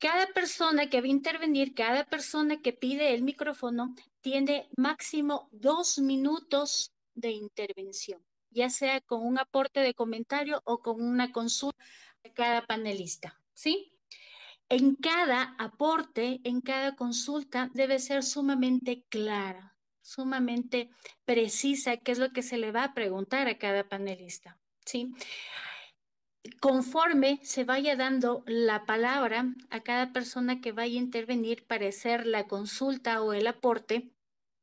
Cada persona que va a intervenir, cada persona que pide el micrófono, tiene máximo dos minutos de intervención, ya sea con un aporte de comentario o con una consulta de cada panelista, ¿sí? En cada aporte, en cada consulta, debe ser sumamente clara, sumamente precisa qué es lo que se le va a preguntar a cada panelista, ¿sí? Conforme se vaya dando la palabra a cada persona que vaya a intervenir para hacer la consulta o el aporte,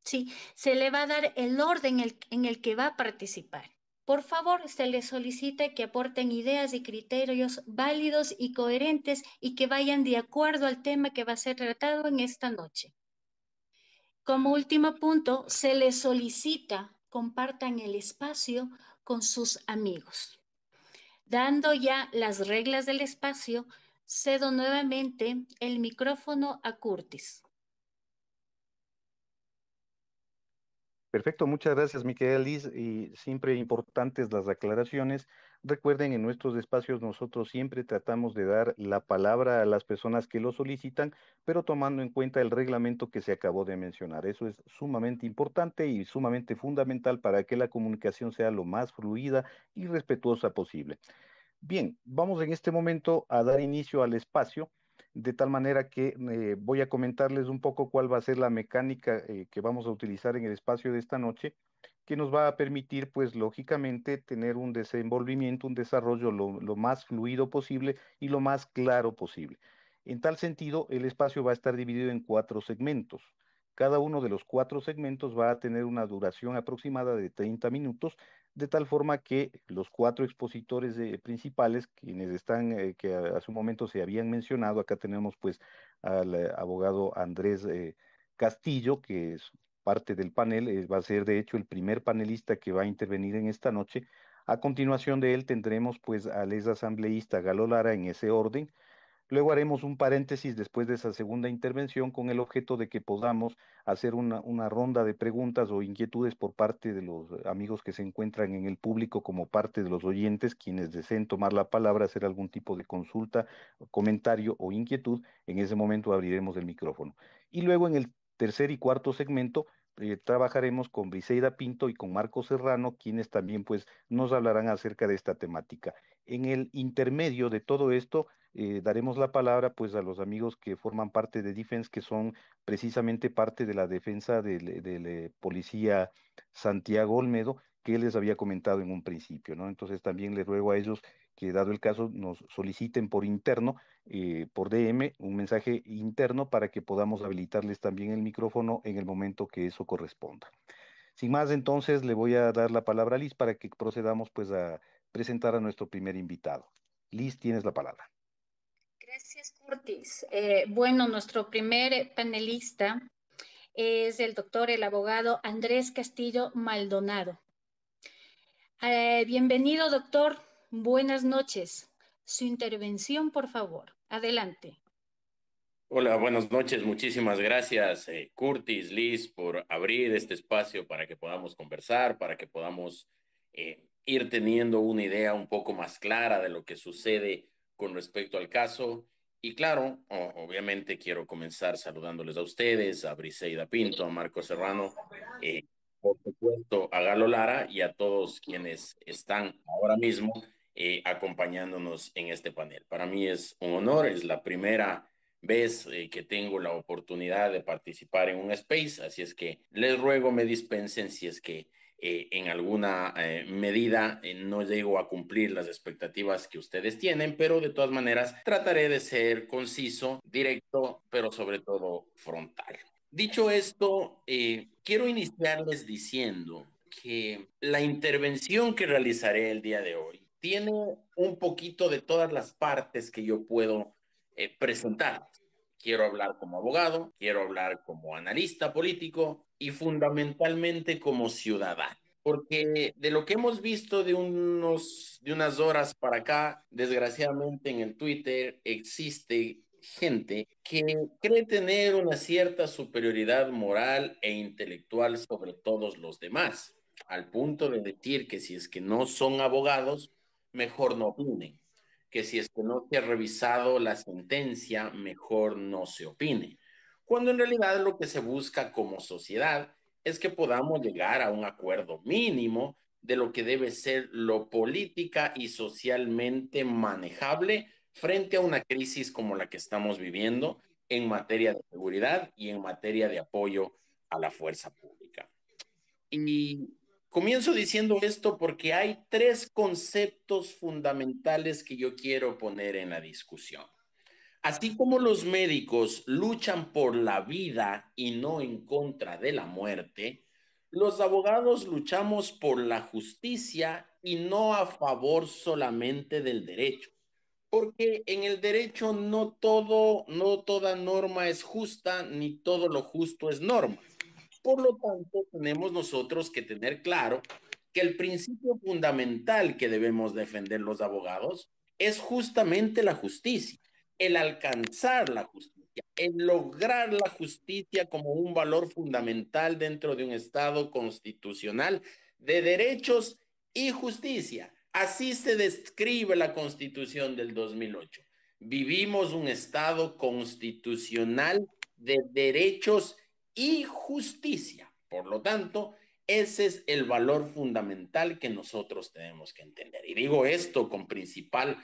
¿sí? Se le va a dar el orden en el que va a participar. Por favor, se le solicita que aporten ideas y criterios válidos y coherentes y que vayan de acuerdo al tema que va a ser tratado en esta noche. Como último punto, se les solicita compartan el espacio con sus amigos. Dando ya las reglas del espacio, cedo nuevamente el micrófono a Curtis. Perfecto, muchas gracias, Liz. Y siempre importantes las aclaraciones. Recuerden, en nuestros espacios nosotros siempre tratamos de dar la palabra a las personas que lo solicitan, pero tomando en cuenta el reglamento que se acabó de mencionar. Eso es sumamente importante y sumamente fundamental para que la comunicación sea lo más fluida y respetuosa posible. Bien, vamos en este momento a dar inicio al espacio de tal manera que eh, voy a comentarles un poco cuál va a ser la mecánica eh, que vamos a utilizar en el espacio de esta noche, que nos va a permitir, pues lógicamente, tener un desenvolvimiento, un desarrollo lo, más fluido posible y lo más claro posible. En tal sentido, el espacio va a estar dividido en cuatro segmentos. Cada uno de los cuatro segmentos va a tener una duración aproximada de 30 minutos de tal forma que los cuatro expositores principales, quienes están, eh, que a, su momento se habían mencionado, acá tenemos pues al eh, abogado Andrés eh, Castillo, que es parte del panel, va a ser de hecho el primer panelista que va a intervenir en esta noche. A continuación de él tendremos pues al asambleísta Galo Lara en ese orden, Luego haremos un paréntesis después de esa segunda intervención con el objeto de que podamos hacer una, ronda de preguntas o inquietudes por parte de los amigos que se encuentran en el público como parte de los oyentes, quienes deseen tomar la palabra, hacer algún tipo de consulta, comentario o inquietud. En ese momento abriremos el micrófono. Y luego en el tercer y cuarto segmento eh, trabajaremos con Briseida Pinto y con Marco Serrano, quienes también pues nos hablarán acerca de esta temática. En el intermedio de todo esto, eh, daremos la palabra pues a los amigos que forman parte de Defense, que son precisamente parte de la defensa del, eh, policía Santiago Olmedo, que les había comentado en un principio, ¿no? Entonces también les ruego a ellos que dado el caso nos soliciten por interno, eh, por DM, un mensaje interno para que podamos habilitarles también el micrófono en el momento que eso corresponda. Sin más, entonces le voy a dar la palabra a Liz para que procedamos pues a presentar a nuestro primer invitado. Liz, tienes la palabra. Gracias, Curtis. Eh, bueno, nuestro primer panelista es el doctor, el abogado Andrés Castillo Maldonado. Eh, bienvenido, doctor. Buenas noches. Su intervención, por favor. Adelante. Hola, buenas noches. Muchísimas gracias, eh, Curtis, Liz, por abrir este espacio para que podamos conversar, para que podamos ir teniendo una idea un poco más clara de lo que sucede con respecto al caso. Y claro, obviamente quiero comenzar saludándoles a ustedes, a Briseida Pinto, a Marco Serrano, eh, por supuesto a Galo Lara y a todos quienes están ahora mismo eh, acompañándonos en este panel. Para mí es un honor, es la primera vez eh, que tengo la oportunidad de participar en un space, así es que les ruego me dispensen si es que eh, en alguna eh, medida eh, no llego a cumplir las expectativas que ustedes tienen, pero de todas maneras trataré de ser conciso, directo, pero sobre todo frontal. Dicho esto, quiero iniciarles diciendo que la intervención que realizaré el día de hoy tiene un poquito de todas las partes que yo puedo presentar. Quiero hablar como abogado, quiero hablar como analista político y fundamentalmente como ciudadano. Porque de lo que hemos visto de, unos, de unas horas para acá, desgraciadamente en el Twitter existe gente que cree tener una cierta superioridad moral e intelectual sobre todos los demás, al punto de decir que si es que no son abogados, mejor no opinen. que si es que no se ha revisado la sentencia, mejor no se opine. Cuando en realidad lo que se busca como sociedad es que podamos llegar a un acuerdo mínimo de lo que debe ser lo política y socialmente manejable frente a una crisis como la que estamos viviendo en materia de seguridad y en materia de apoyo a la fuerza pública. Y comienzo diciendo esto porque hay tres conceptos fundamentales que yo quiero poner en la discusión. Así como los médicos luchan por la vida y no en contra de la muerte, los abogados luchamos por la justicia y no a favor solamente del derecho. Porque en el derecho no todo, no toda norma es justa, ni todo lo justo es norma. Por lo tanto, tenemos nosotros que tener claro que el principio fundamental que debemos defender los abogados es justamente la justicia, el alcanzar la justicia, el lograr la justicia como un valor fundamental dentro de un Estado constitucional de derechos y justicia. Así se describe la constitución del 2008. Vivimos un Estado constitucional de derechos y justicia. Por lo tanto, ese es el valor fundamental que nosotros tenemos que entender. Y digo esto con principal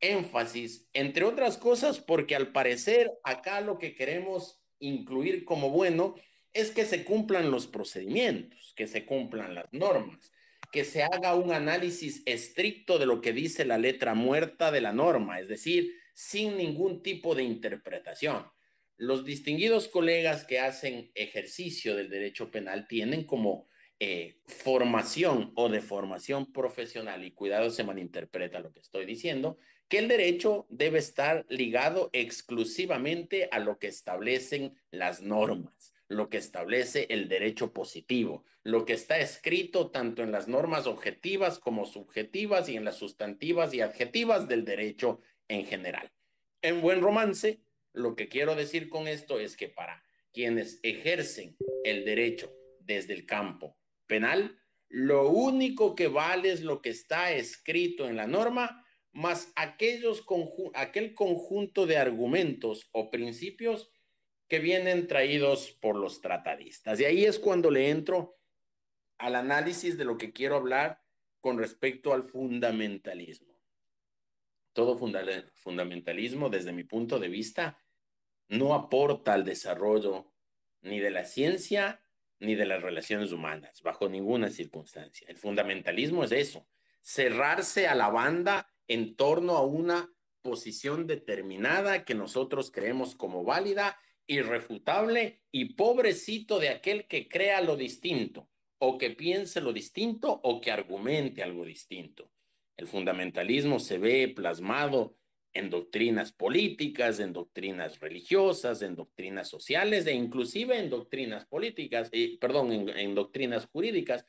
énfasis, entre otras cosas, porque al parecer acá lo que queremos incluir como bueno es que se cumplan los procedimientos, que se cumplan las normas, que se haga un análisis estricto de lo que dice la letra muerta de la norma, es decir, sin ningún tipo de interpretación. Los distinguidos colegas que hacen ejercicio del derecho penal tienen como eh, formación o de formación profesional, y cuidado se malinterpreta lo que estoy diciendo, que el derecho debe estar ligado exclusivamente a lo que establecen las normas lo que establece el derecho positivo, lo que está escrito tanto en las normas objetivas como subjetivas y en las sustantivas y adjetivas del derecho en general. En buen romance, lo que quiero decir con esto es que para quienes ejercen el derecho desde el campo penal, lo único que vale es lo que está escrito en la norma, más aquellos aquel conjunto de argumentos o principios que vienen traídos por los tratadistas. Y ahí es cuando le entro al análisis de lo que quiero hablar con respecto al fundamentalismo. Todo fundamentalismo, desde mi punto de vista, no aporta al desarrollo ni de la ciencia ni de las relaciones humanas, bajo ninguna circunstancia. El fundamentalismo es eso, cerrarse a la banda en torno a una posición determinada que nosotros creemos como válida irrefutable y pobrecito de aquel que crea lo distinto, o que piense lo distinto, o que argumente algo distinto. El fundamentalismo se ve plasmado en doctrinas políticas, en doctrinas religiosas, en doctrinas sociales e inclusive en doctrinas políticas, eh, perdón, en, en doctrinas jurídicas,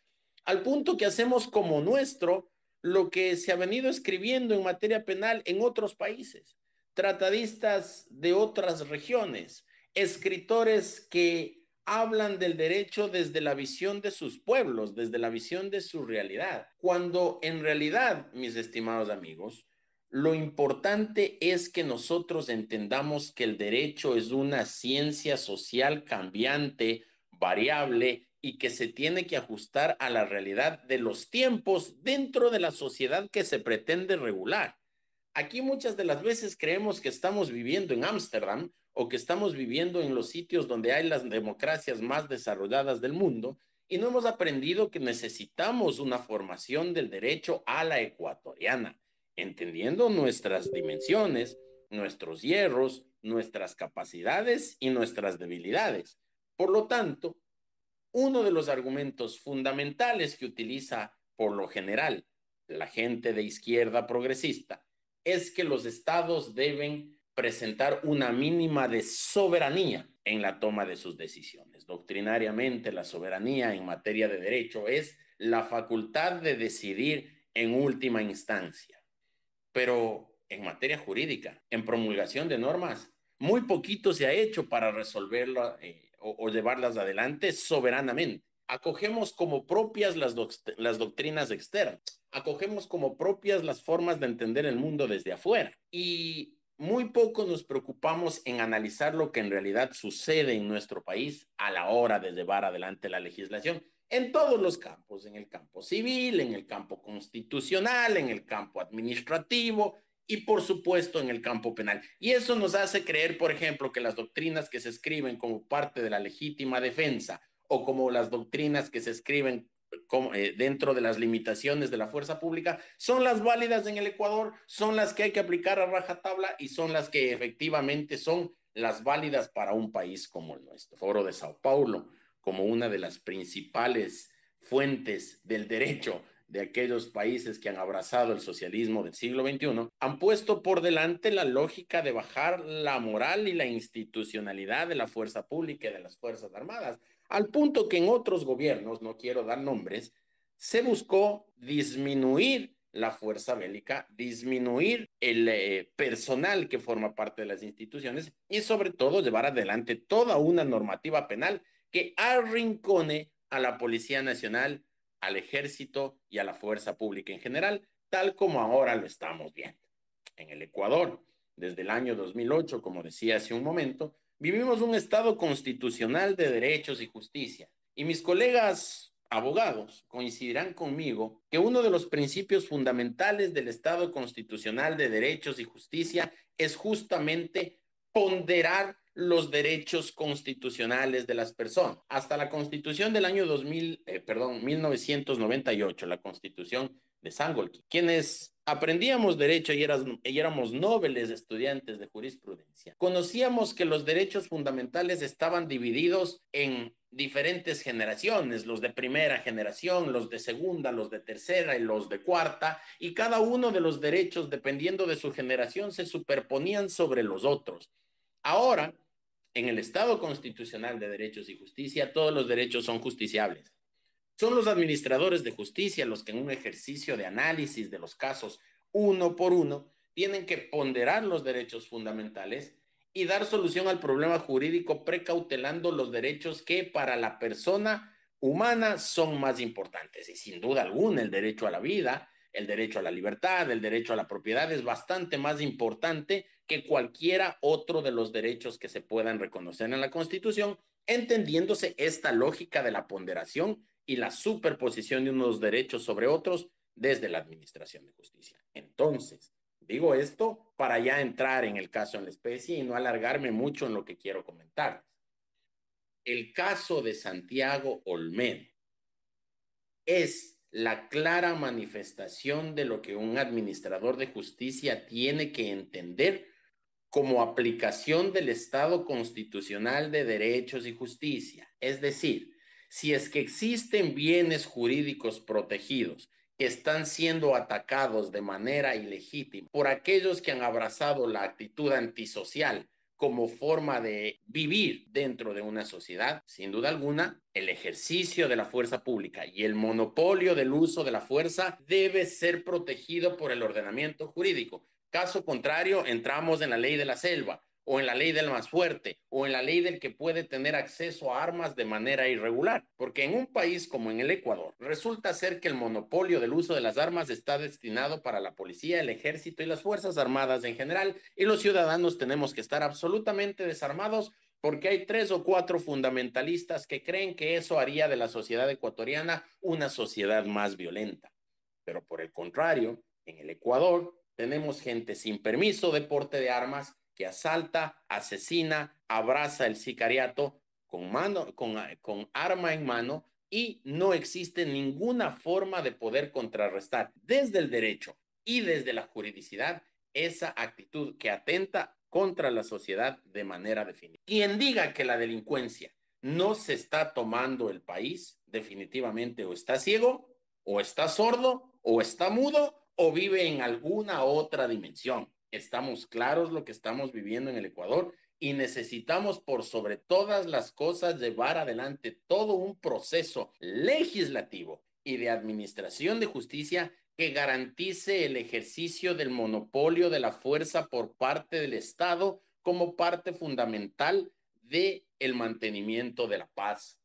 al punto que hacemos como nuestro lo que se ha venido escribiendo en materia penal en otros países, tratadistas de otras regiones, escritores que hablan del derecho desde la visión de sus pueblos, desde la visión de su realidad, cuando en realidad, mis estimados amigos, lo importante es que nosotros entendamos que el derecho es una ciencia social cambiante, variable y que se tiene que ajustar a la realidad de los tiempos dentro de la sociedad que se pretende regular. Aquí muchas de las veces creemos que estamos viviendo en Ámsterdam o que estamos viviendo en los sitios donde hay las democracias más desarrolladas del mundo y no hemos aprendido que necesitamos una formación del derecho a la ecuatoriana, entendiendo nuestras dimensiones, nuestros hierros, nuestras capacidades y nuestras debilidades. Por lo tanto, uno de los argumentos fundamentales que utiliza por lo general la gente de izquierda progresista es que los estados deben presentar una mínima de soberanía en la toma de sus decisiones. Doctrinariamente, la soberanía en materia de derecho es la facultad de decidir en última instancia. Pero en materia jurídica, en promulgación de normas, muy poquito se ha hecho para resolverla eh, o, llevarlas adelante soberanamente. acogemos como propias las doctrinas externas, acogemos como propias las formas de entender el mundo desde afuera. Y muy poco nos preocupamos en analizar lo que en realidad sucede en nuestro país a la hora de llevar adelante la legislación en todos los campos, en el campo civil, en el campo constitucional, en el campo administrativo y por supuesto en el campo penal. Y eso nos hace creer, por ejemplo, que las doctrinas que se escriben como parte de la legítima defensa o como las doctrinas que se escriben eh, dentro de las limitaciones de la fuerza pública son las válidas en el Ecuador, son las que hay que aplicar a rajatabla y son las que efectivamente son las válidas para un país como el nuestro. Foro de Sao Paulo, como una de las principales fuentes del derecho de aquellos países que han abrazado el socialismo del siglo XXI, han puesto por delante la lógica de bajar la moral y la institucionalidad de la fuerza pública y de las Fuerzas Armadas al punto que en otros gobiernos, no quiero dar nombres, se buscó disminuir la fuerza bélica, disminuir el eh, personal que forma parte de las instituciones y sobre todo llevar adelante toda una normativa penal que arrincone a la Policía Nacional, al Ejército y a la fuerza pública en general, tal como ahora lo estamos viendo. En el Ecuador, desde el año 2008, como decía hace un momento, Vivimos un Estado constitucional de derechos y justicia. Y mis colegas abogados coincidirán conmigo que uno de los principios fundamentales del Estado constitucional de derechos y justicia es justamente ponderar los derechos constitucionales de las personas. Hasta la Constitución del año 2000, eh, perdón, 1998, la Constitución de Sangolquí, quienes aprendíamos derecho y, y éramos nobles estudiantes de jurisprudencia, conocíamos que los derechos fundamentales estaban divididos en diferentes generaciones, los de primera generación, los de segunda, los de tercera y los de cuarta, y cada uno de los derechos, dependiendo de su generación, se superponían sobre los otros. Ahora, en el Estado constitucional de derechos y justicia, todos los derechos son justiciables. Son los administradores de justicia los que en un ejercicio de análisis de los casos uno por uno tienen que ponderar los derechos fundamentales y dar solución al problema jurídico precautelando los derechos que para la persona humana son más importantes. Y sin duda alguna el derecho a la vida, el derecho a la libertad, el derecho a la propiedad es bastante más importante que cualquiera otro de los derechos que se puedan reconocer en la Constitución, entendiéndose esta lógica de la ponderación y la superposición de unos derechos sobre otros desde la Administración de Justicia. Entonces, digo esto para ya entrar en el caso en la especie y no alargarme mucho en lo que quiero comentar. El caso de Santiago Olmedo es la clara manifestación de lo que un administrador de justicia tiene que entender como aplicación del Estado constitucional de derechos y justicia. Es decir, si es que existen bienes jurídicos protegidos que están siendo atacados de manera ilegítima por aquellos que han abrazado la actitud antisocial como forma de vivir dentro de una sociedad, sin duda alguna, el ejercicio de la fuerza pública y el monopolio del uso de la fuerza debe ser protegido por el ordenamiento jurídico. Caso contrario, entramos en la ley de la selva, o en la ley del más fuerte, o en la ley del que puede tener acceso a armas de manera irregular, porque en un país como en el Ecuador, resulta ser que el monopolio del uso de las armas está destinado para la policía, el ejército y las Fuerzas Armadas en general, y los ciudadanos tenemos que estar absolutamente desarmados porque hay tres o cuatro fundamentalistas que creen que eso haría de la sociedad ecuatoriana una sociedad más violenta. Pero por el contrario, en el Ecuador tenemos gente sin permiso de porte de armas que asalta, asesina, abraza el sicariato con, mano, con, con arma en mano y no existe ninguna forma de poder contrarrestar desde el derecho y desde la juridicidad esa actitud que atenta contra la sociedad de manera definida. Quien diga que la delincuencia no se está tomando el país, definitivamente o está ciego, o está sordo, o está mudo, o vive en alguna otra dimensión estamos claros lo que estamos viviendo en el Ecuador y necesitamos por sobre todas las cosas llevar adelante todo un proceso legislativo y de administración de justicia que garantice el ejercicio del monopolio de la fuerza por parte del Estado como parte fundamental de el mantenimiento de la paz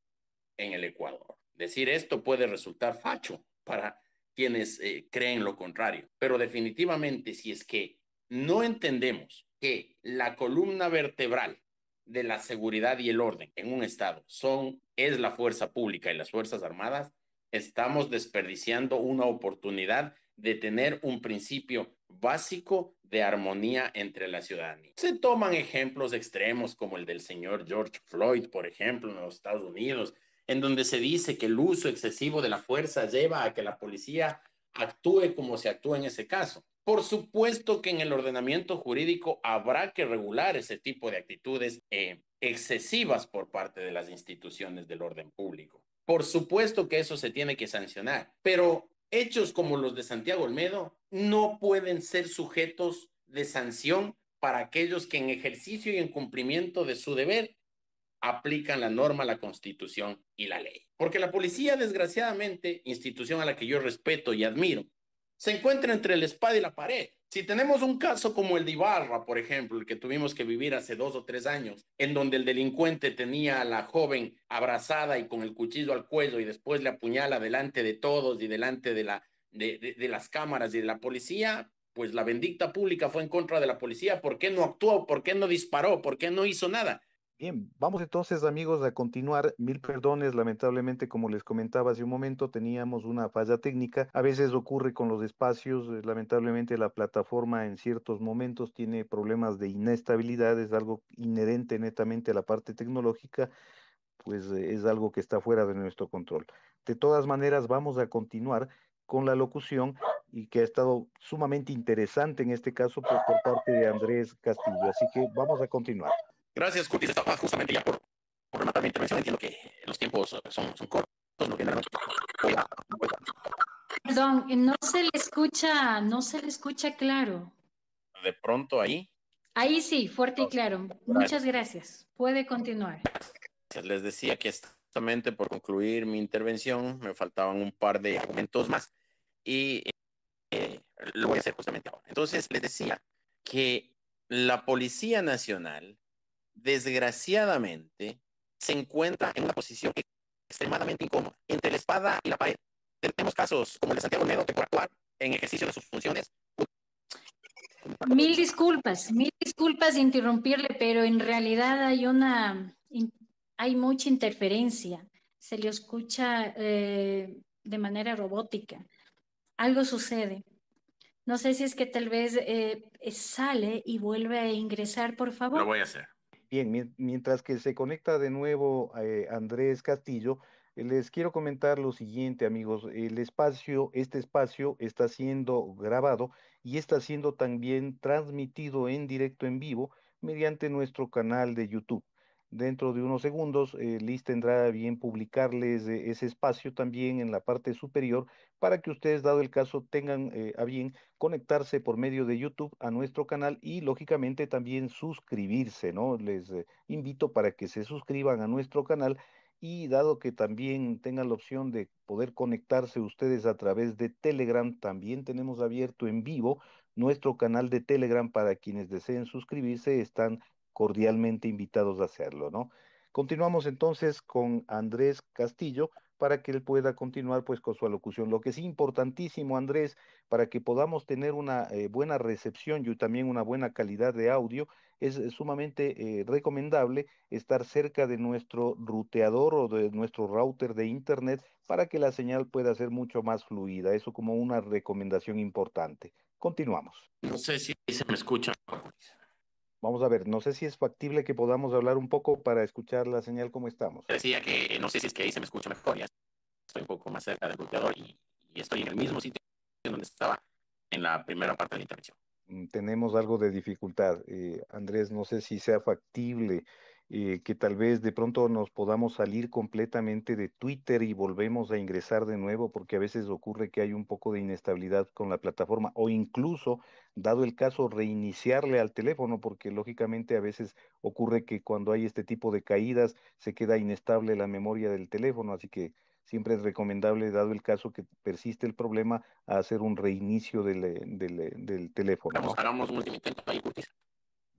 en el Ecuador. Decir esto puede resultar facho para quienes eh, creen lo contrario, pero definitivamente si es que no entendemos que la columna vertebral de la seguridad y el orden en un estado son es la fuerza pública y las fuerzas armadas, estamos desperdiciando una oportunidad de tener un principio básico de armonía entre la ciudadanía. Se toman ejemplos extremos como el del señor George Floyd, por ejemplo, en los Estados Unidos, en donde se dice que el uso excesivo de la fuerza lleva a que la policía actúe como se actúa en ese caso. Por supuesto que en el ordenamiento jurídico habrá que regular ese tipo de actitudes eh, excesivas por parte de las instituciones del orden público. Por supuesto que eso se tiene que sancionar, pero hechos como los de Santiago Olmedo no pueden ser sujetos de sanción para aquellos que en ejercicio y en cumplimiento de su deber aplican la norma, la constitución y la ley. Porque la policía, desgraciadamente, institución a la que yo respeto y admiro, se encuentra entre la espada y la pared. Si tenemos un caso como el de Ibarra, por ejemplo, el que tuvimos que vivir hace dos o tres años, en donde el delincuente tenía a la joven abrazada y con el cuchillo al cuello y después le apuñala delante de todos y delante de, la, de, las cámaras y de la policía, pues la bendicta pública fue en contra de la policía. ¿Por qué no actuó? ¿Por qué no disparó? ¿Por qué no hizo nada? Bien, vamos entonces amigos a continuar. Mil perdones, lamentablemente como les comentaba hace un momento, teníamos una falla técnica. A veces ocurre con los espacios, eh, lamentablemente la plataforma en ciertos momentos tiene problemas de inestabilidad, es algo inherente netamente a la parte tecnológica, pues eh, es algo que está fuera de nuestro control. De todas maneras, vamos a continuar con la locución y que ha estado sumamente interesante en este caso por, por parte de Andrés Castillo. Así que vamos a continuar. Gracias, Curtis. Estaba justamente ya por, por rematar mi intervención. Entiendo que los tiempos son, son cortos. No tienen Perdón, no se le escucha, no se le escucha claro. De pronto ahí. Ahí sí, fuerte y claro. Muchas gracias. Puede continuar. Les decía que justamente por concluir mi intervención me faltaban un par de argumentos más y eh, lo voy a hacer justamente ahora. Entonces les decía que la Policía Nacional desgraciadamente, se encuentra en una posición extremadamente incómoda, entre la espada y la pared. Tenemos casos como el de Santiago que por actuar en ejercicio de sus funciones. Mil disculpas, mil disculpas de interrumpirle, pero en realidad hay una, hay mucha interferencia. Se le escucha eh, de manera robótica. Algo sucede. No sé si es que tal vez eh, sale y vuelve a ingresar, por favor. Lo voy a hacer. Bien, mientras que se conecta de nuevo eh, Andrés Castillo, eh, les quiero comentar lo siguiente, amigos. El espacio, este espacio está siendo grabado y está siendo también transmitido en directo en vivo mediante nuestro canal de YouTube. Dentro de unos segundos, eh, Liz tendrá bien publicarles ese espacio también en la parte superior para que ustedes, dado el caso, tengan eh, a bien conectarse por medio de YouTube a nuestro canal y, lógicamente, también suscribirse, ¿no? Les invito para que se suscriban a nuestro canal y dado que también tengan la opción de poder conectarse ustedes a través de Telegram, también tenemos abierto en vivo nuestro canal de Telegram para quienes deseen suscribirse, están cordialmente invitados a hacerlo, ¿no? Continuamos entonces con Andrés Castillo para que él pueda continuar pues con su alocución. Lo que es importantísimo, Andrés, para que podamos tener una eh, buena recepción y también una buena calidad de audio, es, sumamente eh, recomendable estar cerca de nuestro ruteador o de nuestro router de internet para que la señal pueda ser mucho más fluida. Eso como una recomendación importante. Continuamos. No sé si se me escucha. Vamos a ver, no sé si es factible que podamos hablar un poco para escuchar la señal como estamos. Decía que no sé si es que ahí se me escucha mejor, ya estoy un poco más cerca del bloqueador y, y estoy en el mismo sitio donde estaba en la primera parte de la intervención. Mm, tenemos algo de dificultad. Eh, Andrés, no sé si sea factible eh, que tal vez de pronto nos podamos salir completamente de Twitter y volvemos a ingresar de nuevo, porque a veces ocurre que hay un poco de inestabilidad con la plataforma, o incluso, dado el caso, reiniciarle al teléfono, porque lógicamente a veces ocurre que cuando hay este tipo de caídas se queda inestable la memoria del teléfono, así que siempre es recomendable, dado el caso que persiste el problema, hacer un reinicio del, eh, del, eh, del teléfono. Vamos, hagamos un intento ahí,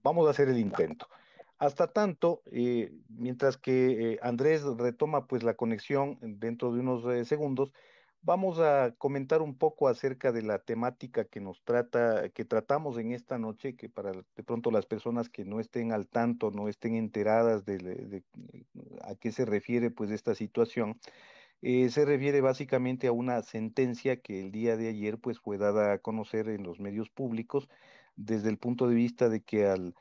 Vamos a hacer el intento. Hasta tanto, eh, mientras que eh, Andrés retoma pues la conexión dentro de unos eh, segundos, vamos a comentar un poco acerca de la temática que nos trata, que tratamos en esta noche, que para de pronto las personas que no estén al tanto, no estén enteradas de, de a qué se refiere pues esta situación. se refiere básicamente a una sentencia que el día de ayer pues fue dada a conocer en los medios públicos desde el punto de vista de que al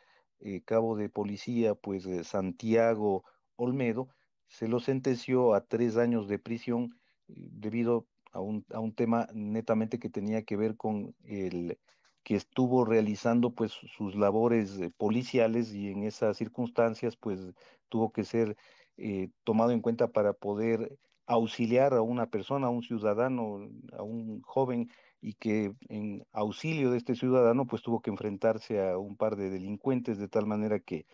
eh, cabo de policía, pues Santiago Olmedo, se lo sentenció a tres años de prisión eh, debido a un, a un tema netamente que tenía que ver con el que estuvo realizando pues sus labores eh, policiales y en esas circunstancias pues tuvo que ser tomado en cuenta para poder auxiliar a una persona, a un ciudadano, a un joven y que en auxilio de este ciudadano pues tuvo que enfrentarse a un par de delincuentes de tal manera que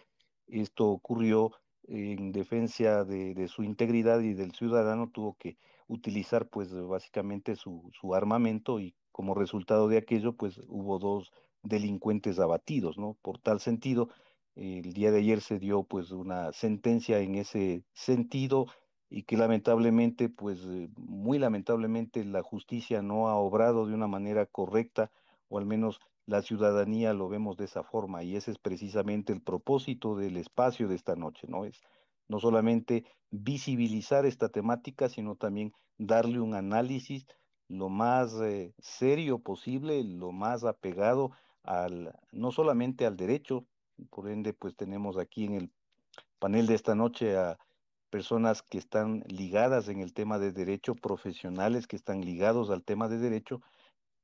esto ocurrió en defensa de, su integridad y del ciudadano tuvo que utilizar pues básicamente su, su armamento y como resultado de aquello pues hubo dos delincuentes abatidos, ¿no? Por tal sentido, el día de ayer se dio pues una sentencia en ese sentido y que lamentablemente, pues eh, muy lamentablemente la justicia no ha obrado de una manera correcta, o al menos la ciudadanía lo vemos de esa forma, y ese es precisamente el propósito del espacio de esta noche, ¿no? Es no solamente visibilizar esta temática, sino también darle un análisis lo más eh, serio posible, lo más apegado al, no solamente al derecho, por ende, pues tenemos aquí en el panel de esta noche a personas que están ligadas en el tema de derecho, profesionales que están ligados al tema de derecho,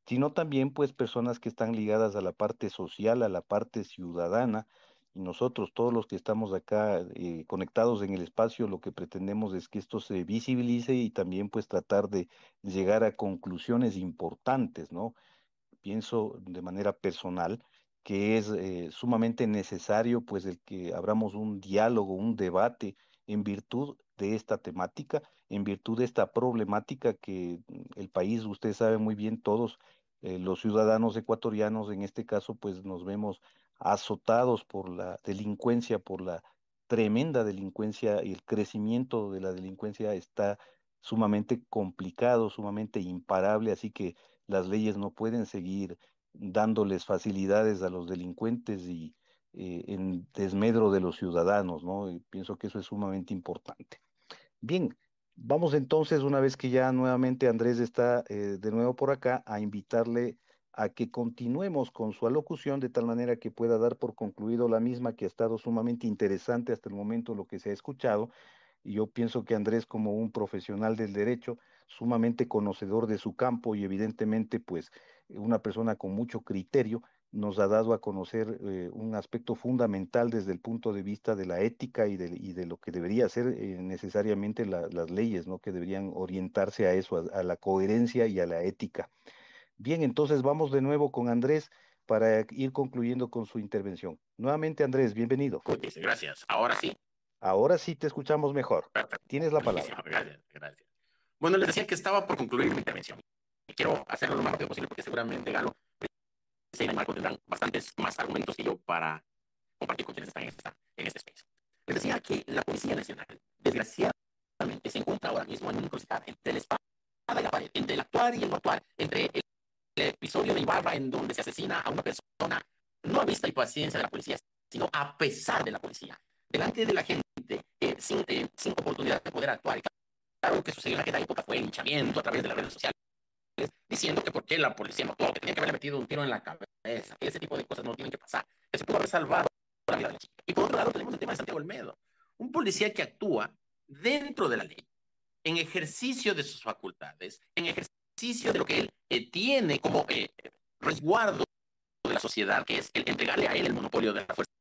sino también pues personas que están ligadas a la parte social, a la parte ciudadana. Y nosotros, todos los que estamos acá eh, conectados en el espacio, lo que pretendemos es que esto se visibilice y también pues tratar de llegar a conclusiones importantes, ¿no? Pienso de manera personal que es eh, sumamente necesario pues el que abramos un diálogo, un debate en virtud de esta temática, en virtud de esta problemática que mm, el país, usted sabe muy bien todos, eh, los ciudadanos ecuatorianos en este caso, pues nos vemos azotados por la delincuencia, por la tremenda delincuencia y el crecimiento de la delincuencia está sumamente complicado, sumamente imparable, así que las leyes no pueden seguir dándoles facilidades a los delincuentes y eh, en desmedro de los ciudadanos, ¿no? Y pienso que eso es sumamente importante. Bien, vamos entonces, una vez que ya nuevamente Andrés está eh, de nuevo por acá, a invitarle a que continuemos con su alocución de tal manera que pueda dar por concluido la misma que ha estado sumamente interesante hasta el momento lo que se ha escuchado. Y yo pienso que Andrés, como un profesional del derecho, sumamente conocedor de su campo y evidentemente, pues, una persona con mucho criterio, nos ha dado a conocer eh, un aspecto fundamental desde el punto de vista de la ética y de, y de lo que debería ser eh, necesariamente las leyes, ¿no? que deberían orientarse a eso, a, la coherencia y a la ética. Bien, entonces vamos de nuevo con Andrés para ir concluyendo con su intervención. Nuevamente, Andrés, bienvenido. Gracias. Ahora sí. Ahora sí te escuchamos mejor. Tienes la palabra. Gracias, gracias. Bueno, les decía que estaba por concluir mi intervención. Y quiero hacerlo lo más rápido posible porque seguramente Galo en Marco tendrán bastantes más argumentos que yo para compartir con quienes están en, esta, en este espacio. Les decía que la Policía Nacional, desgraciadamente, se encuentra ahora mismo en un encrucijada entre la espada y la pared, entre el actuar y el no actuar, entre el, episodio de Ibarra en donde se asesina a una persona, no a vista y paciencia de la policía, sino a pesar de la policía, delante de la gente, eh, sin, eh, sin oportunidad de poder actuar. Claro, que sucedió en aquella época fue el hinchamiento a través de las redes sociales diciendo que por qué la policía no actuó, que tenía que haberle metido un tiro en la cabeza. Ese tipo de cosas no tienen que pasar. Que se pudo haber salvado la vida de la chica. Y por otro lado tenemos el tema de Santiago Olmedo. Un policía que actúa dentro de la ley, en ejercicio de sus facultades, en ejercicio de lo que él eh, tiene como eh, resguardo de la sociedad, que es el entregarle a él el monopolio de la fuerza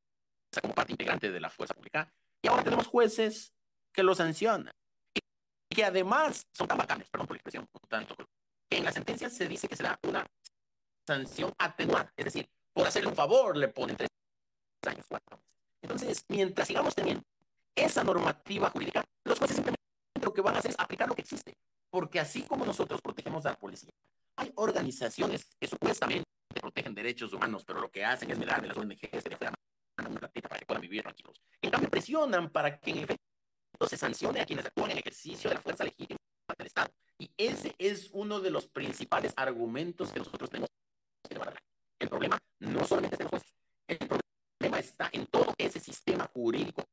como parte integrante de la fuerza pública. Y ahora tenemos jueces que lo sancionan y que además son tan bacanes, perdón por la expresión, tanto en la sentencia se dice que será una sanción atenuada, es decir, por hacerle un favor le ponen tres años, cuatro. Entonces, mientras sigamos teniendo esa normativa jurídica, los jueces simplemente lo que van a hacer es aplicar lo que existe, porque así como nosotros protegemos a la policía, hay organizaciones que supuestamente protegen derechos humanos, pero lo que hacen es mirar de las ONGs de una ratita para que puedan vivir tranquilos. En cambio, presionan para que en efecto se sancione a quienes actúan en ejercicio de la fuerza legítima del Estado. Y ese es uno de los principales argumentos que nosotros tenemos. El problema no solamente es de los jueces, el problema está en todo ese sistema jurídico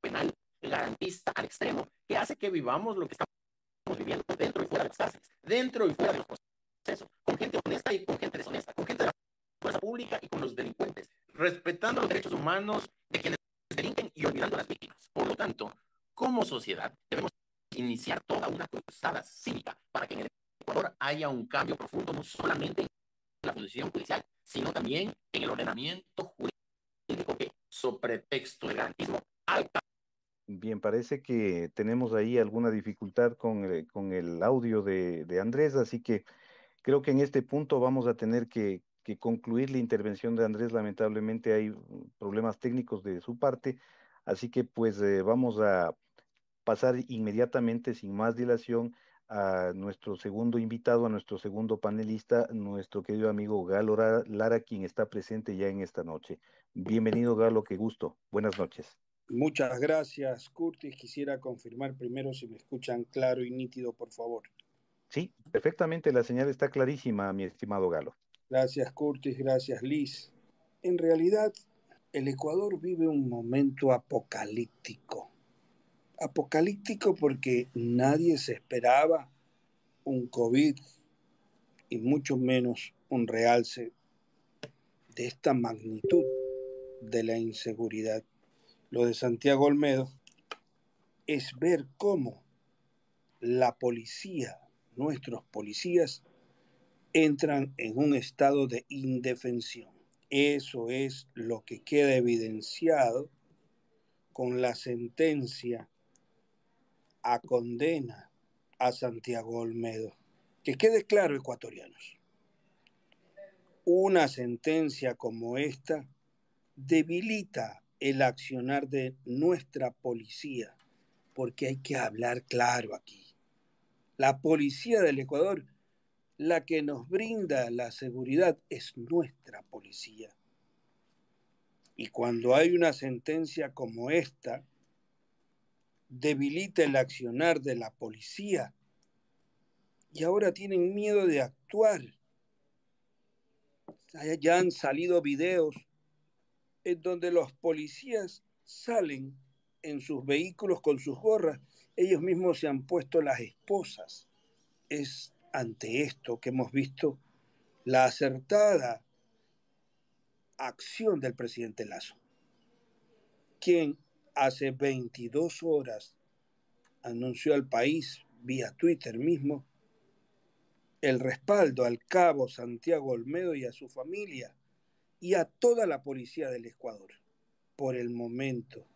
penal garantista al extremo que hace que vivamos lo que estamos viviendo dentro y fuera de las cárceles, dentro y fuera de los procesos, con gente honesta y con gente deshonesta, con gente de la fuerza pública y con los delincuentes, respetando los derechos humanos de quienes delinquen y olvidando a las víctimas. Por lo tanto, como sociedad debemos iniciar toda una cruzada cívica para que en el Ecuador haya un cambio profundo, no solamente en la función judicial, sino también en el ordenamiento jurídico que, sobre pretexto de garantismo, alta. Bien, parece que tenemos ahí alguna dificultad con, el, con el audio de, de, Andrés, así que creo que en este punto vamos a tener que, que concluir la intervención de Andrés. Lamentablemente hay problemas técnicos de su parte, así que pues eh, vamos a pasar inmediatamente, sin más dilación, a nuestro segundo invitado, a nuestro segundo panelista, nuestro querido amigo Galo Lara, quien está presente ya en esta noche. Bienvenido, Galo, qué gusto. Buenas noches. Muchas gracias, Curtis. Quisiera confirmar primero si me escuchan claro y nítido, por favor. Sí, perfectamente, la señal está clarísima, mi estimado Galo. Gracias, Curtis, gracias, Liz. En realidad, el Ecuador vive un momento apocalíptico apocalíptico porque nadie se esperaba un COVID y mucho menos un realce de esta magnitud de la inseguridad. Lo de Santiago Olmedo es ver cómo la policía, nuestros policías, entran en un estado de indefensión. Eso es lo que queda evidenciado con la sentencia a condena a Santiago Olmedo. Que quede claro, ecuatorianos, una sentencia como esta debilita el accionar de nuestra policía, porque hay que hablar claro aquí. La policía del Ecuador, la que nos brinda la seguridad, es nuestra policía. Y cuando hay una sentencia como esta, debilita el accionar de la policía y ahora tienen miedo de actuar. Ya han salido videos en donde los policías salen en sus vehículos con sus gorras, ellos mismos se han puesto las esposas. Es ante esto que hemos visto la acertada acción del presidente Lazo, quien hace 22 horas anunció al país vía Twitter mismo el respaldo al cabo Santiago Olmedo y a su familia y a toda la policía del Ecuador por el momento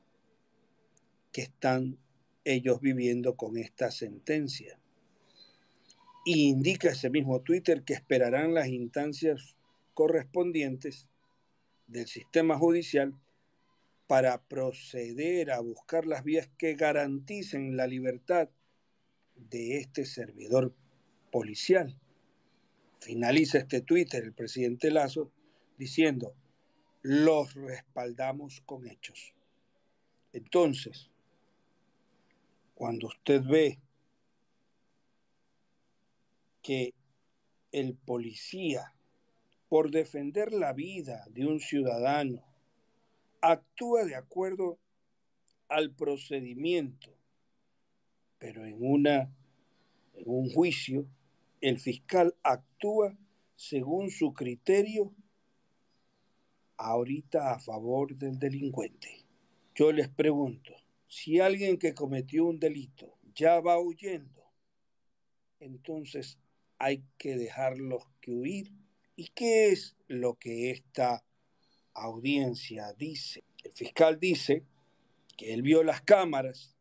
que están ellos viviendo con esta sentencia. Y indica ese mismo Twitter que esperarán las instancias correspondientes del sistema judicial para proceder a buscar las vías que garanticen la libertad de este servidor policial. Finaliza este Twitter el presidente Lazo diciendo, los respaldamos con hechos. Entonces, cuando usted ve que el policía, por defender la vida de un ciudadano, actúa de acuerdo al procedimiento, pero en, una, en un juicio el fiscal actúa según su criterio ahorita a favor del delincuente. Yo les pregunto, si alguien que cometió un delito ya va huyendo, entonces hay que dejarlos que huir. ¿Y qué es lo que esta audiencia dice, el fiscal dice que él vio las cámaras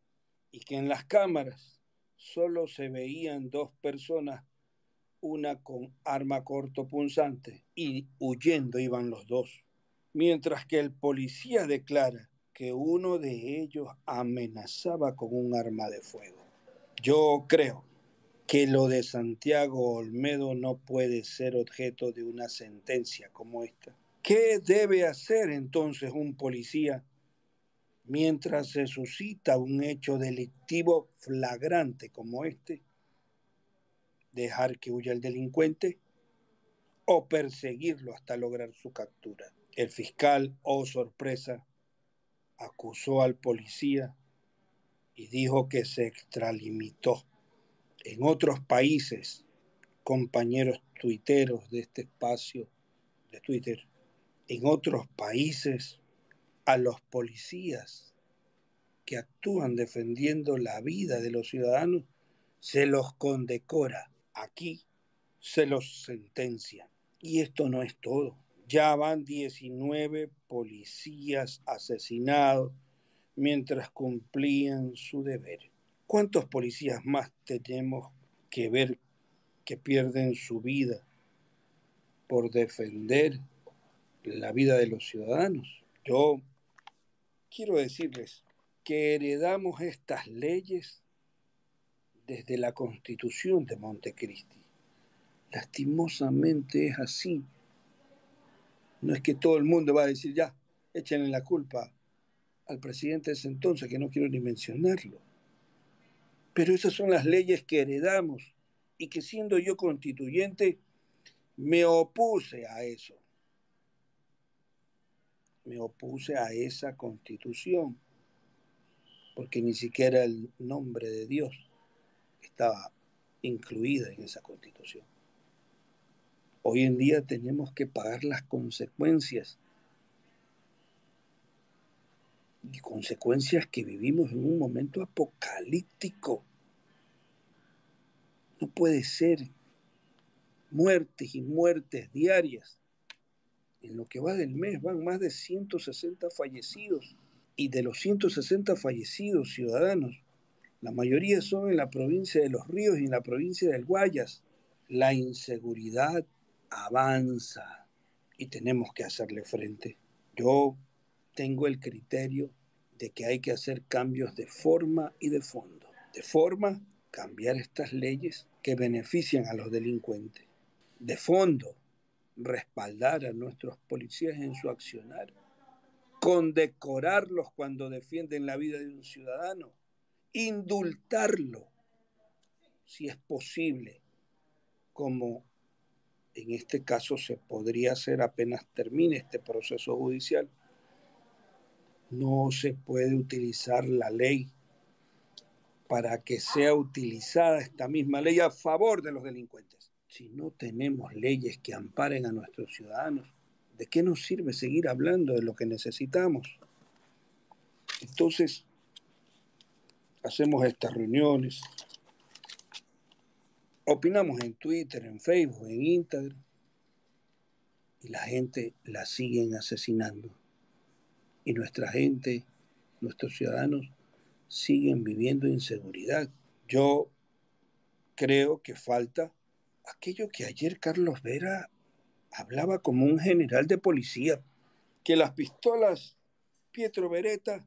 y que en las cámaras solo se veían dos personas, una con arma corto punzante y huyendo iban los dos, mientras que el policía declara que uno de ellos amenazaba con un arma de fuego. Yo creo que lo de Santiago Olmedo no puede ser objeto de una sentencia como esta ¿Qué debe hacer entonces un policía mientras se suscita un hecho delictivo flagrante como este? ¿Dejar que huya el delincuente o perseguirlo hasta lograr su captura? El fiscal, oh sorpresa, acusó al policía y dijo que se extralimitó. En otros países, compañeros tuiteros de este espacio de Twitter, en otros países, a los policías que actúan defendiendo la vida de los ciudadanos, se los condecora. Aquí se los sentencia. Y esto no es todo. Ya van 19 policías asesinados mientras cumplían su deber. ¿Cuántos policías más tenemos que ver que pierden su vida por defender la vida de los ciudadanos? Yo quiero decirles que heredamos estas leyes desde la constitución de Montecristi. Lastimosamente es así. No es que todo el mundo va a decir ya, échenle la culpa al presidente de ese entonces, que no quiero ni mencionarlo. Pero esas son las leyes que heredamos y que siendo yo constituyente me opuse a eso. Me opuse a esa constitución, porque ni siquiera el nombre de Dios estaba incluida en esa constitución. Hoy en día tenemos que pagar las consecuencias y consecuencias que vivimos en un momento apocalíptico. No puede ser muertes y muertes diarias. En lo que va del mes van más de 160 fallecidos y de los 160 fallecidos ciudadanos, la mayoría son en la provincia de Los Ríos y en la provincia del Guayas. La inseguridad avanza y tenemos que hacerle frente. Yo tengo el criterio de que hay que hacer cambios de forma y de fondo. De forma, cambiar estas leyes que benefician a los delincuentes. De fondo, respaldar a nuestros policías en su accionar. Condecorarlos cuando defienden la vida de un ciudadano. Indultarlo, si es posible, como en este caso se podría hacer apenas termine este proceso judicial no se puede utilizar la ley para que sea utilizada esta misma ley a favor de los delincuentes. Si no tenemos leyes que amparen a nuestros ciudadanos, ¿de qué nos sirve seguir hablando de lo que necesitamos? Entonces, hacemos estas reuniones, opinamos en Twitter, en Facebook, en Instagram, y la gente la siguen asesinando y nuestra gente, nuestros ciudadanos, siguen viviendo inseguridad. Yo creo que falta aquello que ayer Carlos Vera hablaba como un general de policía, que las pistolas Pietro Beretta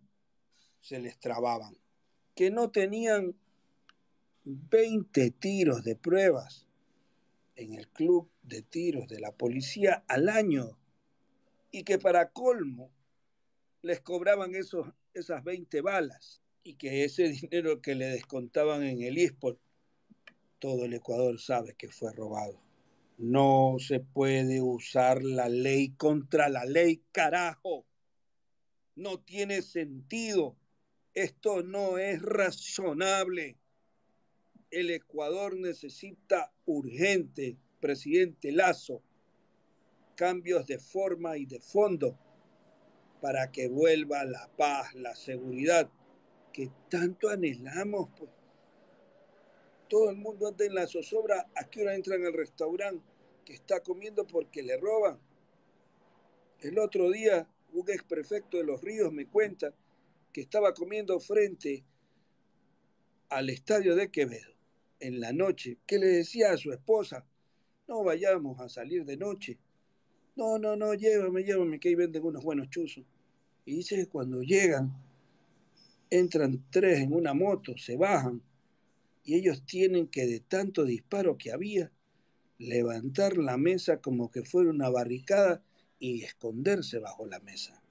se les trababan, que no tenían 20 tiros de pruebas en el club de tiros de la policía al año y que para colmo les cobraban esos, esas 20 balas y que ese dinero que le descontaban en el ISPOL, todo el Ecuador sabe que fue robado. No se puede usar la ley contra la ley, carajo. No tiene sentido. Esto no es razonable. El Ecuador necesita urgente, presidente Lazo, cambios de forma y de fondo para que vuelva la paz, la seguridad que tanto anhelamos. Pues. Todo el mundo anda en la zozobra, a qué hora entra en el restaurante que está comiendo porque le roban. El otro día, un ex prefecto de los ríos me cuenta que estaba comiendo frente al estadio de Quevedo en la noche, que le decía a su esposa, no vayamos a salir de noche, no, no, no, llévame, llévame, que ahí venden unos buenos chuzos. Y dice que cuando llegan, entran tres en una moto, se bajan, y ellos tienen que de tanto disparo que había, levantar la mesa como que fuera una barricada y esconderse bajo la mesa.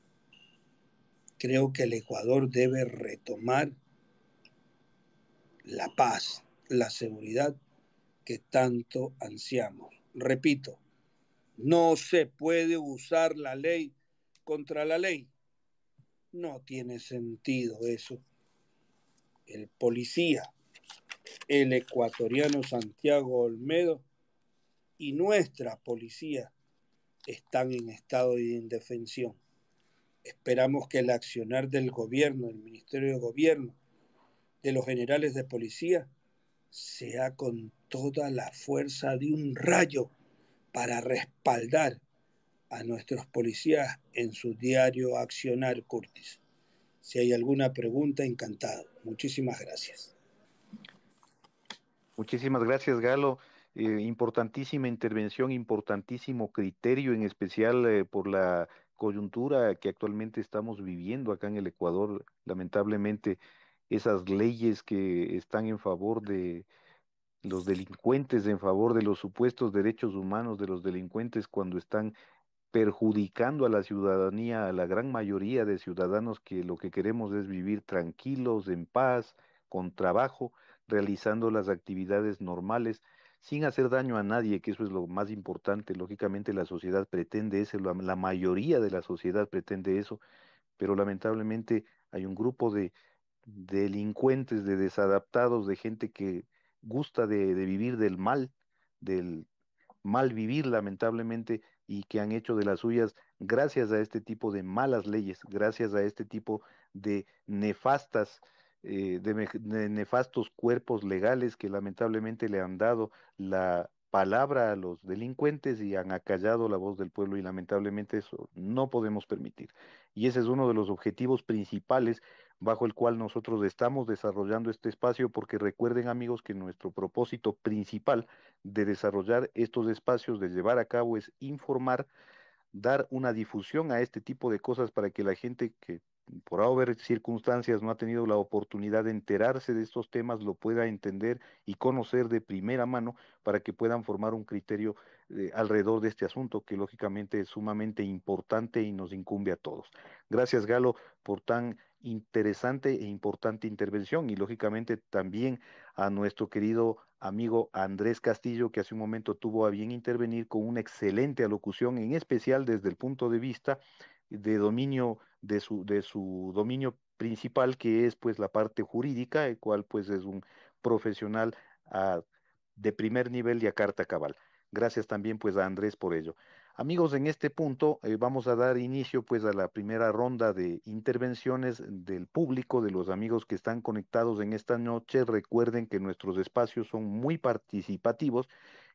Creo que el Ecuador debe retomar la paz, la seguridad que tanto ansiamos. Repito, no se puede usar la ley contra la ley. No tiene sentido eso. El policía, el ecuatoriano Santiago Olmedo y nuestra policía están en estado de indefensión. Esperamos que el accionar del gobierno, del Ministerio de Gobierno, de los generales de policía, sea con toda la fuerza de un rayo para respaldar a nuestros policías en su diario accionar, Curtis. Si hay alguna pregunta, encantado. Muchísimas gracias. Muchísimas gracias, Galo. Eh, importantísima intervención, importantísimo criterio, en especial eh, por la coyuntura que actualmente estamos viviendo acá en el Ecuador. Lamentablemente, esas leyes que están en favor de los delincuentes, en favor de los supuestos derechos humanos de los delincuentes cuando están perjudicando a la ciudadanía, a la gran mayoría de ciudadanos que lo que queremos es vivir tranquilos, en paz, con trabajo, realizando las actividades normales sin hacer daño a nadie, que eso es lo más importante. Lógicamente la sociedad pretende eso, la, mayoría de la sociedad pretende eso, pero lamentablemente hay un grupo de delincuentes, de desadaptados, de gente que gusta de, de vivir del mal, del mal vivir lamentablemente y que han hecho de las suyas gracias a este tipo de malas leyes, gracias a este tipo de nefastas eh, de, nefastos cuerpos legales que lamentablemente le han dado la palabra a los delincuentes y han acallado la voz del pueblo y lamentablemente eso no podemos permitir. Y ese es uno de los objetivos principales bajo el cual nosotros estamos desarrollando este espacio porque recuerden amigos que nuestro propósito principal de desarrollar estos espacios, de llevar a cabo es informar, dar una difusión a este tipo de cosas para que la gente que por haber circunstancias no ha tenido la oportunidad de enterarse de estos temas, lo pueda entender y conocer de primera mano para que puedan formar un criterio eh, alrededor de este asunto que lógicamente es sumamente importante y nos incumbe a todos. Gracias Galo por tan interesante e importante intervención y lógicamente también a nuestro querido amigo Andrés Castillo que hace un momento tuvo a bien intervenir con una excelente alocución, en especial desde el punto de vista de dominio de su, de su dominio principal, que es pues la parte jurídica, el cual pues es un profesional ah, de primer nivel y a carta cabal. Gracias también pues a Andrés por ello. Amigos, en este punto eh, vamos a dar inicio pues a la primera ronda de intervenciones del público, de los amigos que están conectados en esta noche. Recuerden que nuestros espacios son muy participativos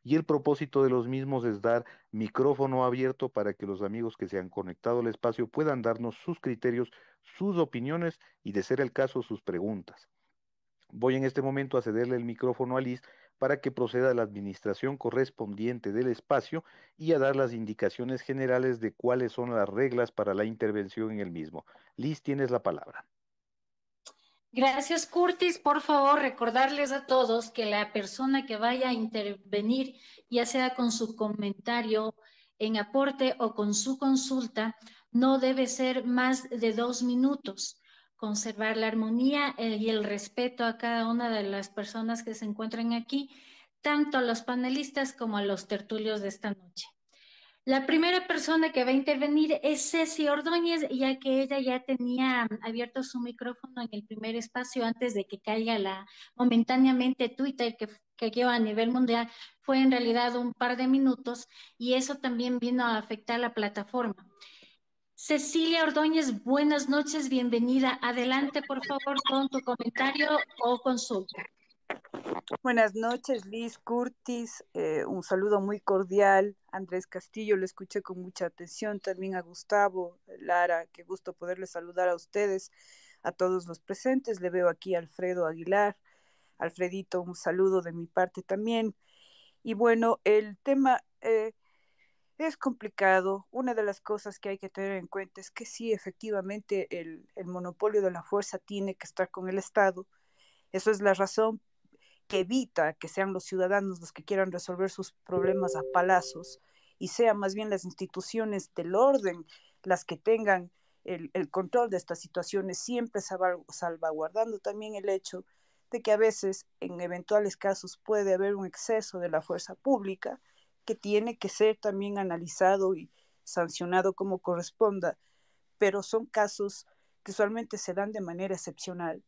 y el propósito de los mismos es dar micrófono abierto para que los amigos que se han conectado al espacio puedan darnos sus criterios, sus opiniones y, de ser el caso, sus preguntas. Voy en este momento a cederle el micrófono a Liz para que proceda a la administración correspondiente del espacio y a dar las indicaciones generales de cuáles son las reglas para la intervención en el mismo. Liz, tienes la palabra. Gracias, Curtis. Por favor, recordarles a todos que la persona que vaya a intervenir, ya sea con su comentario en aporte o con su consulta, no debe ser más de dos minutos. Conservar la armonía eh, y el respeto a cada una de las personas que se encuentran aquí, tanto a los panelistas como a los tertulios de esta noche. La primera persona que va a intervenir es Ceci Ordóñez, ya que ella ya tenía abierto su micrófono en el primer espacio antes de que caiga la momentáneamente Twitter que, quedó a nivel mundial. Fue en realidad un par de minutos y eso también vino a afectar la plataforma. Cecilia Ordóñez, buenas noches, bienvenida. Adelante, por favor, con tu comentario o consulta. Buenas noches, Liz Curtis. Eh, un saludo muy cordial. Andrés Castillo, lo escuché con mucha atención. También a Gustavo, Lara, qué gusto poderles saludar a ustedes, a todos los presentes. Le veo aquí a Alfredo Aguilar. Alfredito, un saludo de mi parte también. Y bueno, el tema eh, es complicado. Una de las cosas que hay que tener en cuenta es que sí, efectivamente, el monopolio de la fuerza tiene que estar con el Estado. Eso es la razón que evita que sean los ciudadanos los que quieran resolver sus problemas a palazos y sean más bien las instituciones del orden las que tengan el, control de estas situaciones, siempre salvaguardando también el hecho de que a veces en eventuales casos puede haber un exceso de la fuerza pública que tiene que ser también analizado y sancionado como corresponda, pero son casos que usualmente se dan de manera excepcional.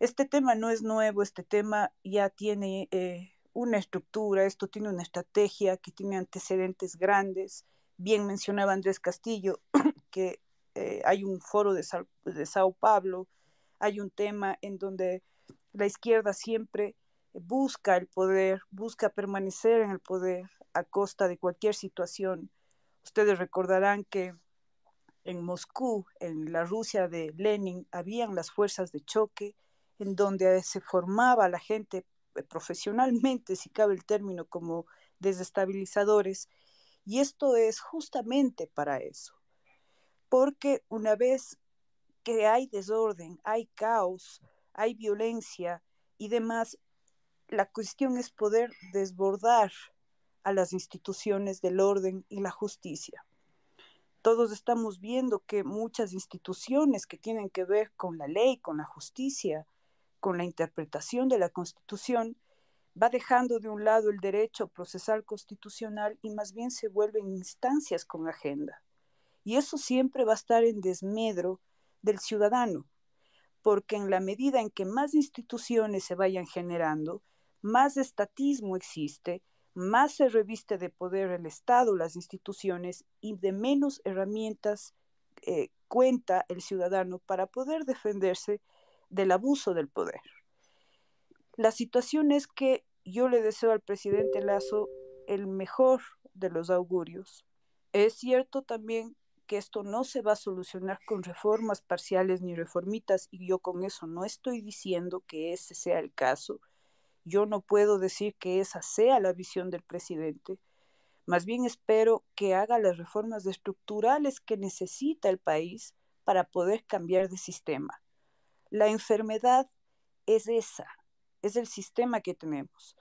Este tema no es nuevo, este tema ya tiene eh, una estructura, esto tiene una estrategia que tiene antecedentes grandes. Bien mencionaba Andrés Castillo que eh, hay un foro de, de Sao Paulo, hay un tema en donde la izquierda siempre busca el poder, busca permanecer en el poder a costa de cualquier situación. Ustedes recordarán que en Moscú, en la Rusia de Lenin, habían las fuerzas de choque en donde se formaba la gente eh, profesionalmente, si cabe el término, como desestabilizadores. Y esto es justamente para eso. Porque una vez que hay desorden, hay caos, hay violencia y demás, la cuestión es poder desbordar a las instituciones del orden y la justicia. Todos estamos viendo que muchas instituciones que tienen que ver con la ley, con la justicia, con la interpretación de la Constitución, va dejando de un lado el derecho procesal constitucional y más bien se vuelven instancias con agenda. Y eso siempre va a estar en desmedro del ciudadano, porque en la medida en que más instituciones se vayan generando, más estatismo existe, más se reviste de poder el Estado, las instituciones, y de menos herramientas eh, cuenta el ciudadano para poder defenderse del abuso del poder. La situación es que yo le deseo al presidente Lazo el mejor de los augurios. Es cierto también que esto no se va a solucionar con reformas parciales ni reformitas y yo con eso no estoy diciendo que ese sea el caso. Yo no puedo decir que esa sea la visión del presidente. Más bien espero que haga las reformas estructurales que necesita el país para poder cambiar de sistema. La enfermedad es esa, es el sistema que tenemos.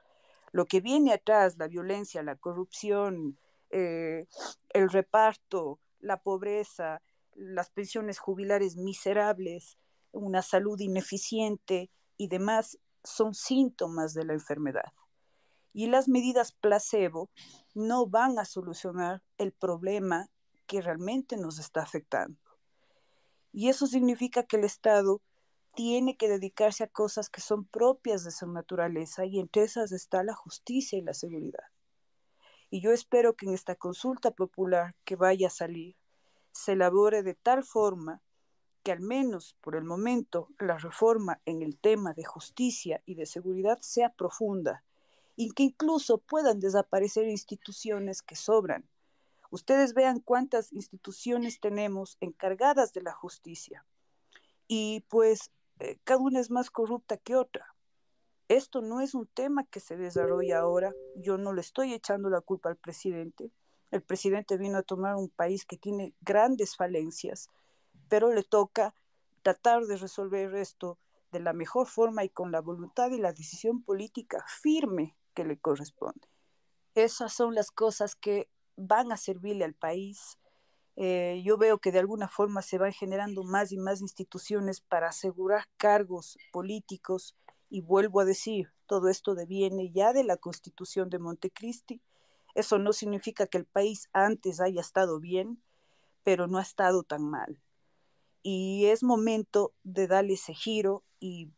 Lo que viene atrás, la violencia, la corrupción, eh, el reparto, la pobreza, las pensiones jubilares miserables, una salud ineficiente y demás, son síntomas de la enfermedad. Y las medidas placebo no van a solucionar el problema que realmente nos está afectando. Y eso significa que el Estado tiene que dedicarse a cosas que son propias de su naturaleza y entre esas está la justicia y la seguridad. Y yo espero que en esta consulta popular que vaya a salir se elabore de tal forma que al menos por el momento la reforma en el tema de justicia y de seguridad sea profunda y que incluso puedan desaparecer instituciones que sobran. Ustedes vean cuántas instituciones tenemos encargadas de la justicia. Y pues eh, cada una es más corrupta que otra. Esto no es un tema que se desarrolla ahora. Yo no le estoy echando la culpa al presidente. El presidente vino a tomar un país que tiene grandes falencias, pero le toca tratar de resolver esto de la mejor forma y con la voluntad y la decisión política firme que le corresponde. Esas son las cosas que van a servirle al país eh, yo veo que de alguna forma se van generando más y más instituciones para asegurar cargos políticos y vuelvo a decir, todo esto deviene ya de la constitución de Montecristi. Eso no significa que el país antes haya estado bien, pero no ha estado tan mal. Y es momento de darle ese giro y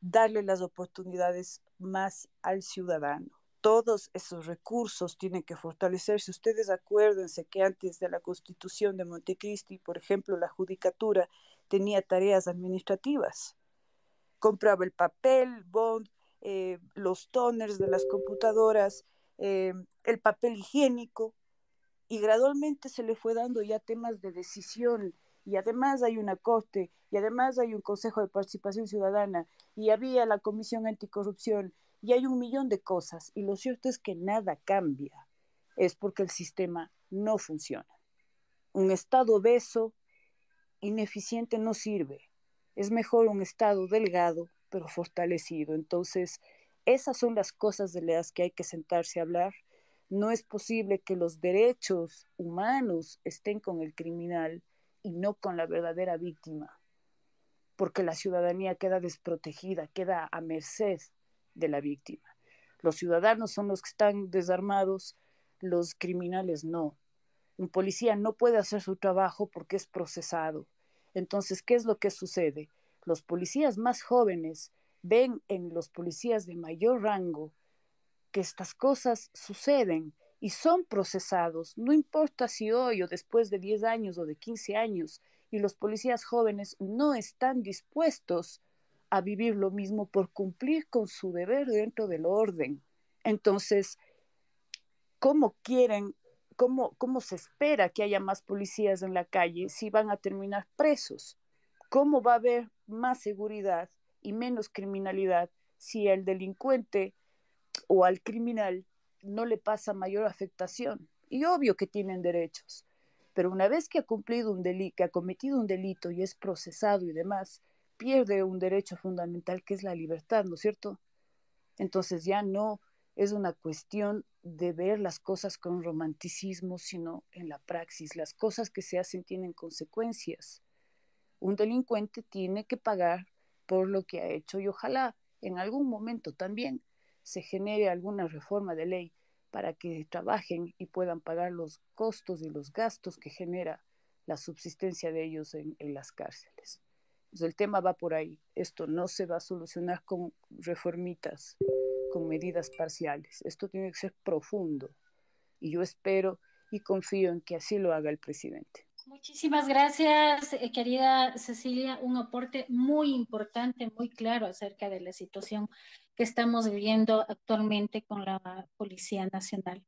darle las oportunidades más al ciudadano todos esos recursos tienen que fortalecerse. Ustedes acuérdense que antes de la constitución de Montecristi, por ejemplo, la judicatura tenía tareas administrativas. Compraba el papel, bond, eh, los toners de las computadoras, eh, el papel higiénico, y gradualmente se le fue dando ya temas de decisión, y además hay una corte, y además hay un consejo de participación ciudadana, y había la comisión anticorrupción, y hay un millón de cosas y lo cierto es que nada cambia. Es porque el sistema no funciona. Un estado obeso, ineficiente no sirve. Es mejor un estado delgado, pero fortalecido. Entonces, esas son las cosas de las que hay que sentarse a hablar. No es posible que los derechos humanos estén con el criminal y no con la verdadera víctima, porque la ciudadanía queda desprotegida, queda a merced de la víctima. Los ciudadanos son los que están desarmados, los criminales no. Un policía no puede hacer su trabajo porque es procesado. Entonces, ¿qué es lo que sucede? Los policías más jóvenes ven en los policías de mayor rango que estas cosas suceden y son procesados, no importa si hoy o después de 10 años o de 15 años, y los policías jóvenes no están dispuestos a vivir lo mismo por cumplir con su deber dentro del orden. Entonces, ¿cómo quieren, cómo, cómo se espera que haya más policías en la calle si van a terminar presos? ¿Cómo va a haber más seguridad y menos criminalidad si el delincuente o al criminal no le pasa mayor afectación. Y obvio que tienen derechos, pero una vez que ha cumplido un delito, que ha cometido un delito y es procesado y demás, pierde un derecho fundamental que es la libertad, ¿no es cierto? Entonces ya no es una cuestión de ver las cosas con romanticismo, sino en la praxis. Las cosas que se hacen tienen consecuencias. Un delincuente tiene que pagar por lo que ha hecho y ojalá en algún momento también se genere alguna reforma de ley para que trabajen y puedan pagar los costos y los gastos que genera la subsistencia de ellos en, las cárceles. Entonces el tema va por ahí. Esto no se va a solucionar con reformitas, con medidas parciales. Esto tiene que ser profundo. Y yo espero y confío en que así lo haga el presidente. Muchísimas gracias, eh, querida Cecilia. Un aporte muy importante, muy claro acerca de la situación que estamos viviendo actualmente con la Policía Nacional.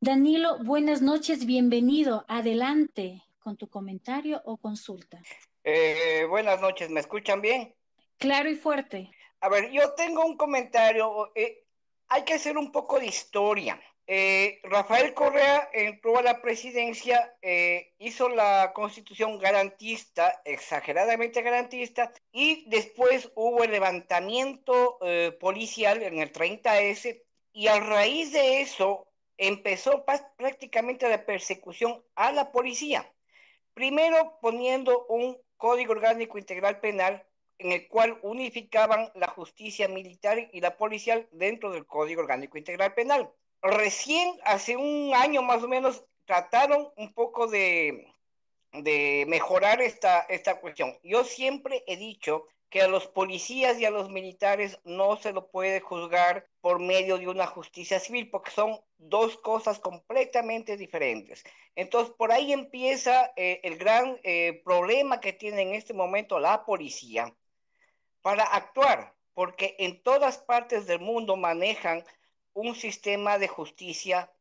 Danilo, buenas noches, bienvenido. Adelante con tu comentario o consulta. Eh, buenas noches, ¿me escuchan bien? Claro y fuerte. A ver, yo tengo un comentario. Eh, hay que hacer un poco de historia. Eh, Rafael Correa entró a la presidencia, eh, hizo la constitución garantista, exageradamente garantista, y después hubo el levantamiento eh, policial en el 30S, y a raíz de eso empezó prácticamente la persecución a la policía. Primero poniendo un código orgánico integral penal en el cual unificaban la justicia militar y la policial dentro del código orgánico integral penal recién hace un año más o menos trataron un poco de, mejorar esta, esta cuestión. Yo siempre he dicho que a los policías y a los militares no se lo puede juzgar por medio de una justicia civil, porque son dos cosas completamente diferentes. Entonces, por ahí empieza eh, el gran eh, problema que tiene en este momento la policía para actuar, porque en todas partes del mundo manejan un sistema de justicia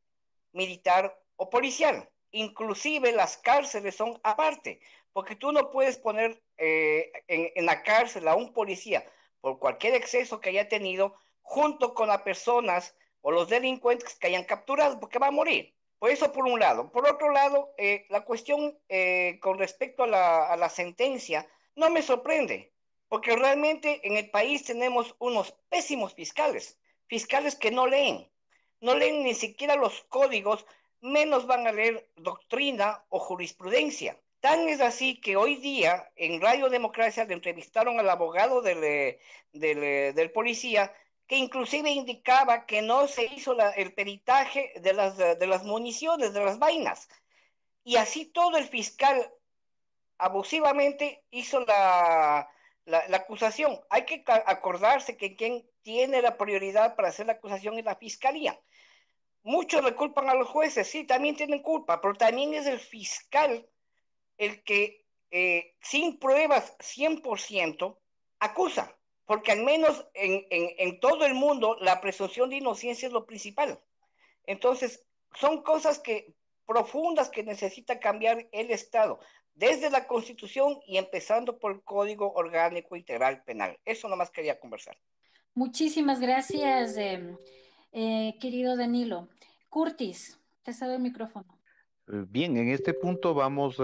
militar o policial. Inclusive las cárceles son aparte, porque tú no puedes poner eh, en, la cárcel a un policía por cualquier exceso que haya tenido junto con las personas o los delincuentes que hayan capturado, porque va a morir. Por eso, por un lado. Por otro lado, eh, la cuestión eh, con respecto a la, a la sentencia no me sorprende, porque realmente en el país tenemos unos pésimos fiscales fiscales que no leen, no leen ni siquiera los códigos, menos van a leer doctrina o jurisprudencia. Tan es así que hoy día en Radio Democracia le entrevistaron al abogado del, eh, eh, del, policía que inclusive indicaba que no se hizo el peritaje de las, de las municiones, de las vainas. Y así todo el fiscal abusivamente hizo la, la, acusación. Hay que acordarse que quien tiene la prioridad para hacer la acusación es la fiscalía. Muchos le culpan a los jueces, sí, también tienen culpa, pero también es el fiscal el que eh, sin pruebas 100% acusa, porque al menos en, en todo el mundo la presunción de inocencia es lo principal. Entonces, son cosas que profundas que necesita cambiar el Estado desde la Constitución y empezando por el Código Orgánico Integral Penal. Eso nomás quería conversar. Muchísimas gracias, eh, eh, querido Danilo. Curtis, te cedo el micrófono. Eh, bien, en este punto vamos,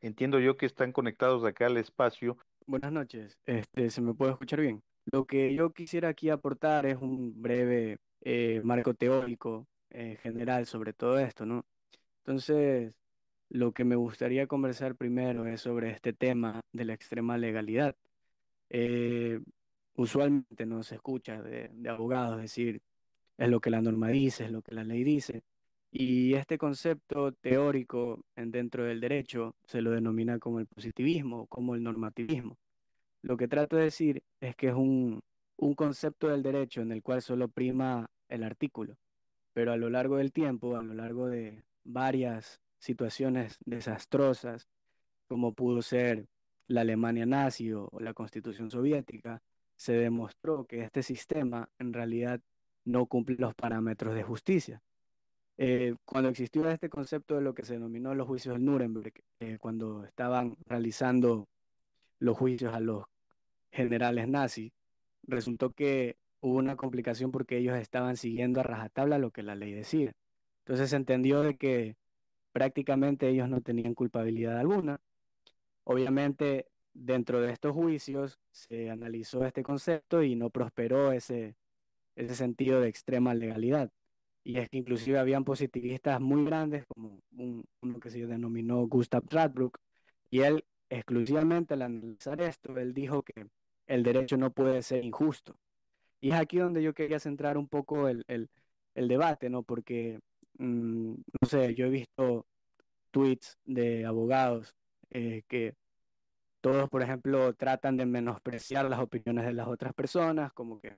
entiendo yo que están conectados acá al espacio. Buenas noches, este, ¿se me puede escuchar bien? Lo que yo quisiera aquí aportar es un breve marco teórico en general sobre todo esto, ¿no? Entonces, lo que me gustaría conversar primero es sobre este tema de la extrema legalidad. Eh, usualmente no se escucha de, de abogados decir es lo que la norma dice, es lo que la ley dice. Y este concepto teórico en- dentro del derecho se lo denomina como el positivismo, como el normativismo. Lo que trato de decir es que es un, un concepto del derecho en el cual solo prima el artículo, pero a lo largo del tiempo, a lo largo de varias situaciones desastrosas, como pudo ser la Alemania nazi o la Constitución soviética, se demostró que este sistema en realidad no cumple los parámetros de justicia. Eh, cuando existió este concepto de lo que se denominó los juicios del Nuremberg, eh, cuando estaban realizando los juicios a los generales nazis, resultó que hubo una complicación porque ellos estaban siguiendo a rajatabla lo que la ley decía. Entonces se entendió de que prácticamente ellos no tenían culpabilidad alguna. Obviamente, dentro de estos juicios se analizó este concepto y no prosperó ese, ese sentido de extrema legalidad. Y es que inclusive habían positivistas muy grandes, como un, uno que se denominó Gustav Radbruch, y él exclusivamente al analizar esto, él dijo que el derecho no puede ser injusto. Y es aquí donde yo quería centrar un poco el, el, el debate, ¿no? Porque, mmm, no sé, yo he visto tweets de abogados eh, que todos, por ejemplo, tratan de menospreciar las opiniones de las otras personas, como que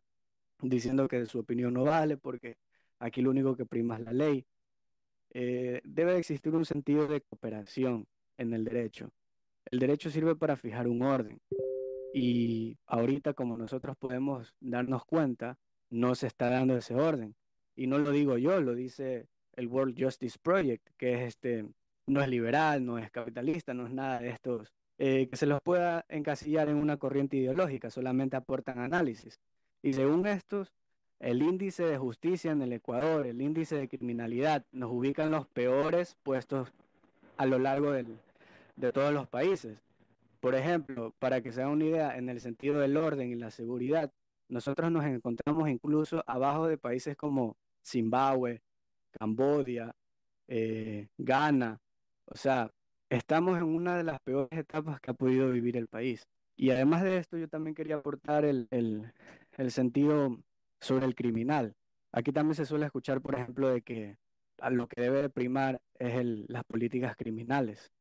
diciendo que su opinión no vale porque aquí lo único que prima es la ley. Eh, debe existir un sentido de cooperación en el derecho. El derecho sirve para fijar un orden y ahorita como nosotros podemos darnos cuenta, no se está dando ese orden. Y no lo digo yo, lo dice el World Justice Project, que es este, no es liberal, no es capitalista, no es nada de estos eh, que se los pueda encasillar en una corriente ideológica, solamente aportan análisis. Y según estos, el índice de justicia en el Ecuador, el índice de criminalidad, nos ubica en los peores puestos a lo largo de todos los países. Por ejemplo, para que se haga una idea, en el sentido del orden y la seguridad, nosotros nos encontramos incluso abajo de países como Zimbabue, Cambodia, eh, Ghana. O sea, estamos en una de las peores etapas que ha podido vivir el país. Y además de esto, yo también quería aportar el, el sentido sobre el criminal. Aquí también se suele escuchar, por ejemplo, de que lo que debe de primar es el, las políticas criminales.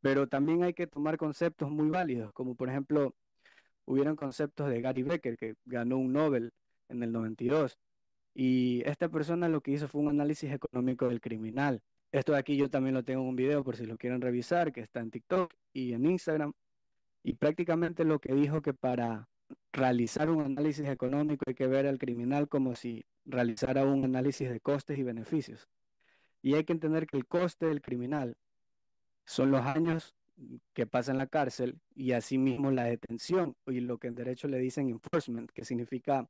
Pero también hay que tomar conceptos muy válidos, como por ejemplo, hubieron conceptos de Gary Becker, que ganó un Nobel en el 92. Y esta persona lo que hizo fue un análisis económico del criminal. Esto de aquí yo también lo tengo en un video por si lo quieren revisar, que está en TikTok y en Instagram. Y prácticamente lo que dijo que para realizar un análisis económico hay que ver al criminal como si realizara un análisis de costes y beneficios. Y hay que entender que el coste del criminal son los años que pasa en la cárcel y asimismo la detención y lo que en derecho le dicen enforcement, que significa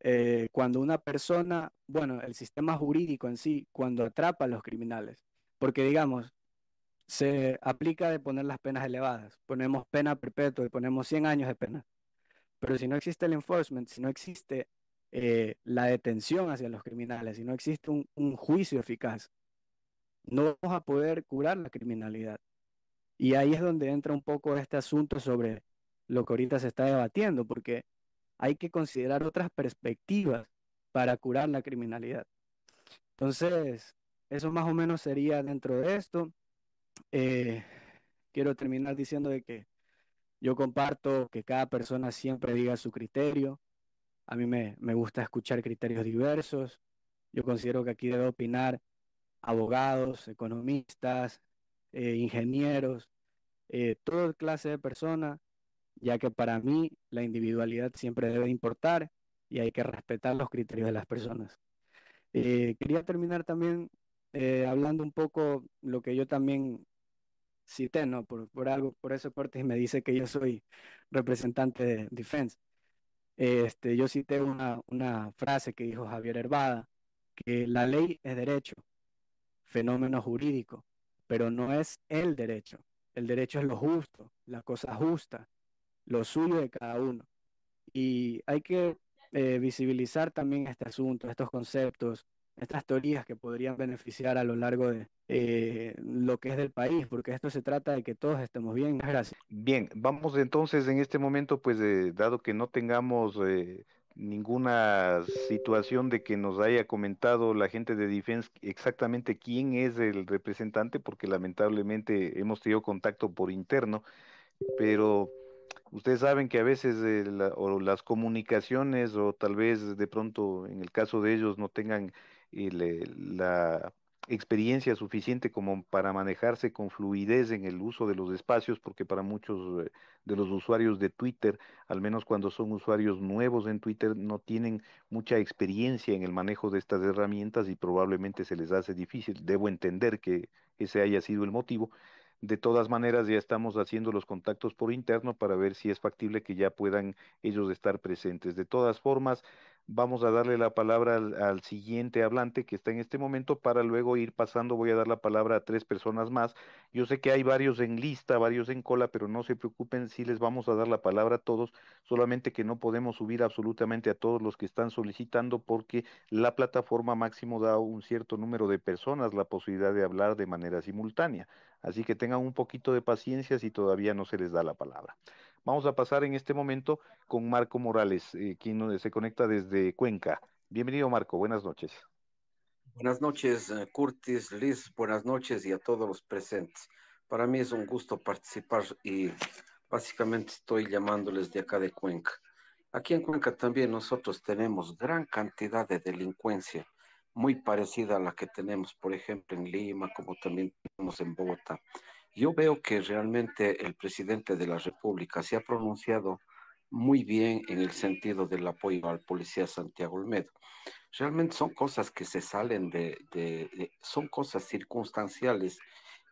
eh, cuando una persona, bueno, el sistema jurídico en sí, cuando atrapa a los criminales, porque digamos, se aplica de poner las penas elevadas, ponemos pena perpetua y ponemos 100 años de pena, pero si no existe el enforcement, si no existe eh, la detención hacia los criminales, si no existe un, juicio eficaz, no vamos a poder curar la criminalidad. Y ahí es donde entra un poco este asunto sobre lo que ahorita se está debatiendo, porque hay que considerar otras perspectivas para curar la criminalidad. Entonces, eso más o menos sería dentro de esto. Eh, quiero terminar diciendo de que yo comparto que cada persona siempre diga su criterio. A mí me, me gusta escuchar criterios diversos. Yo considero que aquí debe opinar abogados, economistas, eh, ingenieros, eh, toda clase de personas, ya que para mí la individualidad siempre debe importar y hay que respetar los criterios de las personas. Eh, quería terminar también eh, hablando un poco lo que yo también cité, ¿no? Por, por algo, por eso Cortés me dice que yo soy representante de Defense. Este, yo cité una, una frase que dijo Javier Herbada, que la ley es derecho, fenómeno jurídico, pero no es el derecho. El derecho es lo justo, la cosa justa, lo suyo de cada uno. Y hay que eh, visibilizar también este asunto, estos conceptos, estas teorías que podrían beneficiar a lo largo de eh, lo que es del país, porque esto se trata de que todos estemos bien. Gracias. Bien, vamos entonces en este momento, pues dado que no tengamos eh, ninguna situación de que nos haya comentado la gente de Defense exactamente quién es el representante, porque lamentablemente hemos tenido contacto por interno, pero ustedes saben que a veces eh, o las comunicaciones o tal vez de pronto en el caso de ellos no tengan la experiencia suficiente como para manejarse con fluidez en el uso de los espacios, porque para muchos eh, de los usuarios de Twitter, al menos cuando son usuarios nuevos en Twitter, no tienen mucha experiencia en el manejo de estas herramientas y probablemente se les hace difícil. Debo entender que ese haya sido el motivo. De todas maneras, ya estamos haciendo los contactos por interno para ver si es factible que ya puedan ellos estar presentes. De todas formas, Vamos a darle la palabra al, siguiente hablante que está en este momento para luego ir pasando. Voy a dar la palabra a tres personas más. Yo sé que hay varios en lista, varios en cola, pero no se preocupen si les vamos a dar la palabra a todos, solamente que no podemos subir absolutamente a todos los que están solicitando porque la plataforma máximo da un cierto número de personas la posibilidad de hablar de manera simultánea. Así que tengan un poquito de paciencia si todavía no se les da la palabra. Vamos a pasar en este momento con Marco Morales, eh, quien se conecta desde Cuenca. Bienvenido, Marco. Buenas noches. Buenas noches, eh, Curtis, Liz. Buenas noches y a todos los presentes. Para mí es un gusto participar y básicamente estoy llamándoles de acá de Cuenca. Aquí en Cuenca también nosotros tenemos gran cantidad de delincuencia, muy parecida a la que tenemos, por ejemplo, en Lima, como también tenemos en Bogotá. Yo veo que realmente el presidente de la República se ha pronunciado muy bien en el sentido del apoyo al policía Santiago Olmedo. Realmente son cosas que se salen de, de, son cosas circunstanciales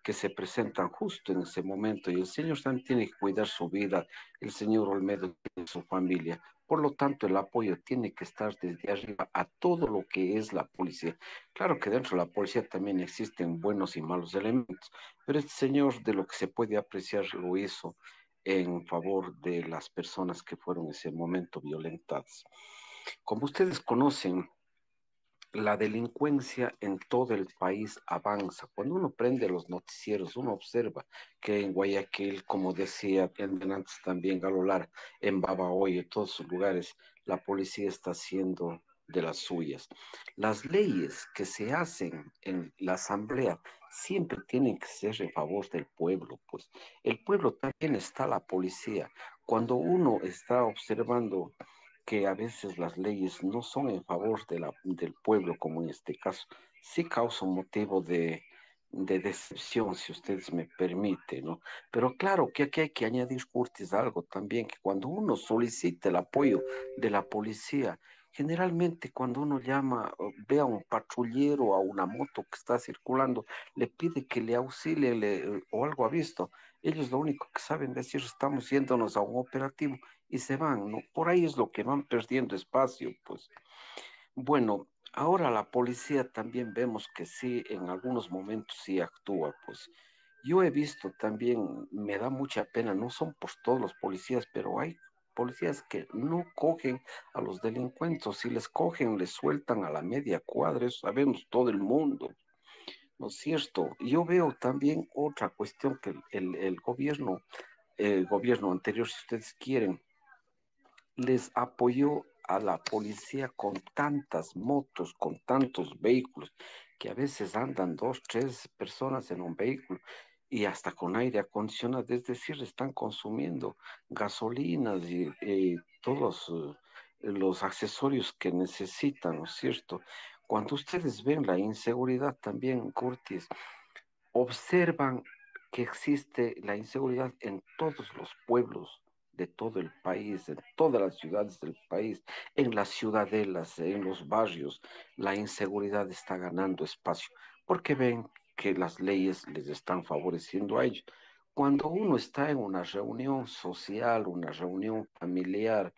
que se presentan justo en ese momento y el señor también tiene que cuidar su vida, el señor Olmedo y su familia. Por lo tanto, el apoyo tiene que estar desde arriba a todo lo que es la policía. Claro que dentro de la policía también existen buenos y malos elementos, pero este señor de lo que se puede apreciar lo hizo en favor de las personas que fueron en ese momento violentadas. Como ustedes conocen, la delincuencia en todo el país avanza. Cuando uno prende los noticieros, uno observa que en Guayaquil, como decía antes también Galolar, en Babahoyo, en todos sus lugares, la policía está haciendo de las suyas. Las leyes que se hacen en la asamblea siempre tienen que ser en favor del pueblo, pues el pueblo también está la policía. Cuando uno está observando que a veces las leyes no son en favor de la, del pueblo, como en este caso, sí causa un motivo de, de decepción, si ustedes me permiten, ¿no? Pero claro que aquí hay que añadir, Curtis, algo también, que cuando uno solicita el apoyo de la policía, generalmente cuando uno llama, ve a un patrullero, a una moto que está circulando, le pide que le auxilie o algo ha visto, ellos lo único que saben decir, estamos yéndonos a un operativo y se van, ¿no? Por ahí es lo que van perdiendo espacio, pues. Bueno, ahora la policía también vemos que sí, en algunos momentos sí actúa, pues. Yo he visto también, me da mucha pena, no son por todos los policías, pero hay policías que no cogen a los delincuentes, si les cogen, les sueltan a la media cuadra, eso sabemos todo el mundo. ¿No es cierto? Yo veo también otra cuestión que el, el gobierno, el gobierno anterior, si ustedes quieren, les apoyó a la policía con tantas motos, con tantos vehículos, que a veces andan dos, tres personas en un vehículo y hasta con aire acondicionado, es decir, están consumiendo gasolinas y, todos eh, los accesorios que necesitan, ¿no es cierto? Cuando ustedes ven la inseguridad también, Curtis, observan que existe la inseguridad en todos los pueblos de todo el país, en todas las ciudades del país, en las ciudadelas, en los barrios, la inseguridad está ganando espacio, porque ven que las leyes les están favoreciendo a ellos. Cuando uno está en una reunión social, una reunión familiar,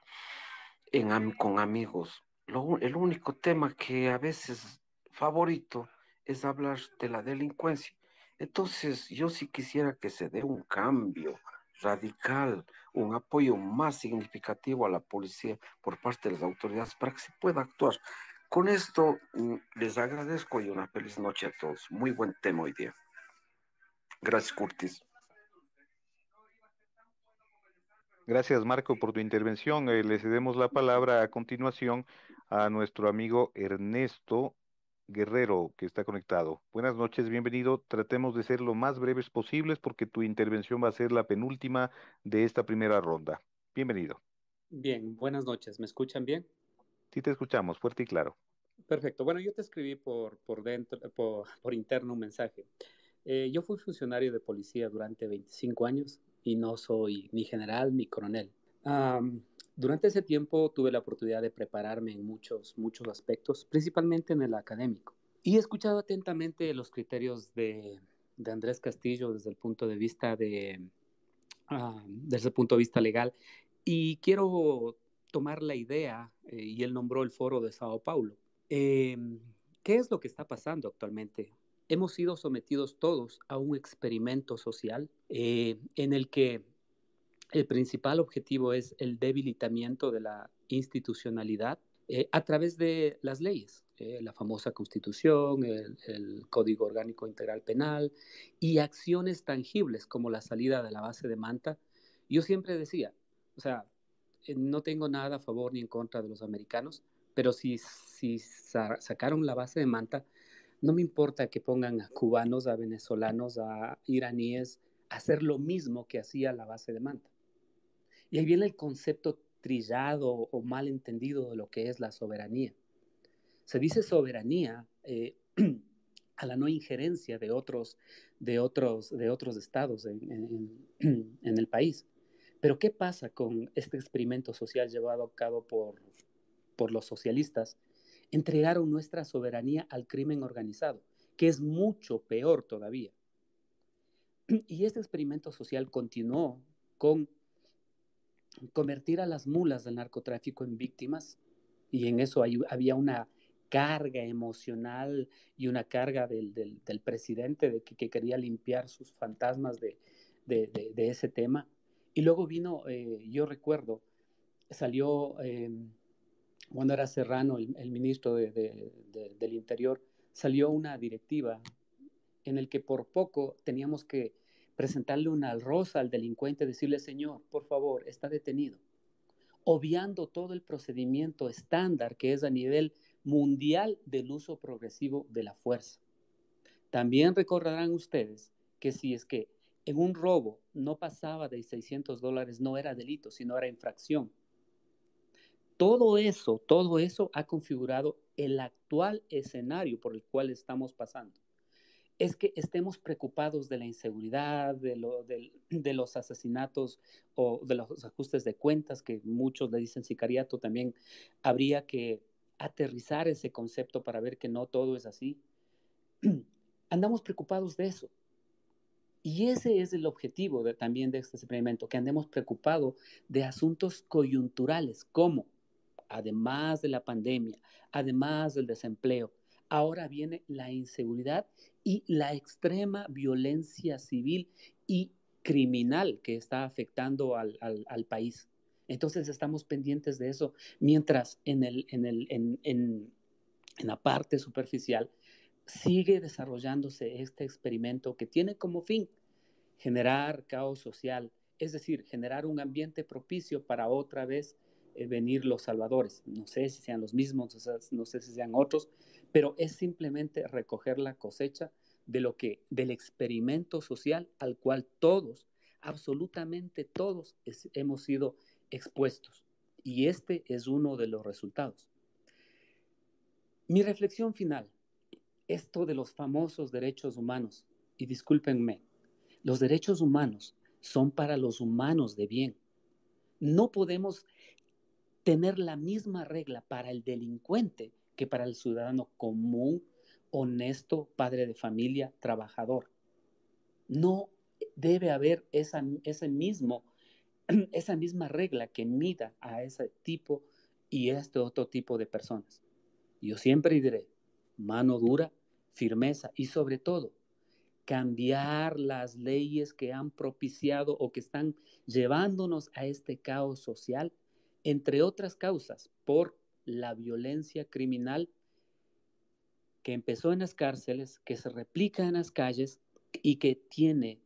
con amigos, el único tema que a veces favorito es hablar de la delincuencia. Entonces, yo sí quisiera que se dé un cambio radical, un apoyo más significativo a la policía por parte de las autoridades para que se pueda actuar. Con esto mm, les agradezco y una feliz noche a todos. Muy buen tema hoy día. Gracias, Curtis. Gracias, Marco, por tu intervención. Eh, le cedemos la palabra a continuación a nuestro amigo Ernesto Guerrero, que está conectado. Buenas noches, bienvenido. Tratemos de ser lo más breves posibles porque tu intervención va a ser la penúltima de esta primera ronda. Bienvenido. Bien, buenas noches. ¿Me escuchan bien? Sí, te escuchamos, fuerte y claro. Perfecto. Bueno, yo te escribí por, por, dentro, por, por interno un mensaje. Eh, yo fui funcionario de policía durante 25 años y no soy ni general ni coronel. Durante ese tiempo tuve la oportunidad de prepararme en muchos, muchos aspectos, principalmente en el académico. Y he escuchado atentamente los criterios de, Andrés Castillo desde el punto de vista de, desde el punto de vista legal. Y quiero tomar la idea, eh, y él nombró el foro de Sao Paulo. Em, ¿Qué es lo que está pasando actualmente? hemos sido sometidos todos a un experimento social eh, en el que el principal objetivo es el debilitamiento de la institucionalidad eh, a través de las leyes, eh, la famosa constitución, el, Código Orgánico Integral Penal y acciones tangibles como la salida de la base de Manta. Yo siempre decía, o sea, no tengo nada a favor ni en contra de los americanos, pero si, si sacaron la base de Manta, no me importa que pongan a cubanos, a venezolanos, a iraníes a hacer lo mismo que hacía la base de Manta. Y ahí viene el concepto trillado o mal entendido de lo que es la soberanía. Se dice soberanía eh, a la no injerencia de otros, de otros, de otros estados en, en el país. Pero ¿qué pasa con este experimento social llevado a cabo por, por los socialistas entregaron nuestra soberanía al crimen organizado, que es mucho peor todavía. Y este experimento social continuó con convertir a las mulas del narcotráfico en víctimas y en eso había una carga emocional y una carga del, presidente de que, quería limpiar sus fantasmas de, ese tema. Y luego vino, eh, yo recuerdo, salió em, cuando era Serrano, el, ministro del Interior, salió una directiva en el que por poco teníamos que presentarle una rosa al delincuente, decirle, señor, por favor, está detenido, obviando todo el procedimiento estándar que es a nivel mundial del uso progresivo de la fuerza. También recordarán ustedes que si es que en un robo no pasaba de 600 dólares, no era delito, sino era infracción. Todo eso, todo eso ha configurado el actual escenario por el cual estamos pasando. Es que estemos preocupados de la inseguridad, de, los asesinatos o de los ajustes de cuentas, que muchos le dicen sicariato, también habría que aterrizar ese concepto para ver que no todo es así. Andamos preocupados de eso. Y ese es el objetivo también de este experimento, que andemos preocupados de asuntos coyunturales, como además de la pandemia, además del desempleo, ahora viene la inseguridad y la extrema violencia civil y criminal que está afectando al, país. Entonces estamos pendientes de eso, mientras en, el, en, el, en, en la parte superficial sigue desarrollándose este experimento que tiene como fin generar caos social, es decir, generar un ambiente propicio para otra vez eh, venir los salvadores. No sé si sean los mismos, no sé si sean otros, pero es simplemente recoger la cosecha de lo que, del experimento social al cual todos, absolutamente todos, hemos sido expuestos. Y este es uno de los resultados. Mi reflexión final, esto de los famosos derechos humanos, y discúlpenme, los derechos humanos son para los humanos de bien. No podemos tener la misma regla para el delincuente que para el ciudadano común, honesto, padre de familia, trabajador. No debe haber esa, ese mismo, esa misma regla que mida a ese tipo y este otro tipo de personas. Yo siempre diré, mano dura, firmeza y sobre todo, cambiar las leyes que han propiciado o que están llevándonos a este caos social entre otras causas, por la violencia criminal que empezó en las cárceles, que se replica en las calles y que tiene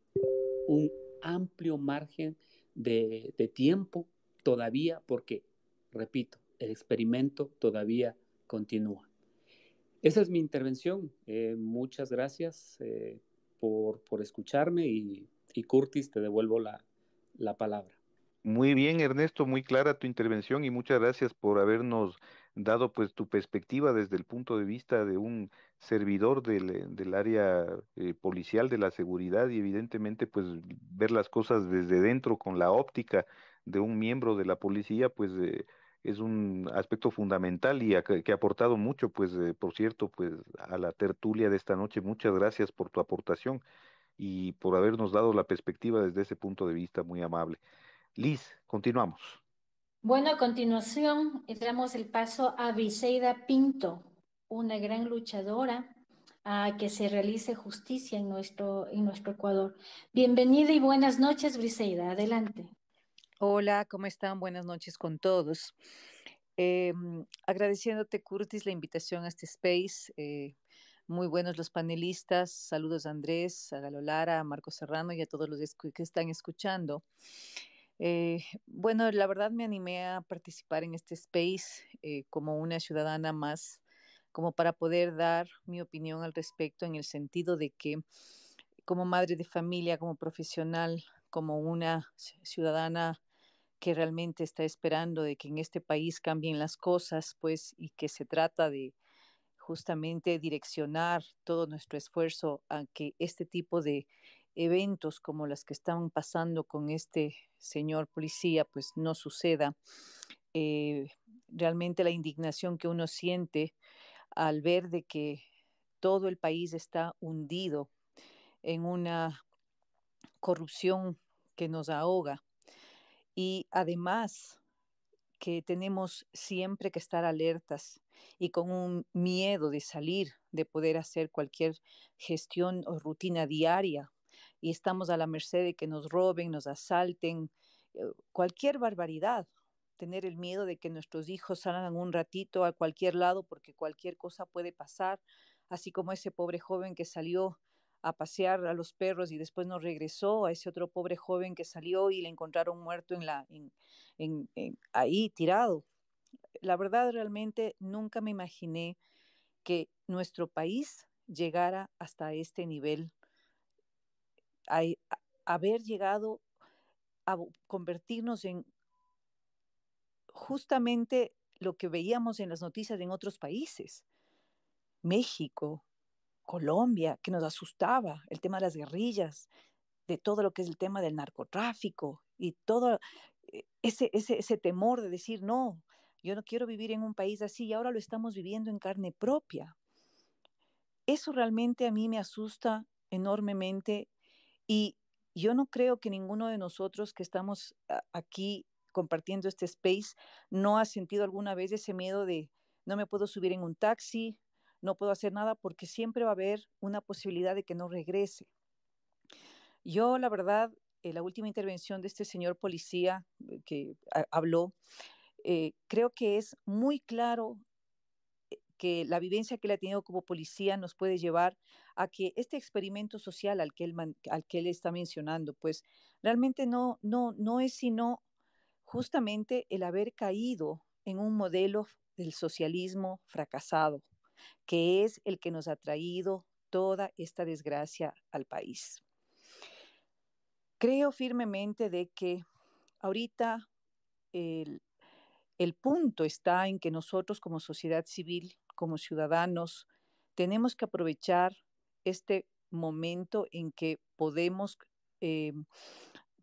un amplio margen de, tiempo todavía porque, repito, el experimento todavía continúa. Esa es mi intervención. Eh, muchas gracias eh, por, por, escucharme y, y, Curtis, te devuelvo la, la palabra. Muy bien, Ernesto, muy clara tu intervención y muchas gracias por habernos dado pues tu perspectiva desde el punto de vista de un servidor del, eh, área eh, policial de la seguridad y evidentemente pues ver las cosas desde dentro con la óptica de un miembro de la policía pues eh, es un aspecto fundamental y que ha aportado mucho pues por cierto pues a la tertulia de esta noche muchas gracias por tu aportación y por habernos dado la perspectiva desde ese punto de vista muy amable. Liz, continuamos. Bueno, a continuación damos el paso a Briseida Pinto, una gran luchadora a que se realice justicia en nuestro, en nuestro Ecuador. Bienvenida y buenas noches, Briseida. Adelante. Hola, ¿cómo están? Buenas noches con todos. Eh, agradeciéndote, Curtis, la invitación a este space. Eh, muy buenos los panelistas. Saludos a Andrés, a Galo Lara, a Marco Serrano y a todos los que están escuchando. Eh, bueno, la verdad me animé a participar en este space eh, como una ciudadana más, como para poder dar mi opinión al respecto en el sentido de que como madre de familia, como profesional, como una ciudadana que realmente está esperando de que en este país cambien las cosas, pues, y que se trata de justamente direccionar todo nuestro esfuerzo a que este tipo de eventos como las que están pasando con este señor policía, pues no suceda. Eh, realmente la indignación que uno siente al ver de que todo el país está hundido en una corrupción que nos ahoga y además que tenemos siempre que estar alertas y con un miedo de salir, de poder hacer cualquier gestión o rutina diaria y estamos a la merced de que nos roben, nos asalten, eh, cualquier barbaridad. Tener el miedo de que nuestros hijos salgan un ratito a cualquier lado porque cualquier cosa puede pasar, así como ese pobre joven que salió a pasear a los perros y después no regresó, a ese otro pobre joven que salió y le encontraron muerto en la, en, ahí tirado. La verdad, realmente nunca me imaginé que nuestro país llegara hasta este nivel haber llegado a convertirnos en justamente lo que veíamos en las noticias en otros países. México, Colombia, que nos asustaba, el tema de las guerrillas, de todo lo que es el tema del narcotráfico y todo eh, ese, ese, ese temor de decir, no, yo no quiero vivir en un país así y ahora lo estamos viviendo en carne propia. Eso realmente a mí me asusta enormemente y yo no creo que ninguno de nosotros que estamos aquí compartiendo este space no ha sentido alguna vez ese miedo de no me puedo subir en un taxi, no puedo hacer nada porque siempre va a haber una posibilidad de que no regrese. Yo, la verdad, en la última intervención de este señor policía eh, que habló, eh, creo que es muy claro que la vivencia que él ha tenido como policía nos puede llevar a que este experimento social al que él, al que está mencionando, pues realmente no, no, no es sino justamente el haber caído en un modelo del socialismo fracasado, que es el que nos ha traído toda esta desgracia al país. Creo firmemente de que ahorita el, el punto está en que nosotros como sociedad civil como ciudadanos, tenemos que aprovechar este momento en que podemos eh,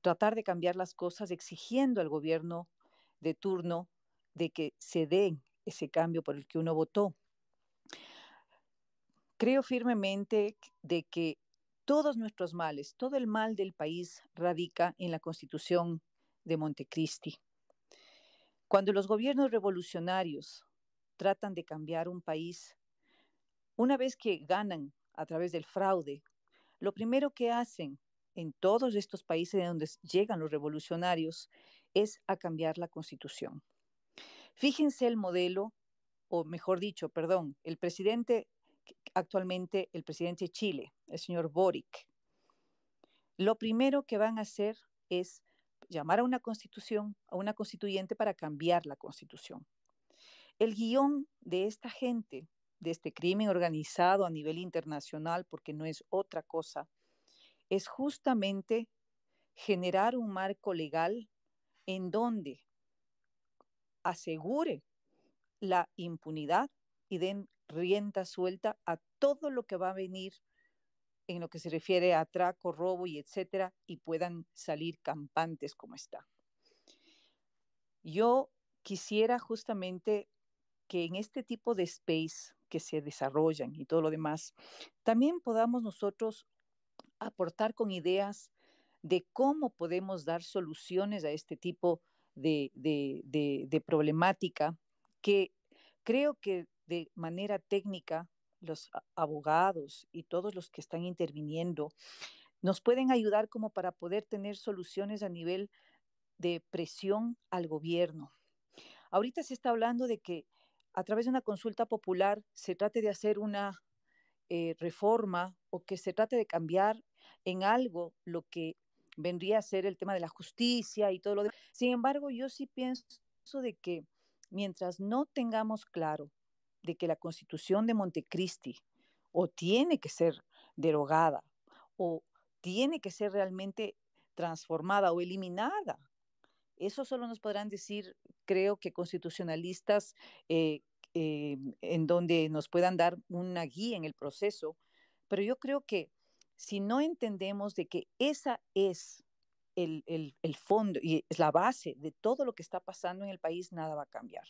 tratar de cambiar las cosas exigiendo al gobierno de turno de que se dé ese cambio por el que uno votó. Creo firmemente de que todos nuestros males, todo el mal del país radica en la constitución de Montecristi. Cuando los gobiernos revolucionarios tratan de cambiar un país, una vez que ganan a través del fraude, lo primero que hacen en todos estos países de donde llegan los revolucionarios es a cambiar la constitución. Fíjense el modelo, o mejor dicho, perdón, el presidente actualmente el presidente de Chile, el señor Boric. Lo primero que van a hacer es llamar a una constitución, a una constituyente para cambiar la constitución. El guion de esta gente, de este crimen organizado a nivel internacional, porque no es otra cosa, es justamente generar un marco legal en donde asegure la impunidad y den rienda suelta a todo lo que va a venir en lo que se refiere a atraco, robo y etcétera, y puedan salir campantes como está. Yo quisiera justamente que en este tipo de space que se desarrollan y todo lo demás, también podamos nosotros aportar con ideas de cómo podemos dar soluciones a este tipo de, de problemática que creo que de manera técnica los abogados y todos los que están interviniendo nos pueden ayudar como para poder tener soluciones a nivel de presión al gobierno. Ahorita se está hablando de que a través de una consulta popular se trate de hacer una eh, reforma o que se trate de cambiar en algo lo que vendría a ser el tema de la justicia y todo lo demás. Sin embargo, yo sí pienso de que mientras no tengamos claro de que la constitución de Montecristi o tiene que ser derogada o tiene que ser realmente transformada o eliminada. Eso solo nos podrán decir, creo que constitucionalistas, eh, eh, en donde nos puedan dar una guía en el proceso, pero yo creo que si no entendemos de que esa es el, el, fondo y es la base de todo lo que está pasando en el país, nada va a cambiar.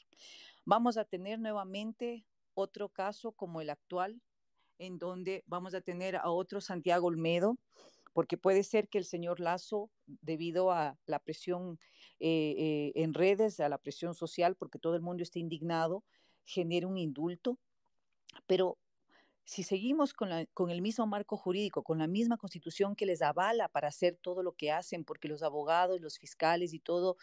Vamos a tener nuevamente otro caso como el actual, en donde vamos a tener a otro Santiago Olmedo, porque puede ser que el señor Lazo, debido a la presión eh, eh, en redes, a la presión social, porque todo el mundo está indignado, genere un indulto, pero si seguimos con, con, el mismo marco jurídico, con la misma constitución que les avala para hacer todo lo que hacen, porque los abogados, los fiscales y todo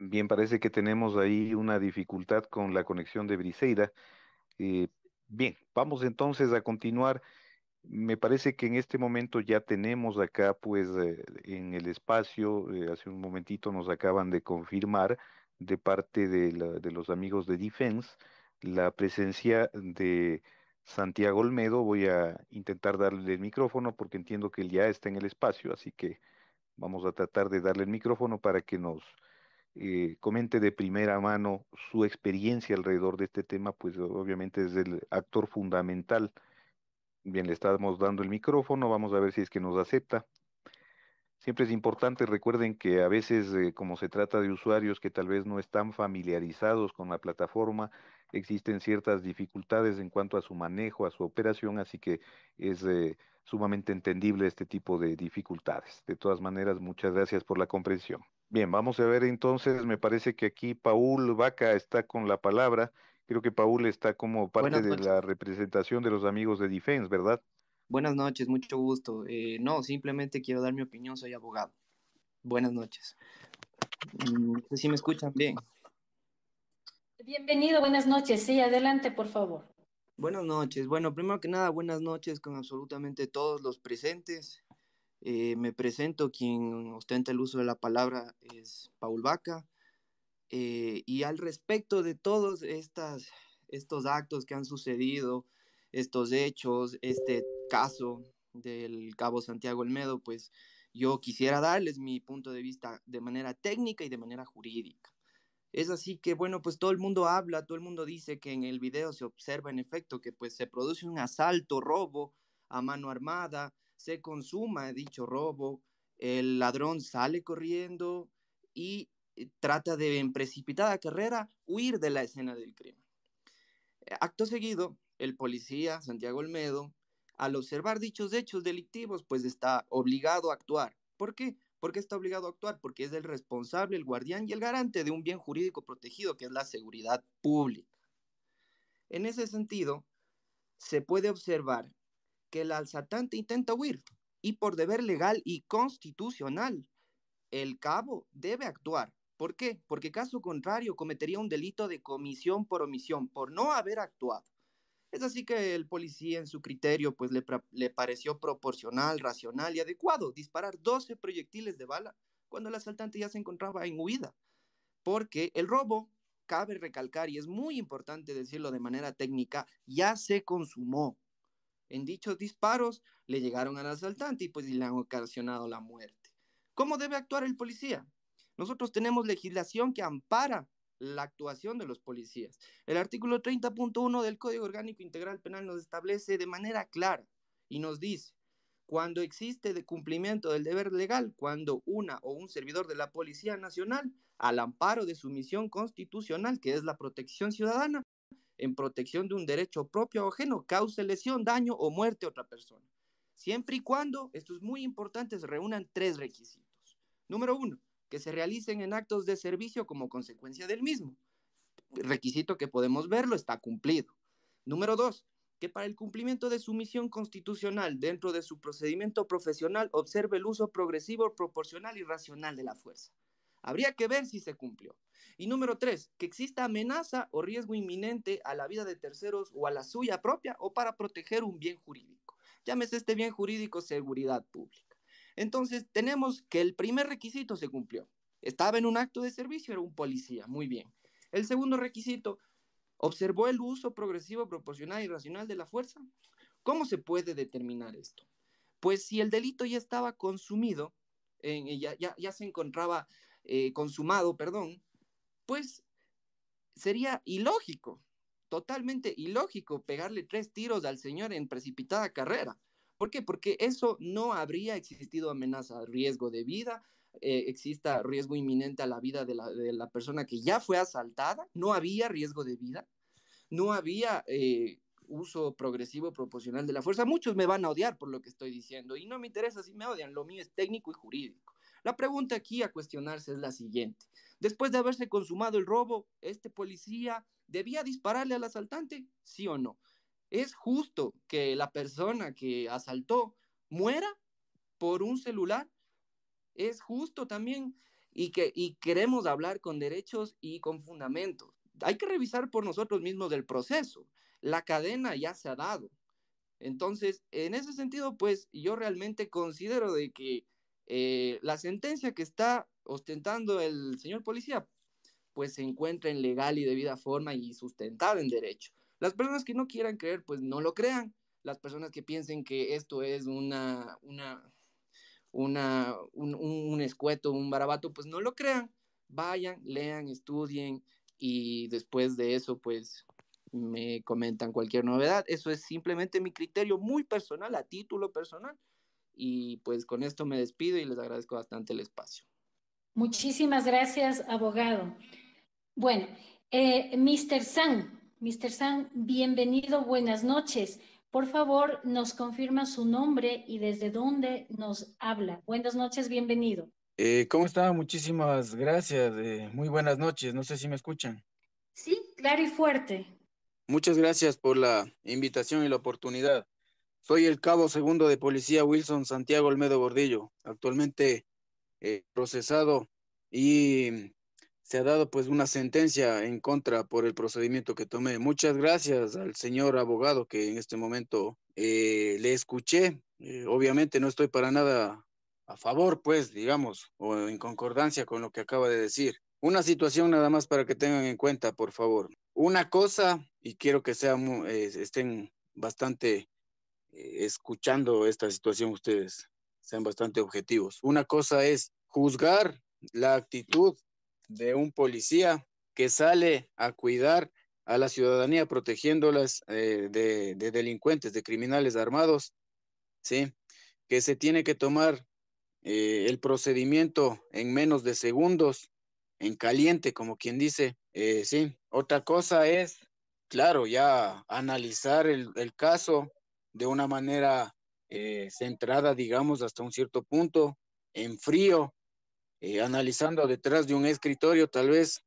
Bien, parece que tenemos ahí una dificultad con la conexión de Briseida. Eh, bien, vamos entonces a continuar. Me parece que en este momento ya tenemos acá, pues, eh, en el espacio, eh, hace un momentito nos acaban de confirmar de parte de, de los amigos de Defense la presencia de Santiago Olmedo. Voy a intentar darle el micrófono porque entiendo que él ya está en el espacio, así que vamos a tratar de darle el micrófono para que nos eh, comente de primera mano su experiencia alrededor de este tema, pues obviamente es el actor fundamental. Bien, le estamos dando el micrófono, vamos a ver si es que nos acepta. Siempre es importante, recuerden que a veces, eh, como se trata de usuarios que tal vez no están familiarizados con la plataforma, existen ciertas dificultades en cuanto a su manejo, a su operación, así que es eh, sumamente entendible este tipo de dificultades. De todas maneras, muchas gracias por la comprensión. Bien, vamos a ver entonces, me parece que aquí Paul Vaca está con la palabra. Creo que Paul está como parte de la representación de los amigos de Defense, ¿verdad? Buenas noches, mucho gusto. Eh, no, simplemente quiero dar mi opinión, soy abogado. Buenas noches. Mm, no sé si me escuchan bien. Bienvenido, buenas noches. Sí, adelante, por favor. Buenas noches. Bueno, primero que nada, buenas noches con absolutamente todos los presentes. Eh, me presento, quien ostenta el uso de la palabra es Paul Vaca. Eh, y al respecto de todos estas, estos actos que han sucedido, estos hechos, este caso del cabo Santiago Olmedo, pues yo quisiera darles mi punto de vista de manera técnica y de manera jurídica. Es así que, bueno, pues todo el mundo habla, todo el mundo dice que en el video se observa en efecto que pues se produce un asalto, robo a mano armada, se consuma dicho robo, el ladrón sale corriendo y trata de en precipitada carrera huir de la escena del crimen. Eh, acto seguido, el policía Santiago Olmedo, al observar dichos hechos delictivos, pues está obligado a actuar. ¿Por qué? ¿Por qué está obligado a actuar? Porque es el responsable, el guardián y el garante de un bien jurídico protegido, que es la seguridad pública. En ese sentido, se puede observar que el alzatante intenta huir y por deber legal y constitucional, el cabo debe actuar. ¿Por qué? Porque caso contrario cometería un delito de comisión por omisión, por no haber actuado. Es así que el policía en su criterio pues le, le pareció proporcional, racional y adecuado disparar 12 proyectiles de bala cuando el asaltante ya se encontraba en huida, porque el robo, cabe recalcar, y es muy importante decirlo de manera técnica, ya se consumó. En dichos disparos le llegaron al asaltante y pues le han ocasionado la muerte. ¿Cómo debe actuar el policía? Nosotros tenemos legislación que ampara la actuación de los policías. El artículo 30.1 del Código Orgánico Integral Penal nos establece de manera clara y nos dice, cuando existe de cumplimiento del deber legal, cuando una o un servidor de la Policía Nacional, al amparo de su misión constitucional, que es la protección ciudadana, en protección de un derecho propio o ajeno, cause lesión, daño o muerte a otra persona. Siempre y cuando, esto es muy importante, se reúnan tres requisitos. Número uno, que se realicen en actos de servicio como consecuencia del mismo. Requisito que podemos verlo está cumplido. Número dos, que para el cumplimiento de su misión constitucional dentro de su procedimiento profesional observe el uso progresivo, proporcional y racional de la fuerza. Habría que ver si se cumplió. Y número tres, que exista amenaza o riesgo inminente a la vida de terceros o a la suya propia o para proteger un bien jurídico. Llámese este bien jurídico seguridad pública. Entonces, tenemos que el primer requisito se cumplió. Estaba en un acto de servicio, era un policía, muy bien. El segundo requisito, observó el uso progresivo, proporcional y racional de la fuerza. ¿Cómo se puede determinar esto? Pues si el delito ya estaba consumido, ya, ya, se encontraba eh, consumado, perdón, pues sería ilógico, totalmente ilógico pegarle tres tiros al señor en precipitada carrera. ¿Por qué? Porque eso no habría existido amenaza, riesgo de vida, eh, exista riesgo inminente a la vida de la, persona que ya fue asaltada, no había riesgo de vida, no había eh, uso progresivo proporcional de la fuerza. Muchos me van a odiar por lo que estoy diciendo y no me interesa si me odian, lo mío es técnico y jurídico. La pregunta aquí a cuestionarse es la siguiente. Después de haberse consumado el robo, ¿este policía debía dispararle al asaltante? ¿Sí o no? ¿Es justo que la persona que asaltó muera por un celular? Es justo también y que y queremos hablar con derechos y con fundamentos. Hay que revisar por nosotros mismos el proceso. La cadena ya se ha dado. Entonces, en ese sentido, pues yo realmente considero de que eh, la sentencia que está ostentando el señor policía, pues se encuentra en legal y debida forma y sustentada en derecho. Las personas que no quieran creer, pues no lo crean. Las personas que piensen que esto es una, una, una, un, escueto, un barabato, pues no lo crean. Vayan, lean, estudien y después de eso, pues me comentan cualquier novedad. Eso es simplemente mi criterio muy personal, a título personal. Y pues con esto me despido y les agradezco bastante el espacio. Muchísimas gracias, abogado. Bueno, eh, Mr. San, Mr. San, bienvenido, buenas noches. Por favor, nos confirma su nombre y desde dónde nos habla. Buenas noches, bienvenido. Eh, ¿Cómo está? Muchísimas gracias. Eh, muy buenas noches. No sé si me escuchan. Sí, claro y fuerte. Muchas gracias por la invitación y la oportunidad. Soy el cabo segundo de policía Wilson Santiago Olmedo Gordillo, actualmente eh, procesado y se ha dado pues una sentencia en contra por el procedimiento que tomé. Muchas gracias al señor abogado que en este momento eh, le escuché. Eh, obviamente no estoy para nada a favor, pues, digamos, o en concordancia con lo que acaba de decir. Una situación nada más para que tengan en cuenta, por favor. Una cosa, y quiero que sean, eh, estén bastante escuchando esta situación ustedes, sean bastante objetivos. Una cosa es juzgar la actitud de un policía que sale a cuidar a la ciudadanía protegiéndolas eh, de, delincuentes, de criminales armados, ¿sí? Que se tiene que tomar eh, el procedimiento en menos de segundos, en caliente, como quien dice, eh, ¿sí? Otra cosa es, claro, ya analizar el, el caso de una manera centrada, digamos, hasta un cierto punto, en frío, eh, analizando detrás de un escritorio tal vez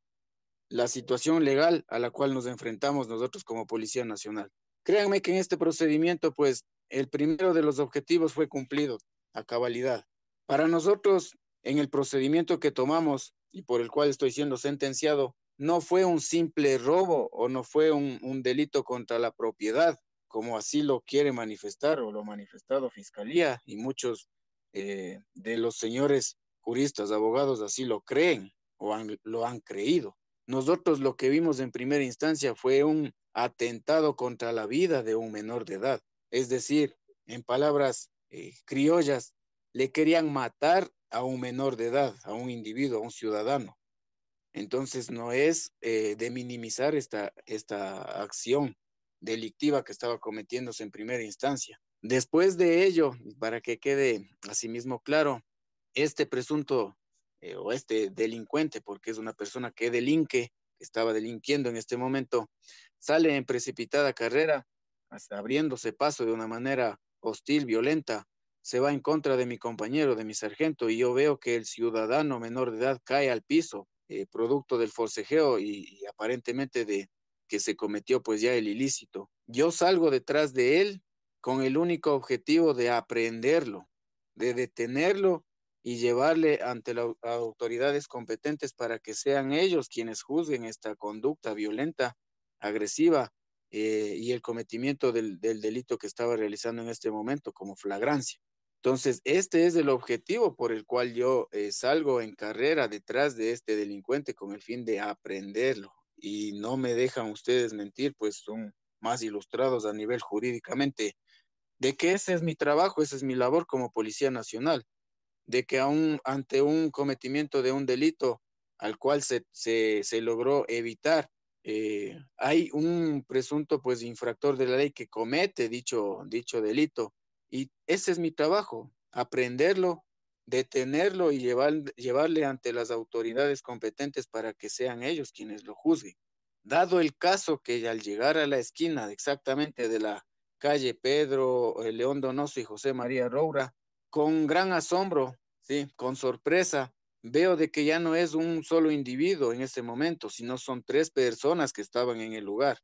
la situación legal a la cual nos enfrentamos nosotros como Policía Nacional. Créanme que en este procedimiento, pues, el primero de los objetivos fue cumplido a cabalidad. Para nosotros, en el procedimiento que tomamos y por el cual estoy siendo sentenciado, no fue un simple robo o no fue un, delito contra la propiedad, como así lo quiere manifestar o lo ha manifestado Fiscalía y muchos eh, de los señores juristas, abogados así lo creen o lo han creído. Nosotros lo que vimos en primera instancia fue un atentado contra la vida de un menor de edad. Es decir, en palabras eh, criollas, le querían matar a un menor de edad, a un individuo, a un ciudadano. Entonces no es eh, de minimizar esta, esta acción delictiva que estaba cometiéndose en primera instancia. Después de ello, para que quede asimismo claro, este presunto eh, o este delincuente, porque es una persona que delinque, que estaba delinquiendo en este momento, sale en precipitada carrera, abriéndose paso de una manera hostil, violenta, se va en contra de mi compañero, de mi sargento, y yo veo que el ciudadano menor de edad cae al piso, eh, producto del forcejeo y, aparentemente de que se cometió pues ya el ilícito. Yo salgo detrás de él con el único objetivo de aprenderlo, de detenerlo y llevarle ante las autoridades competentes para que sean ellos quienes juzguen esta conducta violenta, agresiva eh, y el cometimiento del, delito que estaba realizando en este momento como flagrancia. Entonces, este es el objetivo por el cual yo eh, salgo en carrera detrás de este delincuente con el fin de aprenderlo. Y no me dejan ustedes mentir, pues son más ilustrados a nivel jurídicamente, de que ese es mi trabajo, esa es mi labor como Policía Nacional, de que aún ante un cometimiento de un delito al cual se, se, se logró evitar eh, hay un presunto pues infractor de la ley que comete dicho, dicho delito y ese es mi trabajo, aprenderlo, detenerlo y llevar, llevarle ante las autoridades competentes para que sean ellos quienes lo juzguen. Dado el caso que al llegar a la esquina exactamente de la calle Pedro eh, León Donoso y José María Roura, con gran asombro, sí, con sorpresa, veo de que ya no es un solo individuo en ese momento, sino son tres personas que estaban en el lugar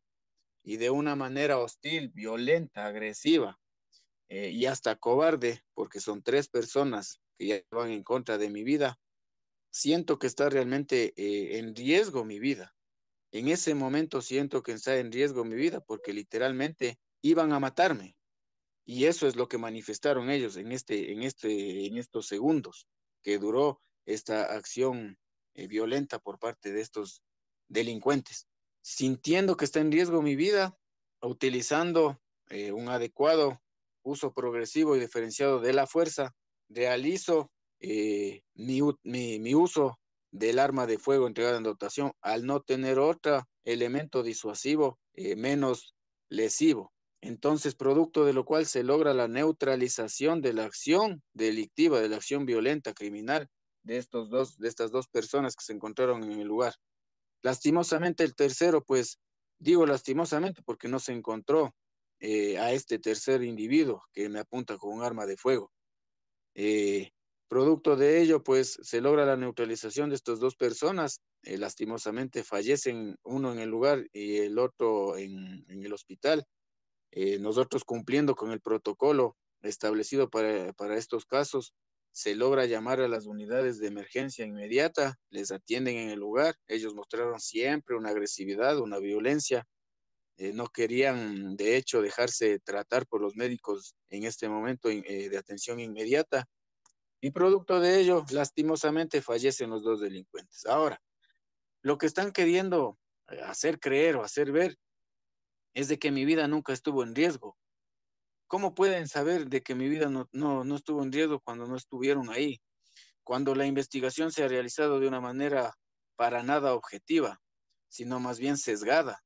y de una manera hostil, violenta, agresiva eh, y hasta cobarde, porque son tres personas que ya van en contra de mi vida, siento que está realmente eh, en riesgo mi vida. En ese momento siento que está en riesgo mi vida porque literalmente iban a matarme. Y eso es lo que manifestaron ellos en, este, en, este, en estos segundos, que duró esta acción eh, violenta por parte de estos delincuentes. Sintiendo que está en riesgo mi vida, utilizando eh, un adecuado uso progresivo y diferenciado de la fuerza, realizo eh, mi, mi, uso del arma de fuego entregada en dotación al no tener otro elemento disuasivo menos lesivo. Entonces, producto de lo cual se logra la neutralización de la acción delictiva, de la acción violenta criminal de, estos dos, de estas dos personas que se encontraron en el lugar. Lastimosamente el tercero, pues digo lastimosamente porque no se encontró eh, a este tercer individuo que me apunta con un arma de fuego. Eh, producto de ello, pues se logra la neutralización de estas dos personas. Eh, lastimosamente fallecen uno en el lugar y el otro en, en el hospital. Nosotros cumpliendo con el protocolo establecido para, para estos casos, se logra llamar a las unidades de emergencia inmediata, les atienden en el lugar, ellos mostraron siempre una agresividad, una violencia, eh, no querían de hecho dejarse tratar por los médicos en este momento eh, de atención inmediata y producto de ello, lastimosamente fallecen los dos delincuentes. Ahora, lo que están queriendo eh, hacer creer o hacer ver es de que mi vida nunca estuvo en riesgo. ¿Cómo pueden saber de que mi vida no, no, estuvo en riesgo cuando no estuvieron ahí? Cuando la investigación se ha realizado de una manera para nada objetiva, sino más bien sesgada,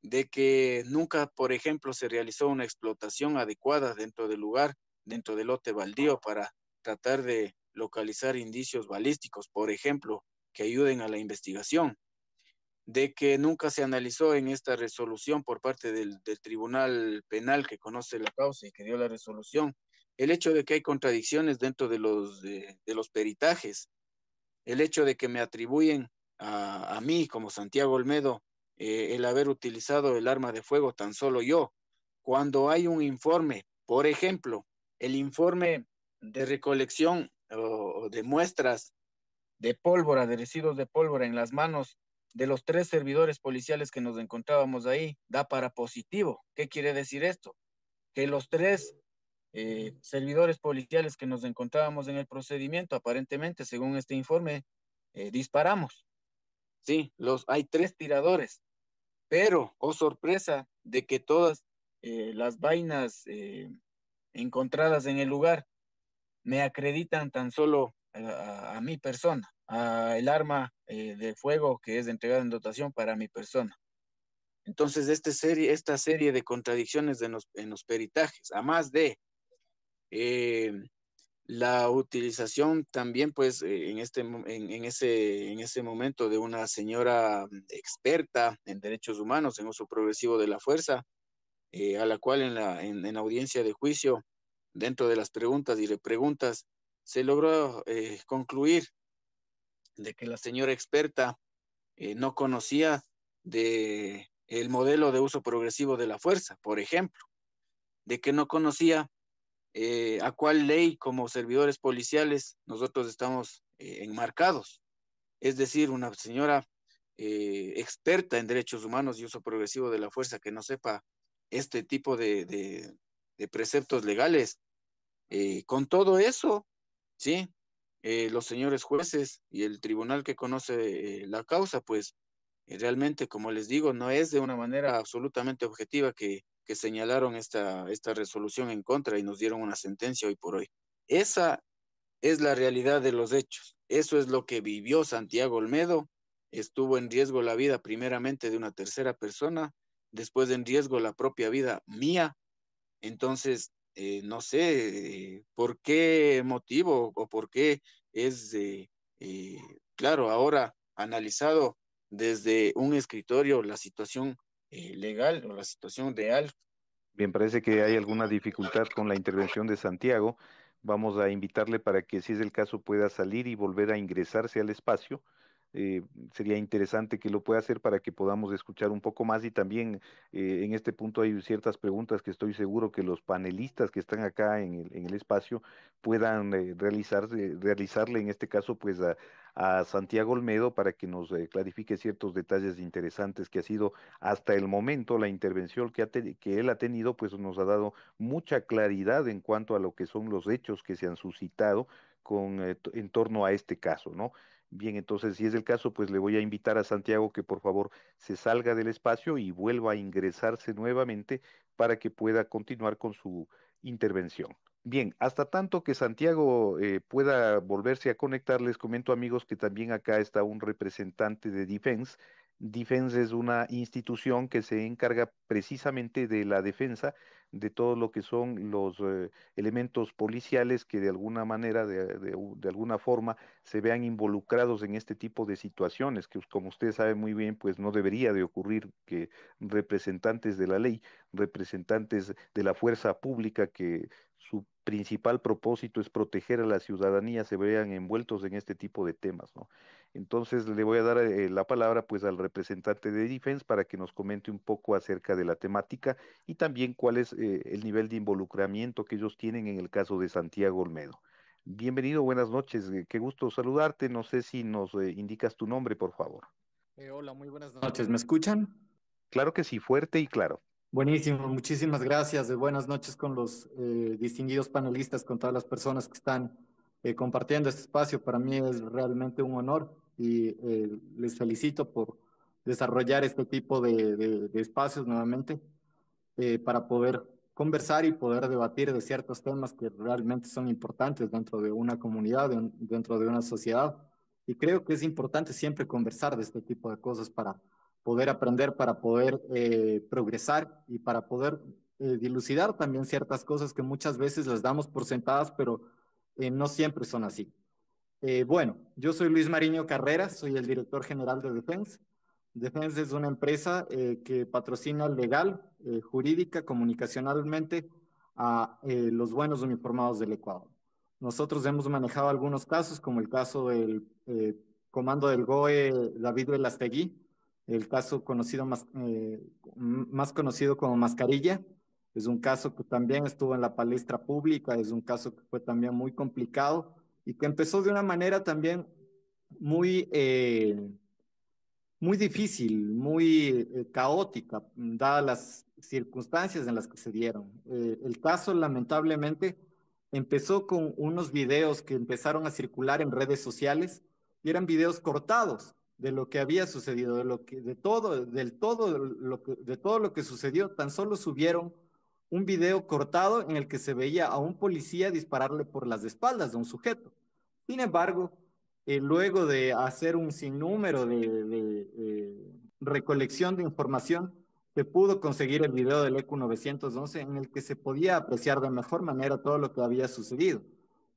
de que nunca, por ejemplo, se realizó una explotación adecuada dentro del lugar, dentro del lote baldío, para tratar de localizar indicios balísticos, por ejemplo, que ayuden a la investigación de que nunca se analizó en esta resolución por parte del, Tribunal Penal que conoce la causa y que dio la resolución, el hecho de que hay contradicciones dentro de los, de, los peritajes, el hecho de que me atribuyen a, mí como Santiago Olmedo eh, el haber utilizado el arma de fuego tan solo yo, cuando hay un informe, por ejemplo, el informe de recolección o de muestras de pólvora, de residuos de pólvora en las manos de los tres servidores policiales que nos encontrábamos ahí da para positivo. ¿Qué quiere decir esto? Que los tres eh, servidores policiales que nos encontrábamos en el procedimiento, aparentemente, según este informe, eh, disparamos. Sí, los, hay tres tiradores, pero, oh sorpresa, de que todas eh, las vainas encontradas en el lugar me acreditan tan solo a, mi persona, a el arma de fuego que es entregada en dotación para mi persona. Entonces, este serie, esta serie de contradicciones en los peritajes, a más de eh, la utilización también, pues, eh, en, este, en, ese, en ese momento de una señora experta en derechos humanos, en uso progresivo de la fuerza, eh, a la cual en la, en, audiencia de juicio, dentro de las preguntas y repreguntas, se logró concluir de que la señora experta no conocía de el modelo de uso progresivo de la fuerza, por ejemplo, de que no conocía eh, a cuál ley como servidores policiales nosotros estamos eh, enmarcados. Es decir, una señora eh, experta en derechos humanos y uso progresivo de la fuerza que no sepa este tipo de, preceptos legales. con todo eso, ¿sí? Los señores jueces y el tribunal que conoce la causa, pues realmente, como les digo, no es de una manera absolutamente objetiva que que señalaron esta, esta resolución en contra y nos dieron una sentencia hoy por hoy. Esa es la realidad de los hechos. Eso es lo que vivió Santiago Olmedo. Estuvo en riesgo la vida primeramente de una tercera persona, después en riesgo la propia vida mía. Entonces, eh, no sé eh, por qué motivo o por qué es, eh, claro, ahora analizado desde un escritorio la situación legal o la situación real. Bien, parece que hay alguna dificultad con la intervención de Santiago. Vamos a invitarle para que, si es el caso, pueda salir y volver a ingresarse al espacio. Eh, sería interesante que lo pueda hacer para que podamos escuchar un poco más y también eh, en este punto hay ciertas preguntas que estoy seguro que los panelistas que están acá en el, en el espacio puedan eh, realizar, realizarle en este caso pues a, a Santiago Olmedo para que nos clarifique ciertos detalles interesantes que ha sido hasta el momento la intervención que, ha que él ha tenido pues nos ha dado mucha claridad en cuanto a lo que son los hechos que se han suscitado con, en torno a este caso, ¿no? Bien, entonces, si es el caso, pues le voy a invitar a Santiago que por favor se salga del espacio y vuelva a ingresarse nuevamente para que pueda continuar con su intervención. Bien, hasta tanto que Santiago eh, pueda volverse a conectar, les comento amigos que también acá está un representante de Defense. Defense es una institución que se encarga precisamente de la defensa de todo lo que son los eh, elementos policiales que de alguna manera, de, de, alguna forma, se vean involucrados en este tipo de situaciones, que como usted sabe muy bien, pues no debería de ocurrir que representantes de la ley, representantes de la fuerza pública que su principal propósito es proteger a la ciudadanía, se vean envueltos en este tipo de temas, ¿no? Entonces le voy a dar eh, la palabra pues al representante de Defense para que nos comente un poco acerca de la temática y también cuál es eh, el nivel de involucramiento que ellos tienen en el caso de Santiago Olmedo. Bienvenido, buenas noches, eh, qué gusto saludarte. No sé si nos indicas tu nombre, por favor. hola, muy buenas noches. ¿Me escuchan? Claro que sí, fuerte y claro. Buenísimo, muchísimas gracias. Buenas noches con los distinguidos panelistas, con todas las personas que están compartiendo este espacio. Para mí es realmente un honor y eh, les felicito por desarrollar este tipo de, espacios nuevamente eh, para poder conversar y poder debatir de ciertos temas que realmente son importantes dentro de una comunidad, dentro de una sociedad. Y creo que es importante siempre conversar de este tipo de cosas para poder aprender, para poder eh, progresar y para poder dilucidar también ciertas cosas que muchas veces las damos por sentadas, pero no siempre son así. Eh, bueno, yo soy Luis Mariño Carreras, soy el director general de Defense. Defense es una empresa eh, que patrocina legal, eh, jurídica, comunicacionalmente a los buenos uniformados del Ecuador. Nosotros hemos manejado algunos casos, como el caso del comando del GOE David Velastegui, el caso conocido más, más conocido como Mascarilla. Es un caso que también estuvo en la palestra pública, es un caso que fue también muy complicado y que empezó de una manera también muy, eh, muy difícil, muy eh, caótica, dadas las circunstancias en las que se dieron. Eh, el caso, lamentablemente, empezó con unos videos que empezaron a circular en redes sociales y eran videos cortados de lo que había sucedido, de lo de todo, del todo lo que, de todo lo que sucedió. Tan solo subieron un video cortado en el que se veía a un policía dispararle por las espaldas de un sujeto. Sin embargo, eh, luego de hacer un sinnúmero de, eh, recolección de información, se pudo conseguir el video del ECU 911 en el que se podía apreciar de mejor manera todo lo que había sucedido.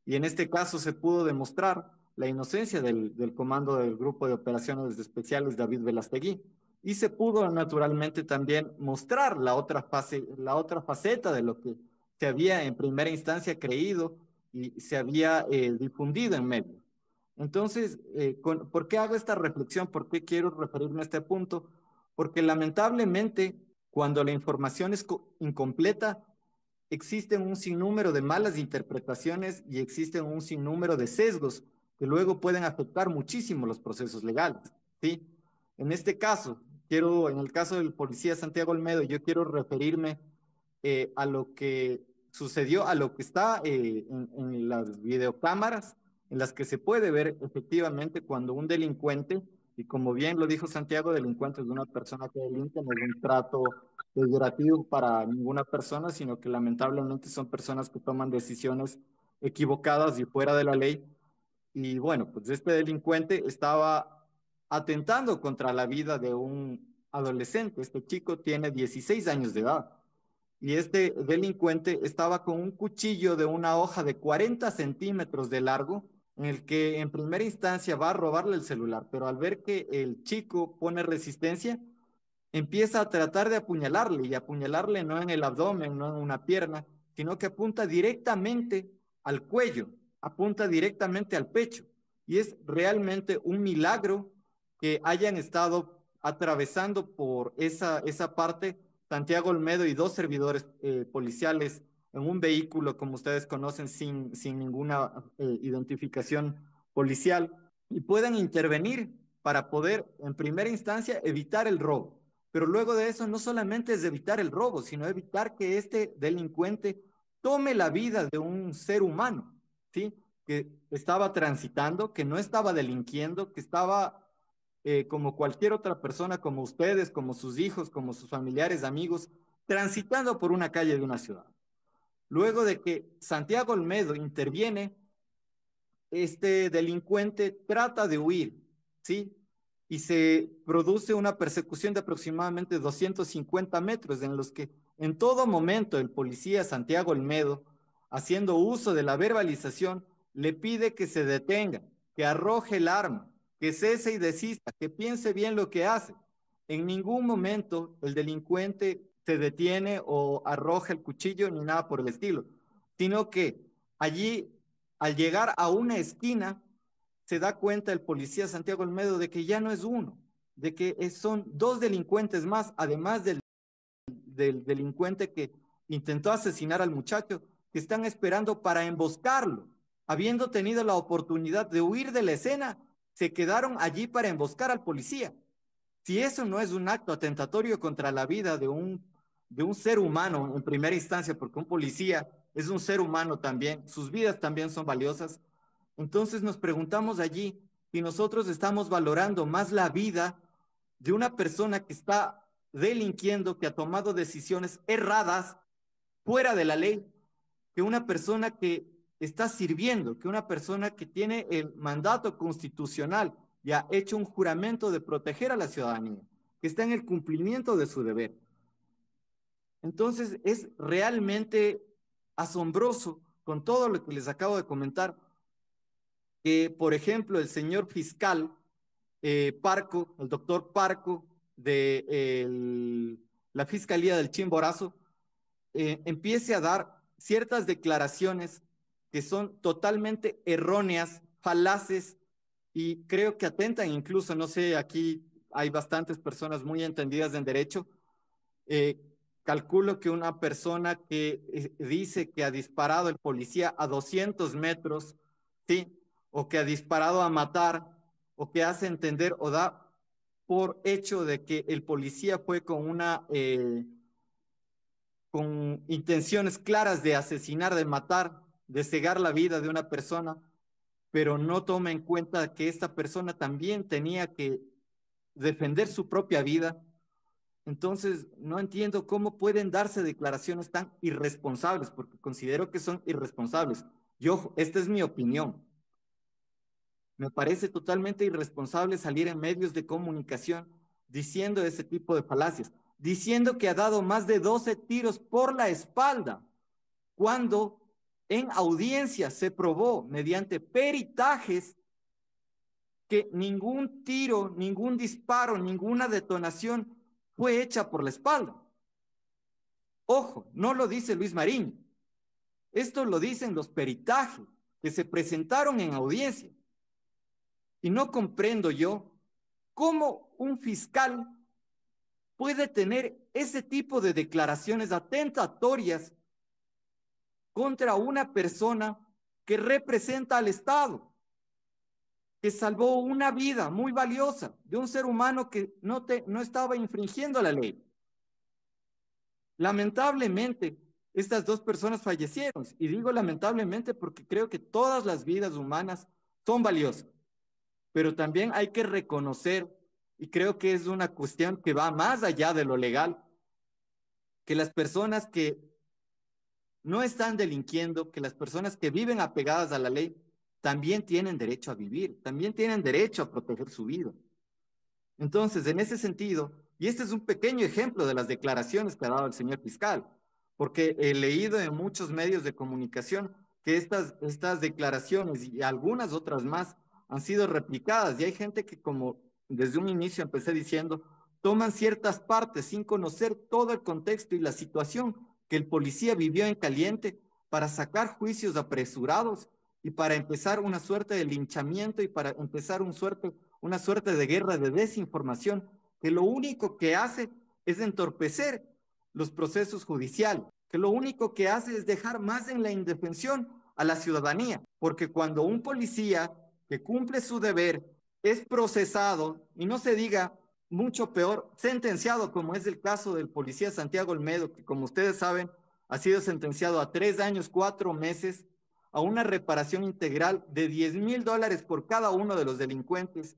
Y en este caso se pudo demostrar la inocencia del, del comando del Grupo de Operaciones Especiales David Velastegui. Y se pudo naturalmente también mostrar la otra, fase, la otra faceta de lo que se había en primera instancia creído y se había eh, difundido en medios. Entonces, eh, ¿por qué hago esta reflexión? ¿Por qué quiero referirme a este punto? Porque lamentablemente, cuando la información es incompleta, existen un sinnúmero de malas interpretaciones y existen un sinnúmero de sesgos que luego pueden afectar muchísimo los procesos legales. ¿sí? En este caso, quiero, en el caso del policía Santiago Olmedo, yo quiero referirme eh, a lo que sucedió, a lo que está eh, en, las videocámaras en las que se puede ver efectivamente cuando un delincuente, y como bien lo dijo Santiago, delincuente es una persona que delinque, no es un trato peyorativo para ninguna persona, sino que lamentablemente son personas que toman decisiones equivocadas y fuera de la ley. Y bueno, pues este delincuente estaba atentando contra la vida de un adolescente. Este chico tiene 16 años de edad. Y este delincuente estaba con un cuchillo de una hoja de 40 centímetros de largo en el que en primera instancia va a robarle el celular, pero al ver que el chico pone resistencia, empieza a tratar de apuñalarle y apuñalarle no en el abdomen, no en una pierna, sino que apunta directamente al cuello, apunta directamente al pecho. Y es realmente un milagro que hayan estado atravesando por esa, esa parte Santiago Olmedo y dos servidores eh, policiales en un vehículo, como ustedes conocen, sin, sin ninguna eh, identificación policial y puedan intervenir para poder, en primera instancia, evitar el robo. Pero luego de eso, no solamente es evitar el robo, sino evitar que este delincuente tome la vida de un ser humano, Que estaba transitando, que no estaba delinquiendo, que estaba eh, como cualquier otra persona, como ustedes, como sus hijos, como sus familiares, amigos, transitando por una calle de una ciudad. Luego de que Santiago Olmedo interviene, este delincuente trata de huir, ¿sí? Y se produce una persecución de aproximadamente 250 metros en los que en todo momento el policía Santiago Olmedo, haciendo uso de la verbalización, le pide que se detenga, que arroje el arma, que cese y desista, que piense bien lo que hace. En ningún momento el delincuente se detiene o arroja el cuchillo ni nada por el estilo, sino que allí, al llegar a una esquina, se da cuenta el policía Santiago Olmedo de que ya no es uno, de que son dos delincuentes más, además del, del delincuente que intentó asesinar al muchacho, que están esperando para emboscarlo. Habiendo tenido la oportunidad de huir de la escena, se quedaron allí para emboscar al policía. Si eso no es un acto atentatorio contra la vida de un de un ser humano en primera instancia, porque un policía es un ser humano también, sus vidas también son valiosas. Entonces nos preguntamos allí si nosotros estamos valorando más la vida de una persona que está delinquiendo, que ha tomado decisiones erradas fuera de la ley, que una persona que está sirviendo, que una persona que tiene el mandato constitucional y ha hecho un juramento de proteger a la ciudadanía, que está en el cumplimiento de su deber. Entonces es realmente asombroso con todo lo que les acabo de comentar, que por ejemplo el señor fiscal eh, Parco, el doctor Parco de la Fiscalía del Chimborazo, eh, empiece a dar ciertas declaraciones que son totalmente erróneas, falaces y creo que atentan incluso, no sé, aquí hay bastantes personas muy entendidas en derecho, eh, Calculo que una persona que eh, dice que ha disparado el policía a 200 metros, ¿sí? O que ha disparado a matar, o que hace entender o da por hecho de que el policía fue con una eh, con intenciones claras de asesinar, de matar, de cegar la vida de una persona, pero no toma en cuenta que esta persona también tenía que defender su propia vida. Entonces, no entiendo cómo pueden darse declaraciones tan irresponsables, porque considero que son irresponsables. Yo, esta es mi opinión. Me parece totalmente irresponsable salir en medios de comunicación diciendo ese tipo de falacias diciendo que ha dado más de 12 tiros por la espalda, cuando en audiencia se probó mediante peritajes que ningún tiro, ningún disparo, ninguna detonación fue hecha por la espalda. Ojo, no lo dice Luis Marín. Esto lo dicen los peritajes que se presentaron en audiencia. Y no comprendo yo cómo un fiscal puede tener ese tipo de declaraciones atentatorias contra una persona que representa al Estado, que salvó una vida muy valiosa de un ser humano que no, te, no estaba infringiendo la ley. Lamentablemente, estas dos personas fallecieron, y digo lamentablemente porque creo que todas las vidas humanas son valiosas, pero también hay que reconocer y creo que es una cuestión que va más allá de lo legal, que las personas que no están delinquiendo, que las personas que viven apegadas a la ley, también tienen derecho a vivir, también tienen derecho a proteger su vida. Entonces, en ese sentido, y este es un pequeño ejemplo de las declaraciones que ha dado el señor fiscal, porque he leído en muchos medios de comunicación que estas, estas declaraciones y algunas otras más han sido replicadas y hay gente que como desde un inicio empecé diciendo, toman ciertas partes sin conocer todo el contexto y la situación que el policía vivió en caliente para sacar juicios apresurados y para empezar una suerte de linchamiento y para empezar un suerte, una suerte de guerra de desinformación que lo único que hace es entorpecer los procesos judiciales, que lo único que hace es dejar más en la indefensión a la ciudadanía, porque cuando un policía que cumple su deber es procesado y no se diga mucho peor, sentenciado, como es el caso del policía Santiago Olmedo, que como ustedes saben, ha sido sentenciado a tres años, cuatro meses, a una reparación integral de 10 mil dólares por cada uno de los delincuentes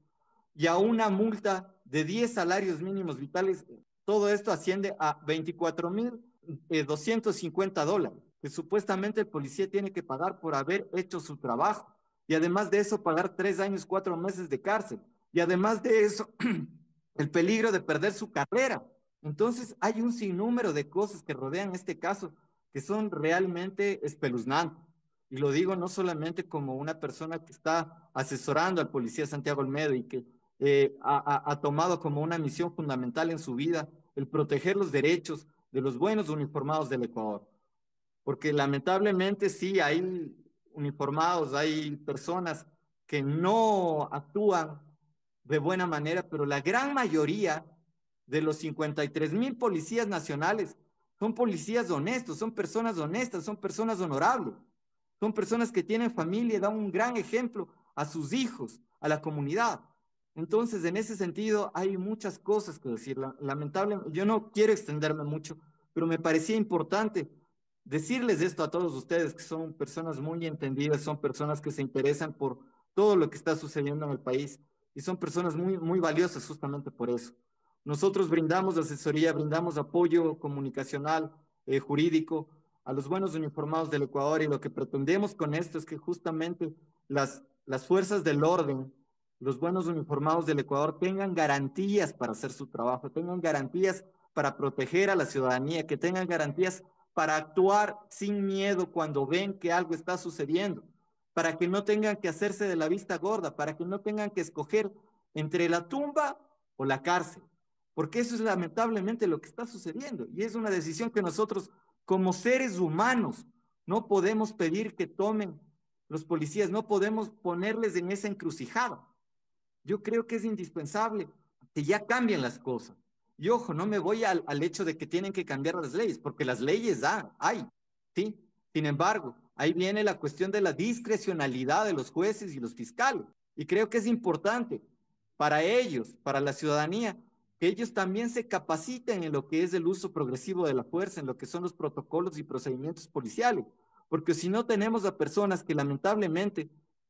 y a una multa de 10 salarios mínimos vitales. Todo esto asciende a 24 mil 250 eh, dólares, que supuestamente el policía tiene que pagar por haber hecho su trabajo y además de eso pagar tres años, cuatro meses de cárcel. Y además de eso, el peligro de perder su carrera. Entonces hay un sinnúmero de cosas que rodean este caso que son realmente espeluznantes. Y lo digo no solamente como una persona que está asesorando al policía Santiago Olmedo y que eh, ha, ha tomado como una misión fundamental en su vida el proteger los derechos de los buenos uniformados del Ecuador. Porque lamentablemente sí hay uniformados, hay personas que no actúan de buena manera, pero la gran mayoría de los 53 mil policías nacionales son policías honestos, son personas honestas, son personas honorables, son personas que tienen familia, dan un gran ejemplo a sus hijos, a la comunidad. Entonces, en ese sentido, hay muchas cosas que decir. Lamentablemente, yo no quiero extenderme mucho, pero me parecía importante decirles esto a todos ustedes, que son personas muy entendidas, son personas que se interesan por todo lo que está sucediendo en el país y son personas muy, muy valiosas justamente por eso. Nosotros brindamos asesoría, brindamos apoyo comunicacional, eh, jurídico a los buenos uniformados del Ecuador y lo que pretendemos con esto es que justamente las, las fuerzas del orden, los buenos uniformados del Ecuador tengan garantías para hacer su trabajo, tengan garantías para proteger a la ciudadanía, que tengan garantías para actuar sin miedo cuando ven que algo está sucediendo, para que no tengan que hacerse de la vista gorda, para que no tengan que escoger entre la tumba o la cárcel, porque eso es lamentablemente lo que está sucediendo y es una decisión que nosotros como seres humanos no podemos pedir que tomen los policías, no podemos ponerles en esa encrucijada. Yo creo que es indispensable que ya cambien las cosas. Y ojo, no me voy al, hecho de que tienen que cambiar las leyes, porque las leyes hay, ¿sí? Sin embargo, ahí viene la cuestión de la discrecionalidad de los jueces y los fiscales. Y creo que es importante para ellos, para la ciudadanía, que ellos también se capaciten en lo que es el uso progresivo de la fuerza, en lo que son los protocolos y procedimientos policiales, porque si no tenemos a personas que lamentablemente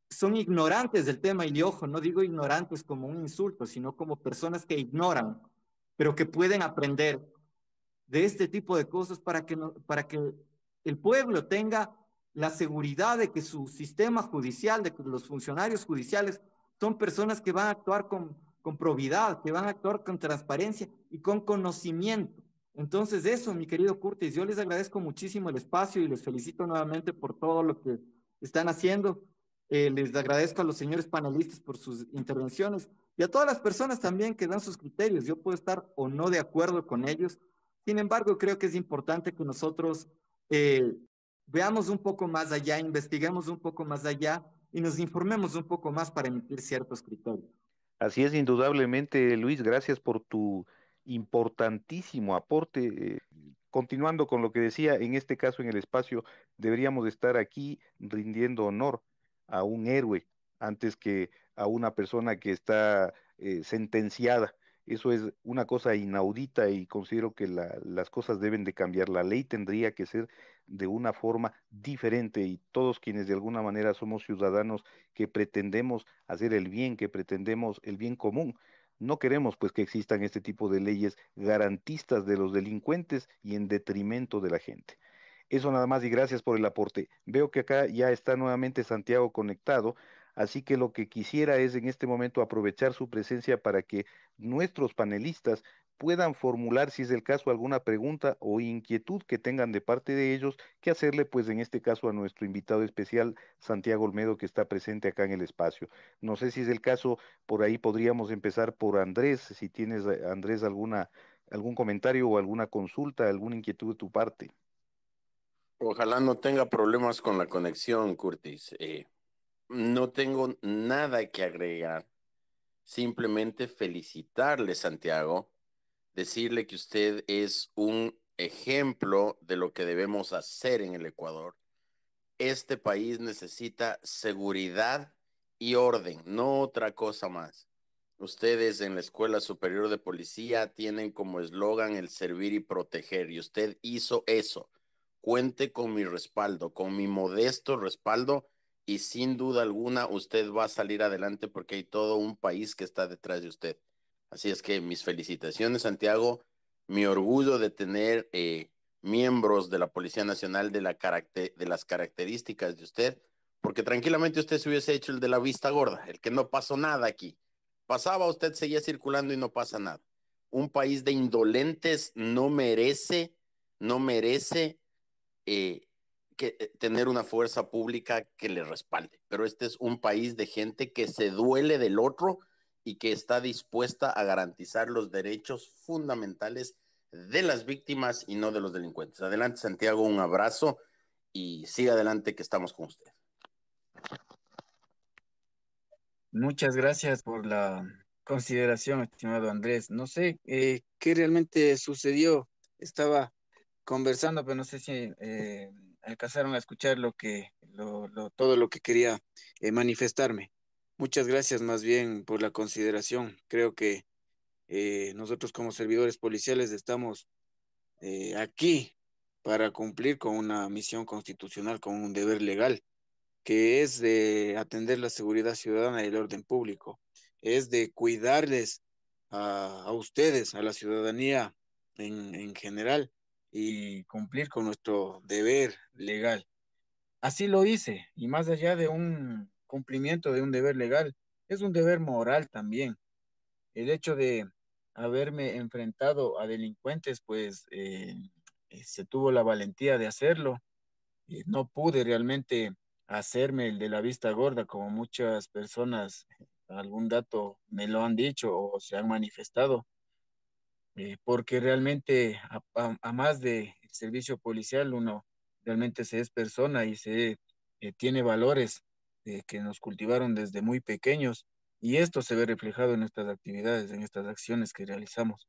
son ignorantes del tema, y ojo, no digo ignorantes como un insulto, sino como personas que ignoran, pero que pueden aprender de este tipo de cosas para que, para que el pueblo tenga la seguridad de que su sistema judicial, de que los funcionarios judiciales son personas que van a actuar con, con probidad, que van a actuar con transparencia y con conocimiento. Entonces eso, mi querido Curtis, yo les agradezco muchísimo el espacio y les felicito nuevamente por todo lo que están haciendo. Eh, les agradezco a los señores panelistas por sus intervenciones y a todas las personas también que dan sus criterios. Yo puedo estar o no de acuerdo con ellos. Sin embargo, creo que es importante que nosotros eh, veamos un poco más allá, investiguemos un poco más allá y nos informemos un poco más para emitir ciertos criterios. Así es, indudablemente, Luis, gracias por tu importantísimo aporte. Continuando con lo que decía, en este caso en el espacio, deberíamos estar aquí rindiendo honor a un héroe antes que a una persona que está eh, sentenciada. Eso es una cosa inaudita y considero que las cosas deben de cambiar. La ley tendría que ser de una forma diferente y todos quienes de alguna manera somos ciudadanos que pretendemos hacer el bien, que pretendemos el bien común, no queremos pues que existan este tipo de leyes garantistas de los delincuentes y en detrimento de la gente. Eso nada más y gracias por el aporte. Veo que acá ya está nuevamente Santiago conectado, así que lo que quisiera es en este momento aprovechar su presencia para que nuestros panelistas puedan formular, si es el caso, alguna pregunta o inquietud que tengan de parte de ellos, que hacerle, pues en este caso, a nuestro invitado especial, Santiago Olmedo, que está presente acá en el espacio. No sé si es el caso, por ahí podríamos empezar por Andrés, si tienes, Andrés, alguna, algún comentario o alguna consulta, alguna inquietud de tu parte. Ojalá no tenga problemas con la conexión, Curtis. Eh, no tengo nada que agregar. Simplemente felicitarle, Santiago, decirle que usted es un ejemplo de lo que debemos hacer en el Ecuador. Este país necesita seguridad y orden, no otra cosa más. Ustedes en la Escuela Superior de Policía tienen como eslogan el servir y proteger y usted hizo eso. Cuente con mi respaldo, con mi modesto respaldo y sin duda alguna usted va a salir adelante porque hay todo un país que está detrás de usted. Así es que mis felicitaciones, Santiago. Mi orgullo de tener eh, miembros de la Policía Nacional de, la de las características de usted, porque tranquilamente usted se hubiese hecho el de la vista gorda, el que no pasó nada aquí. Pasaba, usted seguía circulando y no pasa nada. Un país de indolentes no merece, no merece eh, que, eh, tener una fuerza pública que le respalde. Pero este es un país de gente que se duele del otro y que está dispuesta a garantizar los derechos fundamentales de las víctimas y no de los delincuentes. Adelante, Santiago, un abrazo y siga adelante que estamos con usted. Muchas gracias por la consideración, estimado Andrés. No sé eh, qué realmente sucedió. Estaba conversando, pero no sé si eh, alcanzaron a escuchar lo que, todo lo que quería eh, manifestarme. Muchas gracias más bien por la consideración. Creo que eh, nosotros como servidores policiales estamos eh, aquí para cumplir con una misión constitucional, con un deber legal, que es de atender la seguridad ciudadana y el orden público, es de cuidarles a, ustedes, a la ciudadanía en, en general y cumplir con nuestro deber legal. Así lo hice, y más allá de un cumplimiento de un deber legal, es un deber moral también. El hecho de haberme enfrentado a delincuentes, pues eh, eh, se tuvo la valentía de hacerlo. y no pude realmente hacerme el de la vista gorda, como muchas personas, algún dato me lo han dicho o se han manifestado, eh, porque realmente a, más de servicio policial, uno realmente se es persona y se tiene valores eh, que nos cultivaron desde muy pequeños y esto se ve reflejado en nuestras actividades, en estas acciones que realizamos.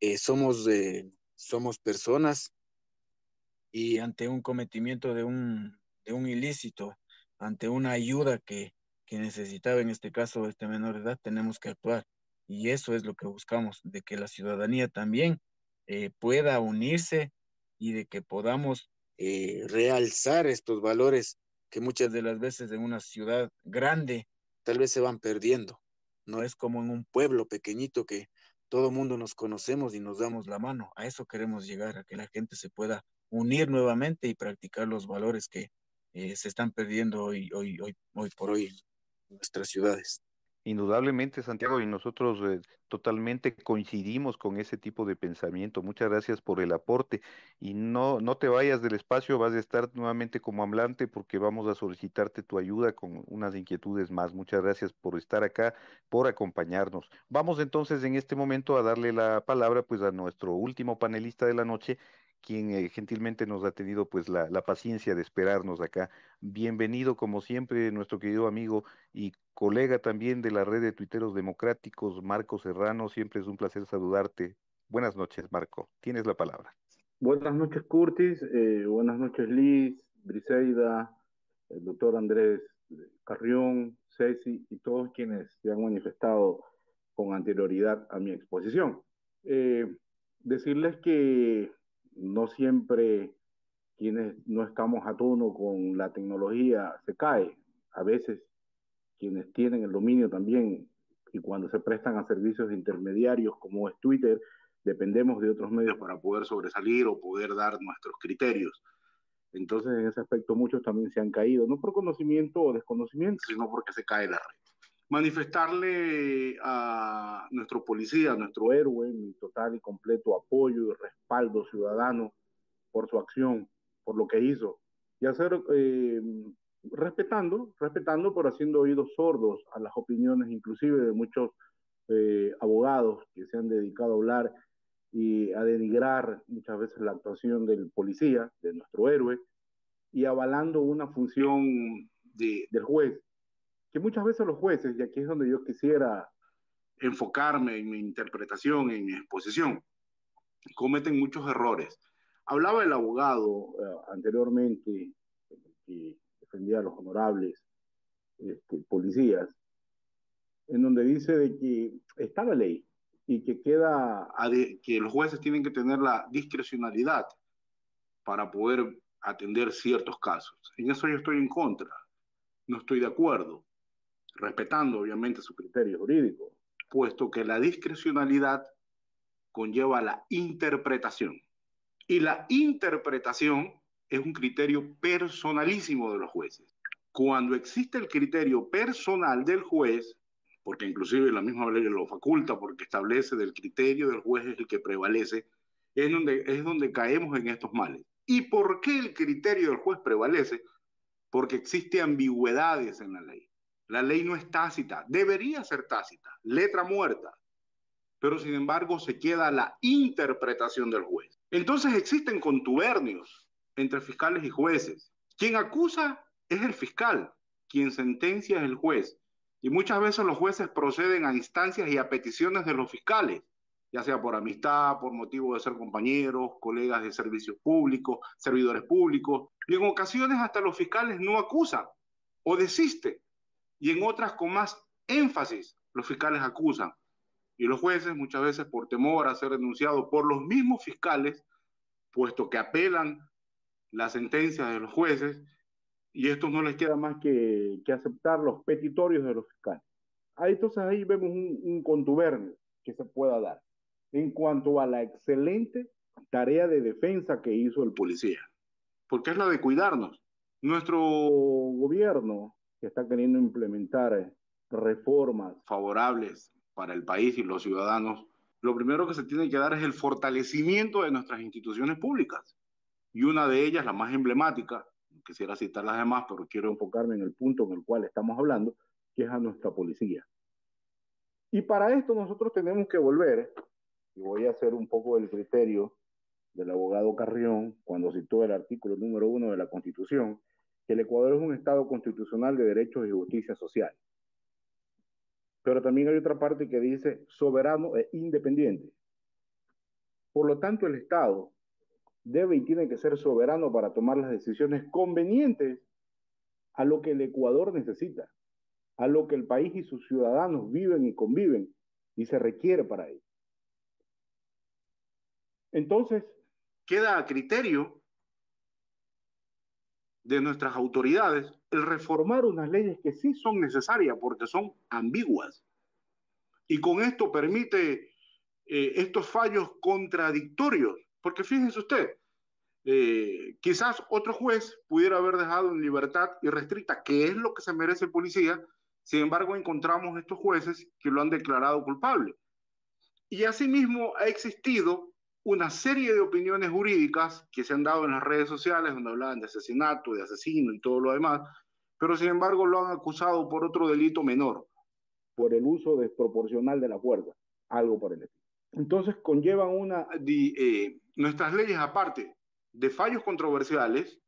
Eh, somos, somos personas y ante un cometimiento de un, de un ilícito, ante una ayuda que que necesitaba en este caso este menor de edad, tenemos que actuar. Y eso es lo que buscamos, de que la ciudadanía también eh, pueda unirse y de que podamos eh, realzar estos valores que muchas de las veces en una ciudad grande tal vez se van perdiendo. No es como en un pueblo pequeñito que todo mundo nos conocemos y nos damos la mano. A eso queremos llegar, a que la gente se pueda unir nuevamente y practicar los valores que eh, se están perdiendo hoy, hoy, hoy, hoy por hoy en nuestras ciudades. Indudablemente, Santiago, y nosotros eh, totalmente coincidimos con ese tipo de pensamiento. Muchas gracias por el aporte. Y no, no te vayas del espacio, vas a estar nuevamente como hablante porque vamos a solicitarte tu ayuda con unas inquietudes más. Muchas gracias por estar acá, por acompañarnos. Vamos entonces en este momento a darle la palabra pues a nuestro último panelista de la noche, quien eh, gentilmente nos ha tenido pues la, paciencia de esperarnos acá. Bienvenido como siempre nuestro querido amigo y colega también de la red de tuiteros democráticos, Marco Serrano. Siempre es un placer saludarte. Buenas noches, Marco. Tienes la palabra. Buenas noches, Curtis. Eh, buenas noches, Liz, Briseida, el doctor Andrés Carrión, Ceci y todos quienes se han manifestado con anterioridad a mi exposición. Eh, decirles que no siempre quienes no estamos a tono con la tecnología se cae. A veces quienes tienen el dominio también y cuando se prestan a servicios intermediarios como es Twitter, dependemos de otros medios para poder sobresalir o poder dar nuestros criterios. Entonces, en ese aspecto, muchos también se han caído, no por conocimiento o desconocimiento, sino porque se cae la red. Manifestarle a nuestro policía, a nuestro héroe, mi total y completo apoyo y respaldo ciudadano por su acción, por lo que hizo, y hacer eh, respetando, respetando, pero haciendo oídos sordos a las opiniones inclusive de muchos eh, abogados que se han dedicado a hablar y a denigrar muchas veces la actuación del policía, de nuestro héroe, y avalando una función de, del juez, que muchas veces los jueces, y aquí es donde yo quisiera enfocarme en mi interpretación, en mi exposición, cometen muchos errores. Hablaba el abogado eh, anteriormente, que defendía a los honorables este, policías, en donde dice de que está la ley y que queda que los jueces tienen que tener la discrecionalidad para poder atender ciertos casos. En eso yo estoy en contra, no estoy de acuerdo, respetando obviamente su criterio jurídico, puesto que la discrecionalidad conlleva la interpretación. Y la interpretación es un criterio personalísimo de los jueces. Cuando existe el criterio personal del juez, porque inclusive la misma ley lo faculta porque establece del criterio del juez es el que prevalece, es donde, es donde caemos en estos males. ¿Y por qué el criterio del juez prevalece? Porque existe ambigüedades en la ley. La ley no es tácita, debería ser tácita, letra muerta, pero sin embargo se queda la interpretación del juez. Entonces existen contubernios entre fiscales y jueces. Quien acusa es el fiscal, quien sentencia es el juez. Y muchas veces los jueces proceden a instancias y a peticiones de los fiscales, ya sea por amistad, por motivo de ser compañeros, colegas de servicios públicos, servidores públicos. Y en ocasiones hasta los fiscales no acusan o desisten. Y en otras con más énfasis los fiscales acusan. Y los jueces muchas veces por temor a ser denunciados por los mismos fiscales, puesto que apelan la sentencia de los jueces y esto no les queda más que, que aceptar los petitorios de los fiscales. Ahí, entonces ahí vemos un, un contubernio que se pueda dar en cuanto a la excelente tarea de defensa que hizo el policía, porque es la de cuidarnos. Nuestro gobierno que está queriendo implementar reformas. Favorables para el país y los ciudadanos, lo primero que se tiene que dar es el fortalecimiento de nuestras instituciones públicas. Y una de ellas, la más emblemática, quisiera citar las demás, pero quiero enfocarme en el punto en el cual estamos hablando, que es a nuestra policía. Y para esto nosotros tenemos que volver, y voy a hacer un poco el criterio del abogado Carrión cuando citó el artículo número uno de la Constitución, que el Ecuador es un Estado constitucional de derechos y justicia social. Pero también hay otra parte que dice soberano e independiente. Por lo tanto, el Estado debe y tiene que ser soberano para tomar las decisiones convenientes a lo que el Ecuador necesita. a lo que el país y sus ciudadanos viven y conviven y se requiere para ello. Entonces, queda a criterio de nuestras autoridades el reformar unas leyes que sí son necesarias porque son ambiguas. Y con esto permite eh, estos fallos contradictorios. Porque fíjense usted, eh, quizás otro juez pudiera haber dejado en libertad irrestricta, que es lo que se merece el policía, sin embargo encontramos estos jueces que lo han declarado culpable. Y asimismo ha existido una serie de opiniones jurídicas que se han dado en las redes sociales, donde hablaban de asesinato, de asesino y todo lo demás, pero sin embargo lo han acusado por otro delito menor, por el uso desproporcional de la fuerza, algo por el estilo. Entonces conllevan una, eh, nuestras leyes aparte de fallos controversiales,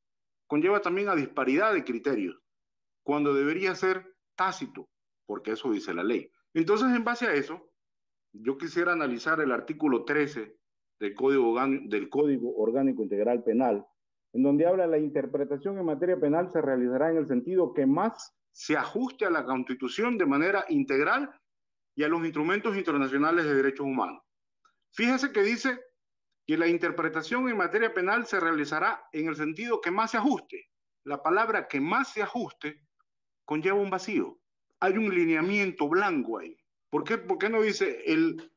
conlleva también a disparidad de criterios, cuando debería ser tácito, porque eso dice la ley. Entonces, en base a eso, yo quisiera analizar el artículo 13 del Código, Orgánico Integral Penal, en donde habla la interpretación en materia penal se realizará en el sentido que más se ajuste a la Constitución de manera integral y a los instrumentos internacionales de derechos humanos. Fíjese que dice que la interpretación en materia penal se realizará en el sentido que más se ajuste. La palabra que más se ajuste conlleva un vacío. Hay un lineamiento blanco ahí. ¿Por qué, ¿Por qué no dice el,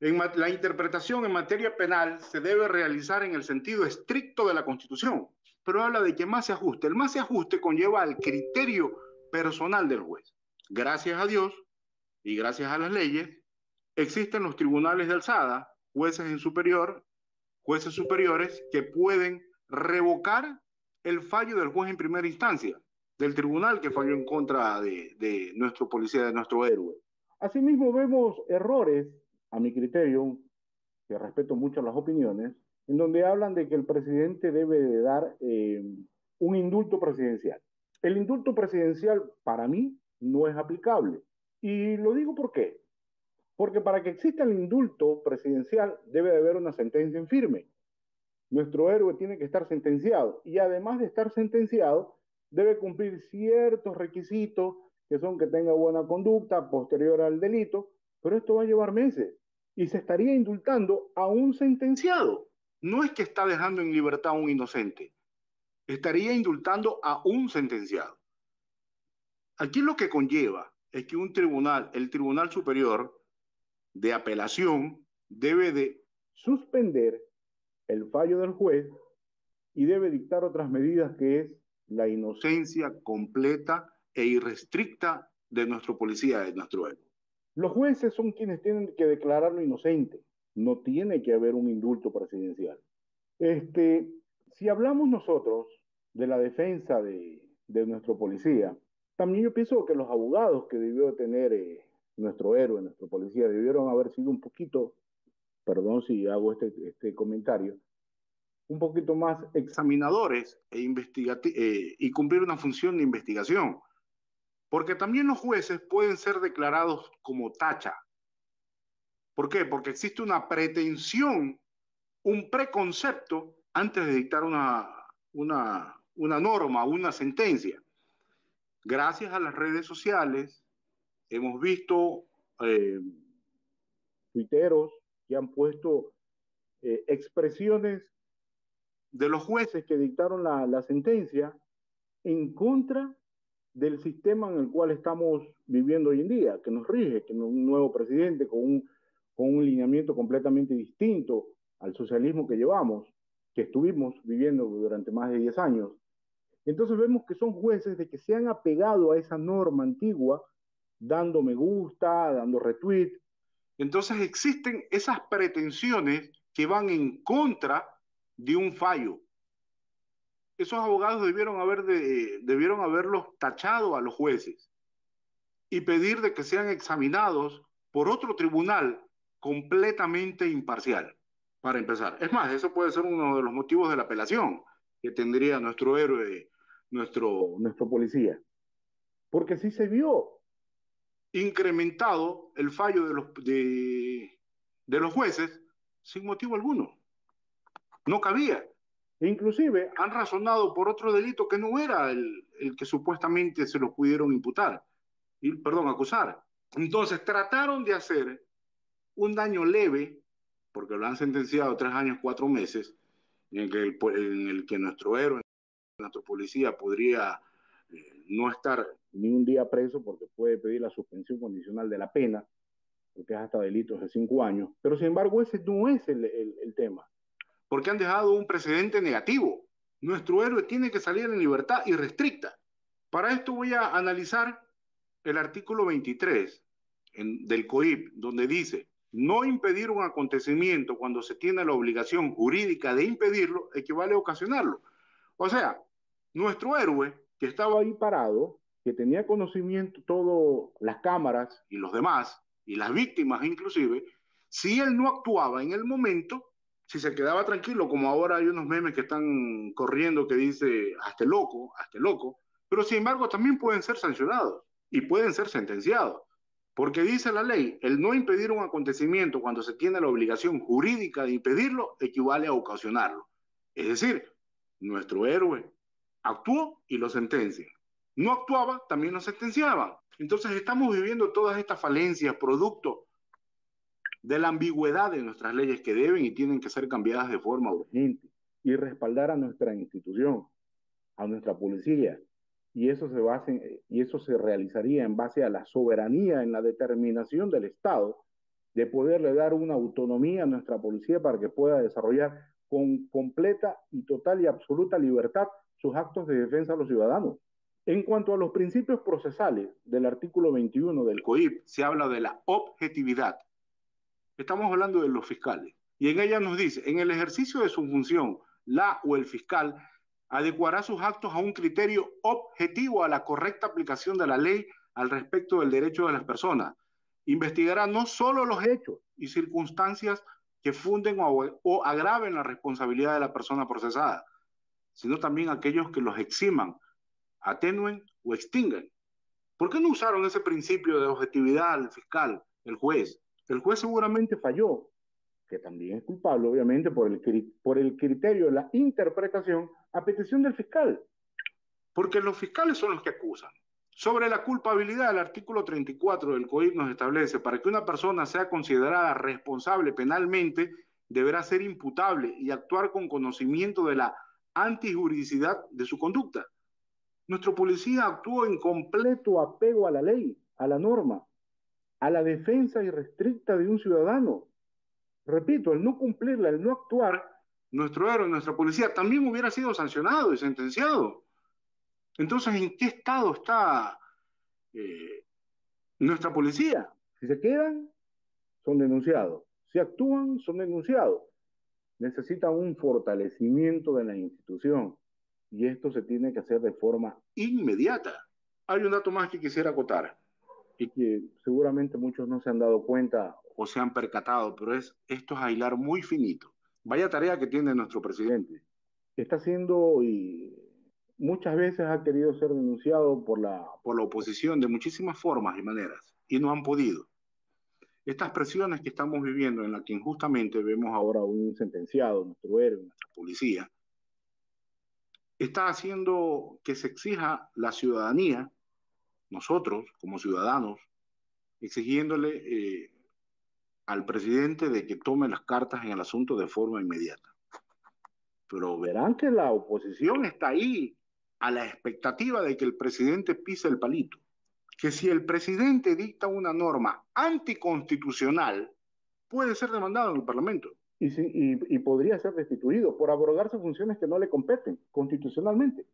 en la interpretación en materia penal se debe realizar en el sentido estricto de la Constitución, pero habla de que más se ajuste. El más se ajuste conlleva al criterio personal del juez. Gracias a Dios y gracias a las leyes, existen los tribunales de alzada, jueces en superior, jueces superiores que pueden revocar el fallo del juez en primera instancia, del tribunal que falló en contra de, de nuestro policía, de nuestro héroe. Asimismo vemos errores a mi criterio, que respeto mucho las opiniones, en donde hablan de que el presidente debe de dar eh, un indulto presidencial. El indulto presidencial para mí no es aplicable. Y lo digo por qué. Porque para que exista el indulto presidencial debe de haber una sentencia en firme. Nuestro héroe tiene que estar sentenciado y además de estar sentenciado debe cumplir ciertos requisitos que son que tenga buena conducta posterior al delito, pero esto va a llevar meses y se estaría indultando a un sentenciado. No es que está dejando en libertad a un inocente, estaría indultando a un sentenciado. Aquí lo que conlleva es que un tribunal, el Tribunal Superior de Apelación, debe de suspender el fallo del juez y debe dictar otras medidas que es la inocencia completa e irrestricta de nuestro policía, de nuestro héroe. Los jueces son quienes tienen que declararlo inocente. No tiene que haber un indulto presidencial. Este, si hablamos nosotros de la defensa de, nuestro policía, también yo pienso que los abogados que debió tener eh, nuestro héroe, nuestro policía, debieron haber sido un poquito, perdón si hago este, este comentario, un poquito más examinadores e eh, y cumplir una función de investigación. Porque también los jueces pueden ser declarados como tacha. ¿Por qué? Porque existe una pretensión, un preconcepto antes de dictar una, una, una norma, una sentencia. Gracias a las redes sociales hemos visto eh, tuiteros que han puesto eh, expresiones de los jueces que dictaron la, la sentencia en contra del sistema en el cual estamos viviendo hoy en día, que nos rige, que un nuevo presidente con un, con un lineamiento completamente distinto al socialismo que llevamos, que estuvimos viviendo durante más de 10 años. Entonces vemos que son jueces de que se han apegado a esa norma antigua, dando me gusta, dando retweet. Entonces existen esas pretensiones que van en contra de un fallo, esos abogados debieron, haber debieron haberlos tachado a los jueces y pedir de que sean examinados por otro tribunal completamente imparcial, para empezar. Es más, eso puede ser uno de los motivos de la apelación que tendría nuestro héroe, nuestro, nuestro policía. Porque si se vio incrementado el fallo de los, de los jueces sin motivo alguno. No cabía. E inclusive han razonado por otro delito que no era el, el que supuestamente se lo pudieron imputar. perdón, acusar. Entonces trataron de hacer un daño leve, porque lo han sentenciado tres años, cuatro meses, en el, en el que nuestro héroe, nuestro policía podría eh, no estar ni un día preso porque puede pedir la suspensión condicional de la pena, porque es hasta delitos de cinco años. Pero sin embargo, ese no es el, el tema, porque han dejado un precedente negativo. Nuestro héroe tiene que salir en libertad irrestricta. Para esto voy a analizar el artículo 23 del COIP, donde dice, no impedir un acontecimiento cuando se tiene la obligación jurídica de impedirlo equivale a ocasionarlo. O sea, nuestro héroe que estaba ahí parado, que tenía conocimiento todas las cámaras y los demás, y las víctimas inclusive, si él no actuaba en el momento, si se quedaba tranquilo, como ahora hay unos memes que están corriendo que dice, hasta loco, hasta loco, pero sin embargo también pueden ser sancionados y pueden ser sentenciados. Porque dice la ley, el no impedir un acontecimiento cuando se tiene la obligación jurídica de impedirlo equivale a ocasionarlo. Es decir, nuestro héroe actuó y lo sentencia. No actuaba, también lo sentenciaba. Entonces estamos viviendo todas estas falencias producto de la ambigüedad de nuestras leyes que deben y tienen que ser cambiadas de forma urgente y respaldar a nuestra institución, a nuestra policía, y eso se base, y eso se realizaría en base a la soberanía en la determinación del Estado de poderle dar una autonomía a nuestra policía para que pueda desarrollar con completa y total y absoluta libertad sus actos de defensa a los ciudadanos. En cuanto a los principios procesales del artículo 21 del COIP, se habla de la objetividad. Estamos hablando de los fiscales. Y en ella nos dice, en el ejercicio de su función, la o el fiscal adecuará sus actos a un criterio objetivo a la correcta aplicación de la ley al respecto del derecho de las personas. Investigará no solo los hechos y circunstancias que funden o, agraven la responsabilidad de la persona procesada, sino también aquellos que los eximan, atenúen o extinguen. ¿Por qué no usaron ese principio de objetividad al fiscal, el juez? El juez seguramente falló, que también es culpable, obviamente, por el, por el criterio de la interpretación a petición del fiscal, porque los fiscales son los que acusan. Sobre la culpabilidad, el artículo 34 del COIP nos establece, para que una persona sea considerada responsable penalmente, deberá ser imputable y actuar con conocimiento de la antijuridicidad de su conducta. Nuestro policía actuó en completo apego a la ley, a la norma, a la defensa irrestricta de un ciudadano. Repito, el no cumplirla, el no actuar, nuestro héroe, nuestra policía, también hubiera sido sancionado y sentenciado. Entonces, ¿en qué estado está eh, nuestra policía? Si se quedan, son denunciados. Si actúan, son denunciados. Necesita un fortalecimiento de la institución y esto se tiene que hacer de forma inmediata. Hay un dato más que quisiera acotar y que seguramente muchos no se han dado cuenta o se han percatado, pero es esto es aislar muy finito. Vaya tarea que tiene nuestro presidente. Está haciendo y muchas veces ha querido ser denunciado por la, por la oposición de muchísimas formas y maneras y no han podido. Estas presiones que estamos viviendo, en las que injustamente vemos ahora un sentenciado, nuestro héroe, nuestra policía, está haciendo que se exija la ciudadanía, nosotros como ciudadanos, exigiéndole eh, al presidente de que tome las cartas en el asunto de forma inmediata. Pero verán que la oposición está ahí a la expectativa de que el presidente pise el palito. Que si el presidente dicta una norma anticonstitucional, puede ser demandado en el Parlamento. Y, y, podría ser destituido por abrogarse funciones que no le competen constitucionalmente.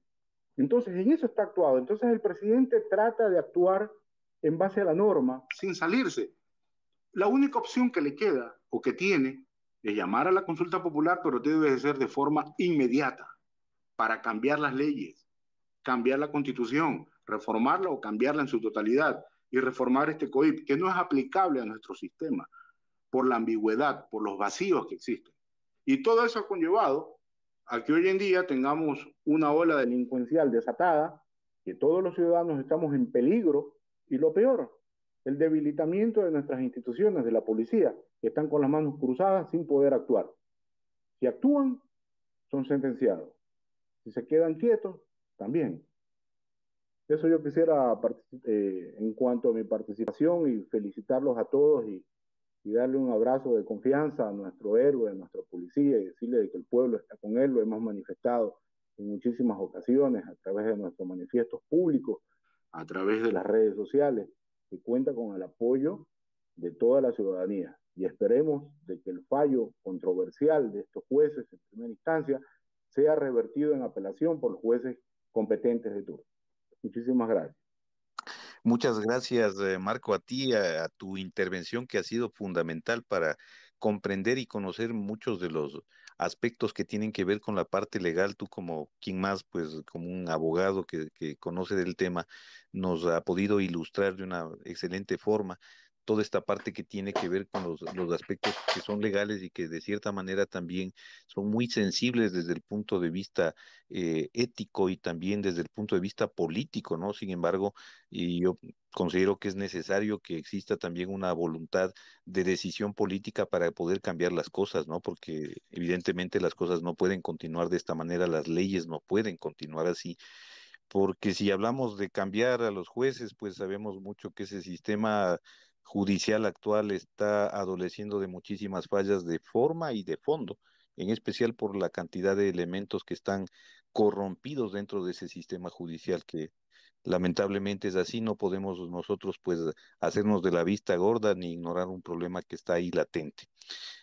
Entonces, en eso está actuado. Entonces, el presidente trata de actuar en base a la norma sin salirse la única opción que le queda o que tiene es llamar a la consulta popular, pero debe ser de forma inmediata para cambiar las leyes, cambiar la constitución, reformarla o cambiarla en su totalidad y reformar este COIP, que no es aplicable a nuestro sistema por la ambigüedad, por los vacíos que existen. Y todo eso ha conllevado a que hoy en día tengamos una ola delincuencial desatada, que todos los ciudadanos estamos en peligro y lo peor, el debilitamiento de nuestras instituciones, de la policía, que están con las manos cruzadas sin poder actuar. Si actúan, son sentenciados. Si se quedan quietos, también. Eso yo quisiera eh, en cuanto a mi participación y felicitarlos a todos y, darle un abrazo de confianza a nuestro héroe, a nuestra policía y decirle que el pueblo está con él, lo hemos manifestado en muchísimas ocasiones a través de nuestros manifiestos públicos, a través de las redes sociales, que cuenta con el apoyo de toda la ciudadanía. Y esperemos de que el fallo controversial de estos jueces en primera instancia sea revertido en apelación por los jueces competentes de turno. Muchísimas gracias. Muchas gracias, eh, Marco, a ti, a, a, tu intervención que ha sido fundamental para comprender y conocer muchos de los aspectos que tienen que ver con la parte legal. Tú como quien más, pues como un abogado que, que conoce del tema, nos ha podido ilustrar de una excelente forma toda esta parte que tiene que ver con los, los, aspectos que son legales y que de cierta manera también son muy sensibles desde el punto de vista eh, ético y también desde el punto de vista político, ¿no? Sin embargo, y yo considero que es necesario que exista también una voluntad de decisión política para poder cambiar las cosas, ¿no? Porque evidentemente las cosas no pueden continuar de esta manera, las leyes no pueden continuar así porque si hablamos de cambiar a los jueces, pues sabemos mucho que ese sistema judicial actual está adoleciendo de muchísimas fallas de forma y de fondo, en especial por la cantidad de elementos que están corrompidos dentro de ese sistema judicial que lamentablemente es así, no podemos nosotros pues hacernos de la vista gorda ni ignorar un problema que está ahí latente.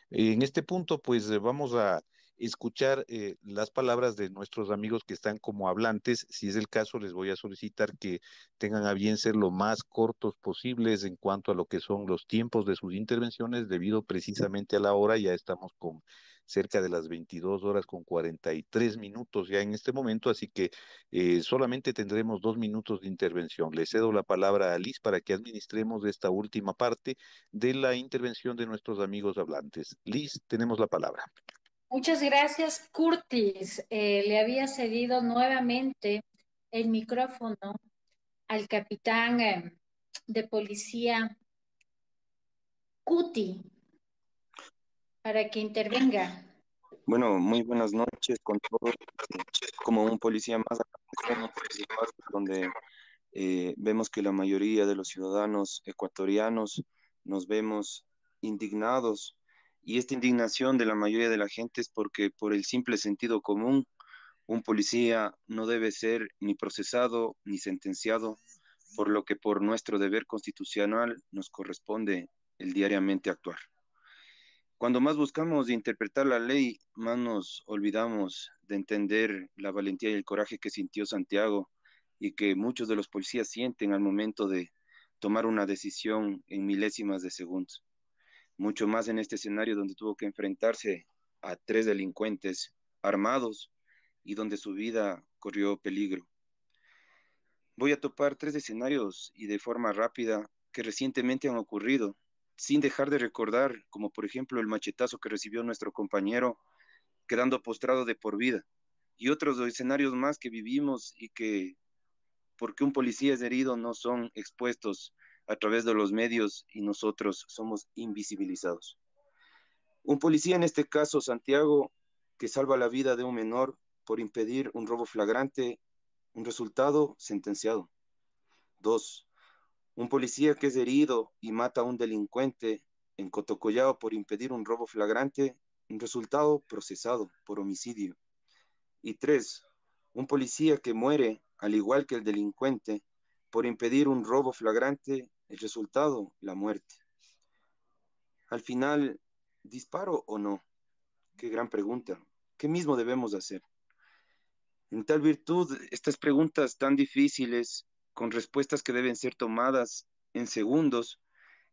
En este punto pues vamos a escuchar eh, las palabras de nuestros amigos que están como hablantes. Si es el caso, les voy a solicitar que tengan a bien ser lo más cortos posibles en cuanto a lo que son los tiempos de sus intervenciones, debido precisamente a la hora. Ya estamos con cerca de las 22 horas con 43 minutos ya en este momento, así que eh, solamente tendremos dos minutos de intervención. Le cedo la palabra a Liz para que administremos esta última parte de la intervención de nuestros amigos hablantes. Liz, tenemos la palabra. Muchas gracias, Curtis. Eh, le había cedido nuevamente el micrófono al capitán eh, de policía Cuti para que intervenga. Bueno, muy buenas noches con todos. Como un policía más, donde eh, vemos que la mayoría de los ciudadanos ecuatorianos nos vemos indignados y esta indignación de la mayoría de la gente es porque por el simple sentido común, un policía no debe ser ni procesado ni sentenciado, por lo que por nuestro deber constitucional nos corresponde el diariamente actuar. Cuando más buscamos interpretar la ley, más nos olvidamos de entender la valentía y el coraje que sintió Santiago y que muchos de los policías sienten al momento de tomar una decisión en milésimas de segundos mucho más en este escenario donde tuvo que enfrentarse a tres delincuentes armados y donde su vida corrió peligro. Voy a topar tres escenarios y de forma rápida que recientemente han ocurrido, sin dejar de recordar, como por ejemplo el machetazo que recibió nuestro compañero, quedando postrado de por vida, y otros escenarios más que vivimos y que, porque un policía es herido, no son expuestos a través de los medios y nosotros somos invisibilizados. Un policía, en este caso Santiago, que salva la vida de un menor por impedir un robo flagrante, un resultado sentenciado. Dos, un policía que es herido y mata a un delincuente en Cotocollao por impedir un robo flagrante, un resultado procesado por homicidio. Y tres, un policía que muere, al igual que el delincuente, por impedir un robo flagrante, el resultado, la muerte. Al final, ¿disparo o no? Qué gran pregunta. ¿Qué mismo debemos hacer? En tal virtud, estas preguntas tan difíciles, con respuestas que deben ser tomadas en segundos,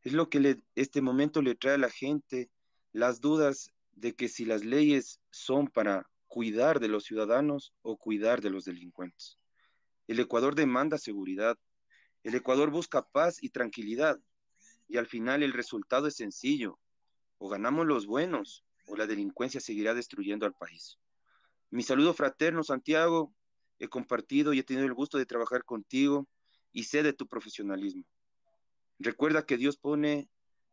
es lo que este momento le trae a la gente las dudas de que si las leyes son para cuidar de los ciudadanos o cuidar de los delincuentes. El Ecuador demanda seguridad, el Ecuador busca paz y tranquilidad y al final el resultado es sencillo. O ganamos los buenos o la delincuencia seguirá destruyendo al país. Mi saludo fraterno, Santiago. He compartido y he tenido el gusto de trabajar contigo y sé de tu profesionalismo. Recuerda que Dios pone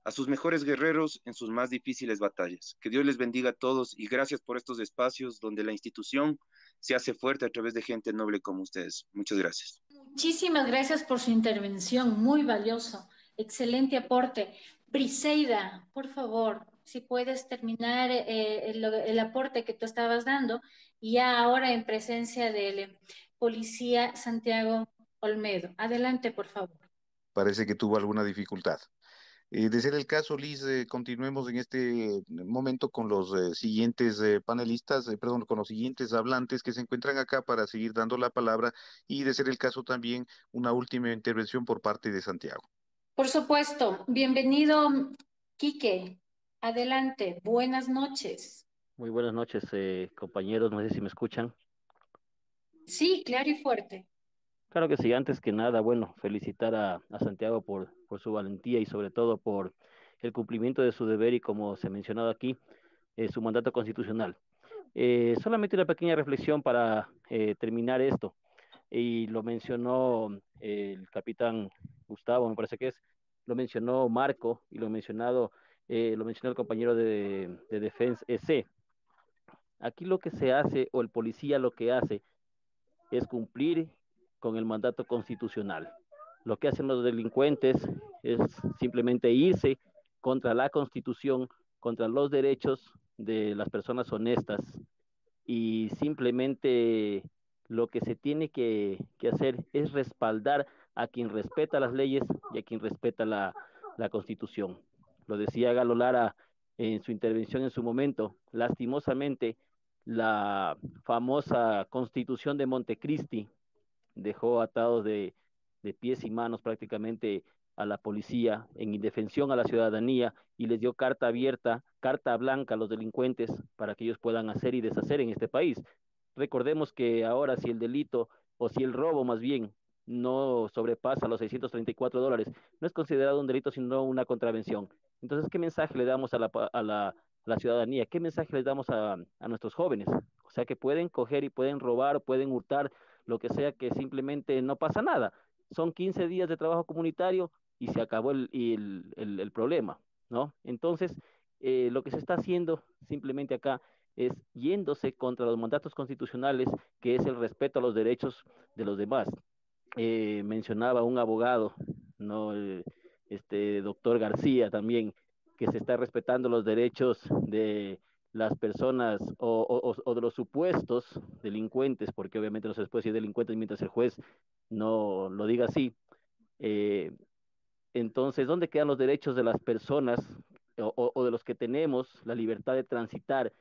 a sus mejores guerreros en sus más difíciles batallas. Que Dios les bendiga a todos y gracias por estos espacios donde la institución se hace fuerte a través de gente noble como ustedes. Muchas gracias. Muchísimas gracias por su intervención, muy valioso, excelente aporte. Briseida, por favor, si puedes terminar eh, el, aporte que tú estabas dando, ya ahora en presencia del policía Santiago Olmedo. Adelante, por favor. Parece que tuvo alguna dificultad. Eh, de ser el caso, Liz, eh, continuemos en este momento con los eh, siguientes panelistas, perdón, con los siguientes hablantes que se encuentran acá para seguir dando la palabra y, de ser el caso, también una última intervención por parte de Santiago. Por supuesto. Bienvenido, Quique. Adelante. Buenas noches. Muy buenas noches, compañeros. No sé si me escuchan. Sí, claro y fuerte. Claro que sí, antes que nada, bueno, felicitar a, Santiago por, por, su valentía y sobre todo por el cumplimiento de su deber y como se ha mencionado aquí, eh, su mandato constitucional. Eh, solamente una pequeña reflexión para eh, terminar esto, y lo mencionó el capitán Gustavo, me parece que es, lo mencionó Marco y lo mencionado, lo mencionó el compañero de, de Defense EC. Aquí lo que se hace, o el policía lo que hace, es cumplir con el mandato constitucional. Lo que hacen los delincuentes es simplemente irse contra la constitución, contra los derechos de las personas honestas y simplemente lo que se tiene que, hacer es respaldar a quien respeta las leyes y a quien respeta la, la constitución. Lo decía Galo Lara en su intervención en su momento, lastimosamente la famosa constitución de Montecristi dejó atados de, pies y manos prácticamente a la policía en indefensión a la ciudadanía y les dio carta abierta, carta blanca a los delincuentes para que ellos puedan hacer y deshacer en este país. Recordemos que ahora si el delito o si el robo más bien no sobrepasa los 634 dólares, no es considerado un delito sino una contravención. Entonces, ¿qué mensaje le damos a la, a la, la ciudadanía? ¿Qué mensaje les damos a, a nuestros jóvenes? O sea, que pueden coger y pueden robar, pueden hurtar lo que sea que simplemente no pasa nada. Son 15 días de trabajo comunitario y se acabó el, el, el, problema, ¿no? Entonces, eh, lo que se está haciendo simplemente acá es yéndose contra los mandatos constitucionales, que es el respeto a los derechos de los demás. Eh, mencionaba un abogado, ¿no? este doctor García también, que se está respetando los derechos de las personas o, o, de los supuestos delincuentes, porque obviamente no se puede decir delincuentes mientras el juez no lo diga así. Eh, entonces, ¿dónde quedan los derechos de las personas o, o, de los que tenemos la libertad de transitar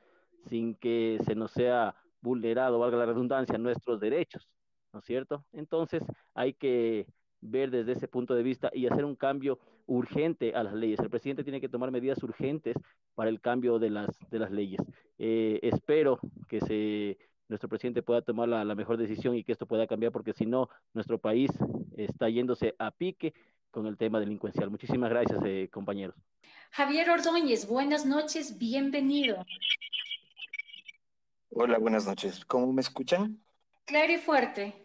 sin que se nos sea vulnerado, valga la redundancia, nuestros derechos? ¿No es cierto? Entonces, hay que ver desde ese punto de vista y hacer un cambio urgente a las leyes. El presidente tiene que tomar medidas urgentes para el cambio de las, de las leyes. Eh, espero que se, nuestro presidente pueda tomar la, mejor decisión y que esto pueda cambiar, porque si no, nuestro país está yéndose a pique con el tema delincuencial. Muchísimas gracias, eh, compañeros. Javier Ordóñez, buenas noches, bienvenido. Hola, buenas noches. ¿Cómo me escuchan? Claro y fuerte.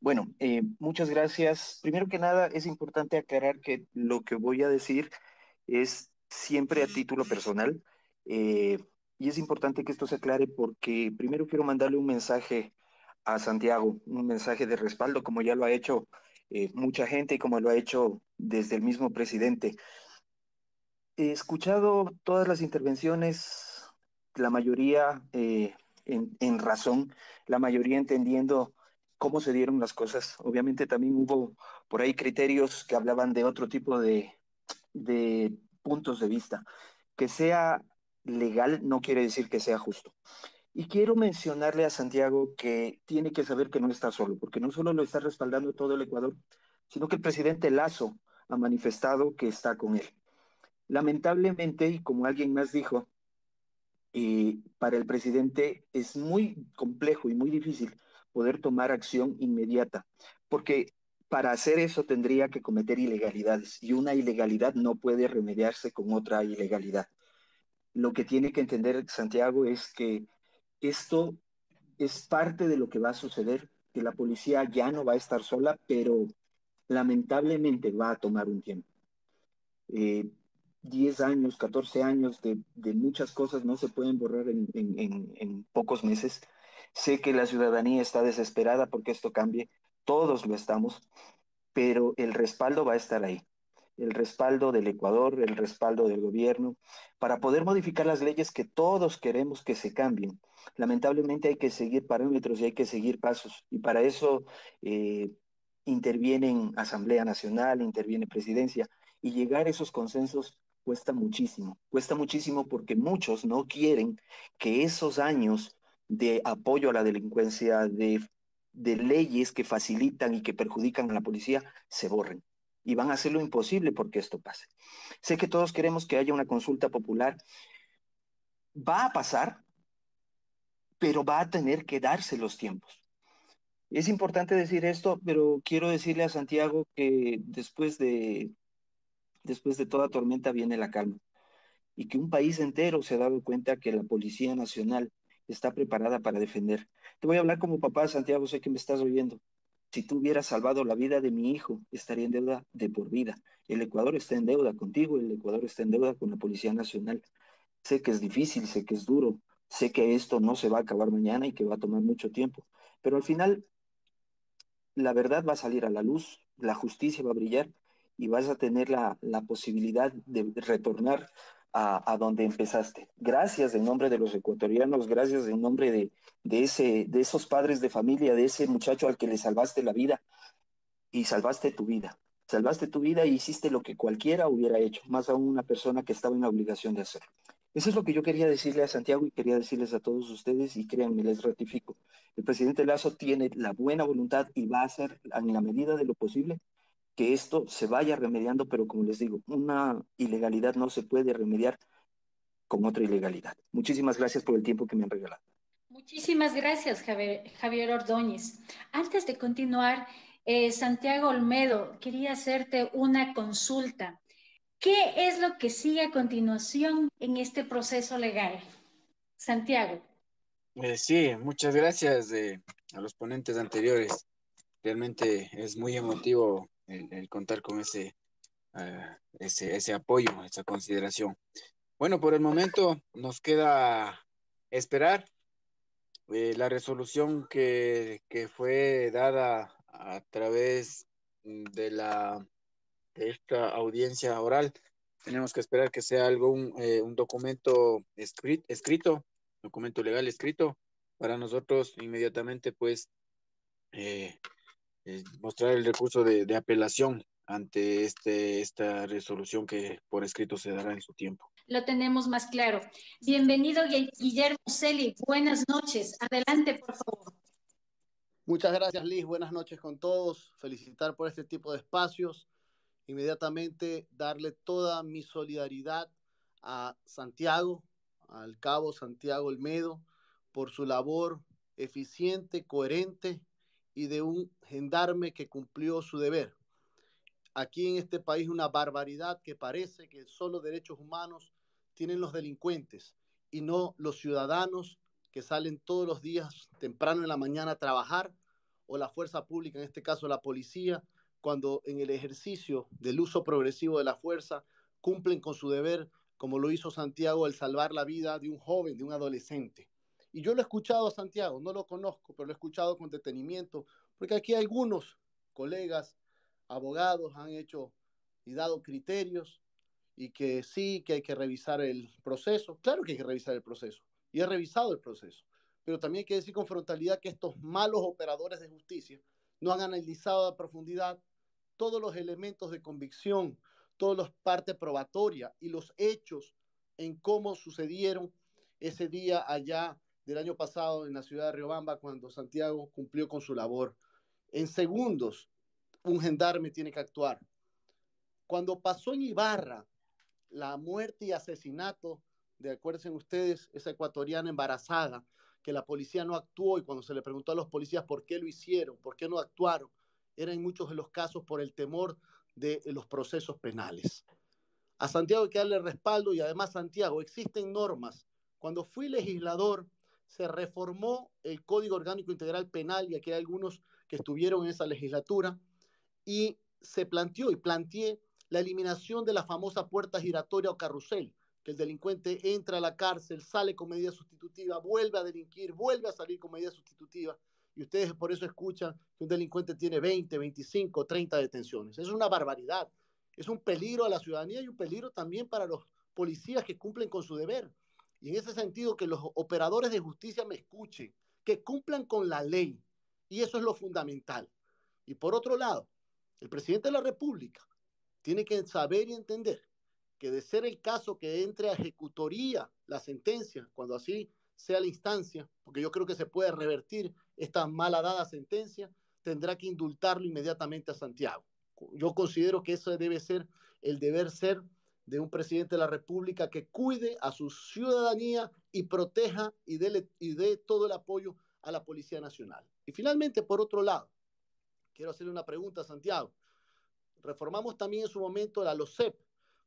Bueno, eh, muchas gracias. Primero que nada, es importante aclarar que lo que voy a decir es siempre a título personal. Eh, y es importante que esto se aclare porque primero quiero mandarle un mensaje a Santiago, un mensaje de respaldo, como ya lo ha hecho eh, mucha gente y como lo ha hecho desde el mismo presidente. He escuchado todas las intervenciones, la mayoría en, en razón, la mayoría entendiendo cómo se dieron las cosas. Obviamente también hubo por ahí criterios que hablaban de otro tipo de, de puntos de vista. Que sea legal no quiere decir que sea justo. Y quiero mencionarle a Santiago que tiene que saber que no está solo, porque no solo lo está respaldando todo el Ecuador, sino que el presidente Lazo ha manifestado que está con él. Lamentablemente, y como alguien más dijo, eh, para el presidente es muy complejo y muy difícil poder tomar acción inmediata, porque para hacer eso tendría que cometer ilegalidades y una ilegalidad no puede remediarse con otra ilegalidad. Lo que tiene que entender Santiago es que esto es parte de lo que va a suceder, que la policía ya no va a estar sola, pero lamentablemente va a tomar un tiempo. Eh, 10 años, 14 años de, muchas cosas no se pueden borrar en, en pocos meses Sé que la ciudadanía está desesperada porque esto cambie, todos lo estamos, pero el respaldo va a estar ahí. El respaldo del Ecuador, el respaldo del gobierno, para poder modificar las leyes que todos queremos que se cambien. Lamentablemente hay que seguir parámetros y hay que seguir pasos. Y para eso eh, intervienen Asamblea Nacional, interviene Presidencia. Y llegar a esos consensos cuesta muchísimo. Cuesta muchísimo porque muchos no quieren que esos años de apoyo a la delincuencia, de leyes que facilitan y que perjudican a la policía se borren. Y van a hacer lo imposible porque esto pase. Sé que todos queremos que haya una consulta popular. Va a pasar, pero va a tener que darse los tiempos. Es importante decir esto, pero quiero decirle a Santiago que después de, después de toda tormenta viene la calma y que un país entero se ha dado cuenta que la Policía Nacional está preparada para defender. Te voy a hablar como papá, Santiago, sé que me estás oyendo. Si tú hubieras salvado la vida de mi hijo, estaría en deuda de por vida. El Ecuador está en deuda contigo, el Ecuador está en deuda con la Policía Nacional. Sé que es difícil, sé que es duro, sé que esto no se va a acabar mañana y que va a tomar mucho tiempo, pero al final la verdad va a salir a la luz, la justicia va a brillar y vas a tener la, la posibilidad de retornar a, donde empezaste. Gracias en nombre de los ecuatorianos, gracias en nombre de, de, ese, de esos padres de familia, de ese muchacho al que le salvaste la vida y salvaste tu vida. Salvaste tu vida y hiciste lo que cualquiera hubiera hecho, más aún una persona que estaba en la obligación de hacerlo. Eso es lo que yo quería decirle a Santiago y quería decirles a todos ustedes y créanme, les ratifico. El presidente Lazo tiene la buena voluntad y va a hacer en la medida de lo posible que esto se vaya remediando, pero como les digo, una ilegalidad no se puede remediar con otra ilegalidad. Muchísimas gracias por el tiempo que me han regalado. Muchísimas gracias, Javier, Ordóñez. Antes de continuar, eh, Santiago Olmedo, quería hacerte una consulta. ¿Qué es lo que sigue a continuación en este proceso legal? Santiago. Eh, sí, muchas gracias eh, a los ponentes anteriores. Realmente es muy emotivo el, contar con ese, ah, ese, ese apoyo, esa consideración. Bueno, por el momento nos queda esperar eh, la resolución que, que, fue dada a través de la de esta audiencia oral. Tenemos que esperar que sea algún eh, un documento escrito, escrito, documento legal escrito, para nosotros inmediatamente pues eh, eh, mostrar el recurso de, apelación ante este, esta resolución que por escrito se dará en su tiempo. Lo tenemos más claro. Bienvenido, Guillermo Celi. Buenas noches. Adelante, por favor. Muchas gracias, Liz. Buenas noches con todos. Felicitar por este tipo de espacios. Inmediatamente darle toda mi solidaridad a Santiago, al cabo Santiago Olmedo, por su labor eficiente, coherente y de un gendarme que cumplió su deber. Aquí en este país una barbaridad que parece que solo derechos humanos tienen los delincuentes y no los ciudadanos que salen todos los días temprano en la mañana a trabajar o la fuerza pública, en este caso la policía, cuando en el ejercicio del uso progresivo de la fuerza cumplen con su deber, como lo hizo Santiago, el salvar la vida de un joven, de un adolescente. Y yo lo he escuchado a Santiago, no lo conozco, pero lo he escuchado con detenimiento, porque aquí algunos colegas, abogados han hecho y dado criterios y que sí, que hay que revisar el proceso. Claro que hay que revisar el proceso y he revisado el proceso, pero también hay que decir con frontalidad que estos malos operadores de justicia no han analizado a profundidad todos los elementos de convicción, todas las partes probatorias y los hechos en cómo sucedieron ese día allá del año pasado en la ciudad de Riobamba cuando Santiago cumplió con su labor. En segundos, un gendarme tiene que actuar. Cuando pasó en Ibarra la muerte y asesinato de, acuérdense ustedes, esa ecuatoriana embarazada, que la policía no actuó y cuando se le preguntó a los policías por qué lo hicieron, por qué no actuaron, era en muchos de los casos por el temor de los procesos penales. A Santiago hay que darle respaldo y además Santiago, existen normas. Cuando fui legislador, se reformó el Código Orgánico Integral Penal, y aquí hay algunos que estuvieron en esa legislatura, y se planteó y planteé la eliminación de la famosa puerta giratoria o carrusel, que el delincuente entra a la cárcel, sale con medida sustitutiva, vuelve a delinquir, vuelve a salir con medida sustitutiva, y ustedes por eso escuchan que un delincuente tiene 20, 25, 30 detenciones. Es una barbaridad. Es un peligro a la ciudadanía y un peligro también para los policías que cumplen con su deber. Y en ese sentido, que los operadores de justicia me escuchen, que cumplan con la ley. Y eso es lo fundamental. Y por otro lado, el presidente de la República tiene que saber y entender que de ser el caso que entre a ejecutoría la sentencia, cuando así sea la instancia, porque yo creo que se puede revertir esta mala dada sentencia, tendrá que indultarlo inmediatamente a Santiago. Yo considero que eso debe ser el deber ser de un presidente de la República que cuide a su ciudadanía y proteja y dé, todo el apoyo a la Policía Nacional. Y finalmente, por otro lado, quiero hacerle una pregunta a Santiago. Reformamos también en su momento la LOCEP,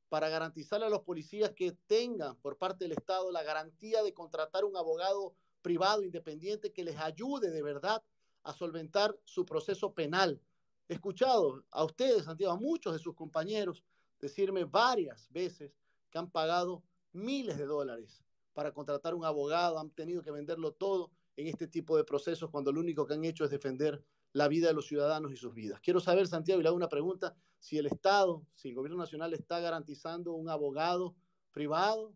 para garantizarle a los policías que tengan por parte del Estado la garantía de contratar un abogado privado independiente que les ayude de verdad a solventar su proceso penal. He escuchado a ustedes, Santiago, a muchos de sus compañeros decirme varias veces que han pagado miles de dólares para contratar un abogado, han tenido que venderlo todo en este tipo de procesos cuando lo único que han hecho es defender la vida de los ciudadanos y sus vidas. Quiero saber, Santiago, y le hago una pregunta, si el Estado, si el gobierno nacional está garantizando un abogado privado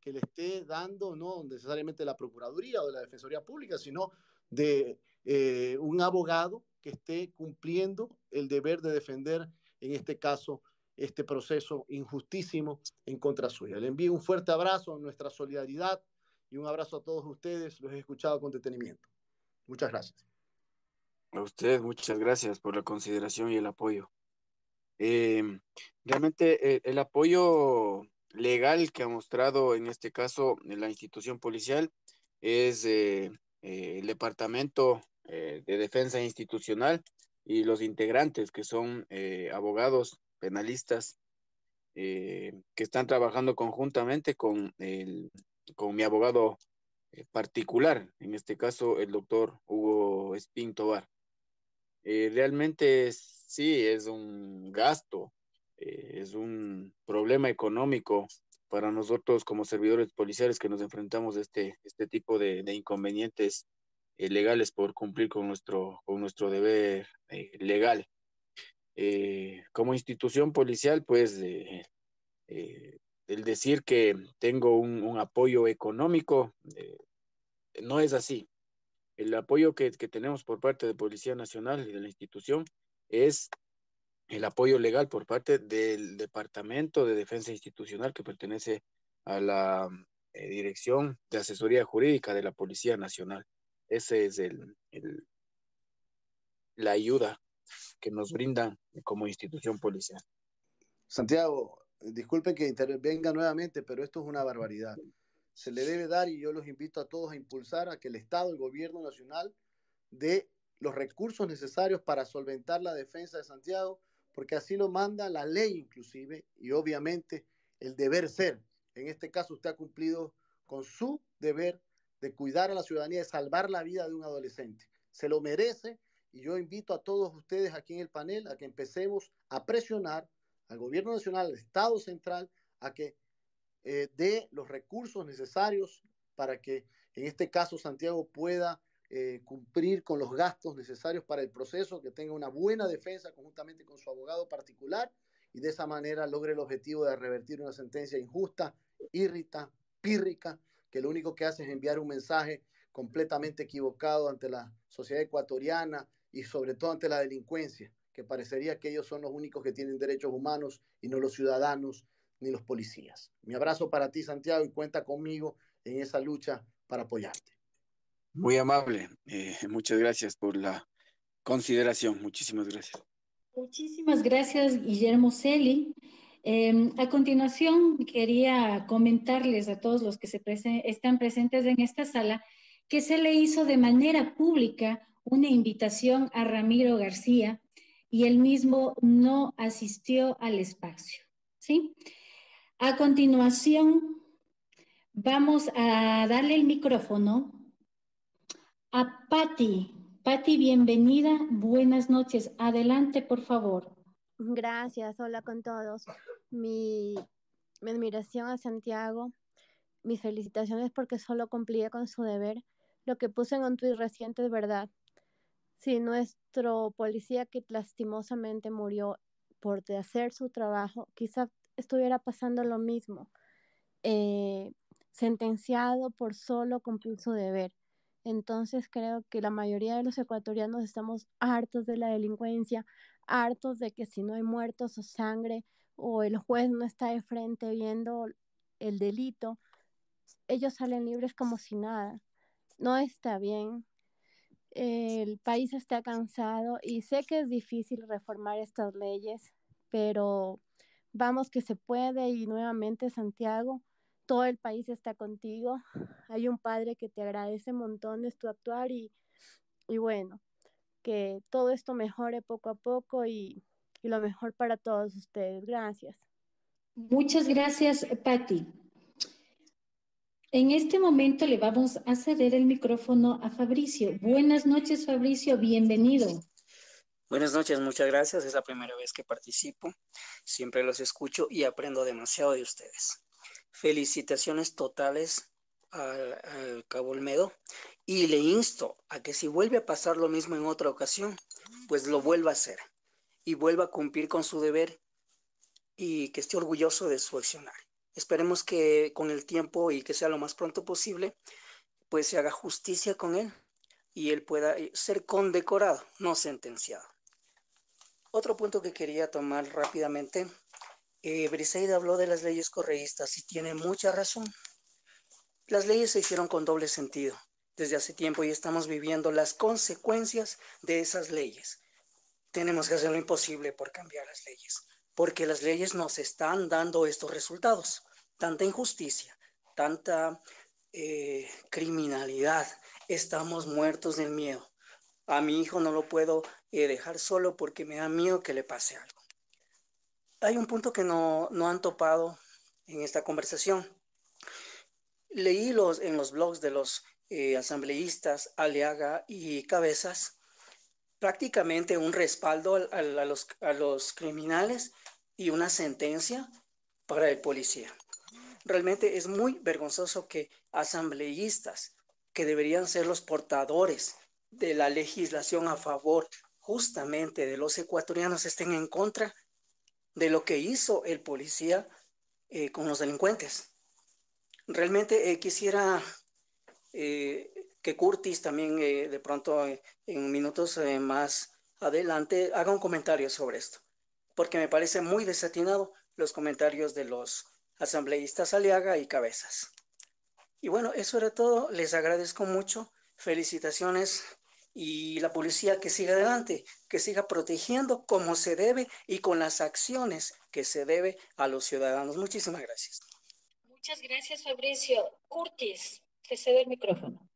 que le esté dando, no necesariamente la Procuraduría o la Defensoría Pública, sino de eh, un abogado que esté cumpliendo el deber de defender, en este caso, este proceso injustísimo en contra suya. Le envío un fuerte abrazo, nuestra solidaridad y un abrazo a todos ustedes. Los he escuchado con detenimiento. Muchas gracias. A usted, muchas gracias por la consideración y el apoyo. Em, realmente eh, el, apoyo legal que ha mostrado en este caso la institución policial es eh, eh, el Departamento de Defensa Institucional y los integrantes que son abogados penalistas que están trabajando conjuntamente con, el, con mi abogado particular, en este caso el doctor Hugo Espín Tobar. Eh, realmente sí es un gasto, eh, es un problema económico para nosotros como servidores policiales que nos enfrentamos a este, este tipo de, inconvenientes eh, legales por cumplir con nuestro, con nuestro deber legal. Como institución policial, pues el decir que tengo un, apoyo económico no es así el apoyo que, tenemos por parte de Policía Nacional y de la institución es el apoyo legal por parte del Departamento de Defensa Institucional que pertenece a la eh, Dirección de Asesoría Jurídica de la Policía Nacional. Ese es el, la ayuda que nos brindan como institución policial. Santiago, disculpe que intervenga nuevamente, pero esto es una barbaridad se le debe dar y yo los invito a todos a impulsar a que el Estado, el gobierno nacional, dé los recursos necesarios para solventar la defensa de Santiago, porque así lo manda la ley inclusive y obviamente el deber ser. En este caso usted ha cumplido con su deber de cuidar a la ciudadanía, de salvar la vida de un adolescente. Se lo merece y yo invito a todos ustedes aquí en el panel a que empecemos a presionar al gobierno nacional, al Estado central, a que eh, de los recursos necesarios para que en este caso Santiago pueda eh, cumplir con los gastos necesarios para el proceso, que tenga una buena defensa conjuntamente con su abogado particular y de esa manera logre el objetivo de revertir una sentencia injusta, irrita, pírrica, que lo único que hace es enviar un mensaje completamente equivocado ante la sociedad ecuatoriana y sobre todo ante la delincuencia, que parecería que ellos son los únicos que tienen derechos humanos y no los ciudadanos ni los policías. Mi abrazo para ti, Santiago, y cuenta conmigo en esa lucha para apoyarte. Muy amable. Eh, muchas gracias por la consideración. Muchísimas gracias. Muchísimas gracias, Guillermo Celi. Em, a continuación, quería comentarles a todos los que se están presentes en esta sala que se le hizo de manera pública una invitación a Ramiro García y él mismo no asistió al espacio. ¿sí? A continuación, vamos a darle el micrófono a Patti. Patti, bienvenida. Buenas noches. Adelante, por favor. Gracias. Hola con todos. Mi, admiración a Santiago. Mis felicitaciones porque solo cumplía con su deber. Lo que puse en un tuit reciente es verdad. Si nuestro policía que lastimosamente murió por hacer su trabajo, quizá estuviera pasando lo mismo, eh, sentenciado por solo cumplir su deber. Entonces creo que la mayoría de los ecuatorianos estamos hartos de la delincuencia, hartos de que si no hay muertos o sangre o el juez no está de frente viendo el delito, ellos salen libres como si nada. No está bien. El país está cansado y sé que es difícil reformar estas leyes, pero vamos que se puede y nuevamente Santiago, todo el país está contigo. Hay un padre que te agradece montones tu actuar y, y bueno, que todo esto mejore poco a poco y, y lo mejor para todos ustedes. Gracias. Muchas gracias, Patti. En este momento le vamos a ceder el micrófono a Fabricio. Buenas noches, Fabricio, bienvenido. Buenas noches, muchas gracias. Es la primera vez que participo. Siempre los escucho y aprendo demasiado de ustedes. Felicitaciones totales al, Cabo Olmedo y le insto a que si vuelve a pasar lo mismo en otra ocasión, pues lo vuelva a hacer y vuelva a cumplir con su deber y que esté orgulloso de su accionar. Esperemos que con el tiempo y que sea lo más pronto posible, pues se haga justicia con él y él pueda eh, ser condecorado, no sentenciado. Otro punto que quería tomar rápidamente, eh, Briseida habló de las leyes correístas y tiene mucha razón. Las leyes se hicieron con doble sentido desde hace tiempo y estamos viviendo las consecuencias de esas leyes. Tenemos que hacer lo imposible por cambiar las leyes porque las leyes nos están dando estos resultados. Tanta injusticia, tanta eh, criminalidad, estamos muertos del miedo. A mi hijo no lo puedo eh, dejar solo porque me da miedo que le pase algo. Hay un punto que no, no han topado en esta conversación. Leí los, en los blogs de los eh, asambleístas Aliaga y Cabezas prácticamente un respaldo a, los, a los criminales y una sentencia para el policía. Realmente es muy vergonzoso que asambleístas, que deberían ser los portadores de la legislación a favor justamente de los ecuatorianos, estén en contra de lo que hizo el policía eh, con los delincuentes. Realmente eh, quisiera eh, que Curtis también de pronto en minutos más adelante haga un comentario sobre esto porque me parece muy desatinado los comentarios de los asambleístas Aliaga y Cabezas. Y bueno, eso era todo. Les agradezco mucho. Felicitaciones y la policía que siga adelante, que siga protegiendo como se debe y con las acciones que se debe a los ciudadanos. Muchísimas gracias. Muchas gracias, Fabricio. Curtis, te cedo el micrófono.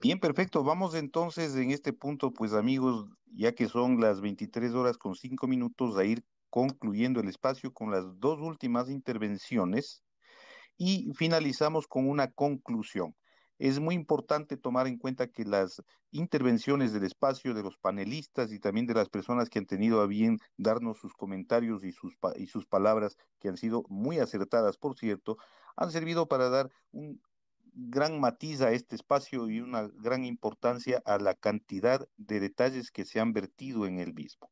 Bien, perfecto. Vamos entonces en este punto, pues amigos, ya que son las 23 horas con 5 minutos, a ir concluyendo el espacio con las dos últimas intervenciones y finalizamos con una conclusión. Es muy importante tomar en cuenta que las intervenciones del espacio de los panelistas y también de las personas que han tenido a bien darnos sus comentarios y sus, y sus palabras, que han sido muy acertadas, por cierto, han servido para dar un gran matiz a este espacio y una gran importancia a la cantidad de detalles que se han vertido en el mismo.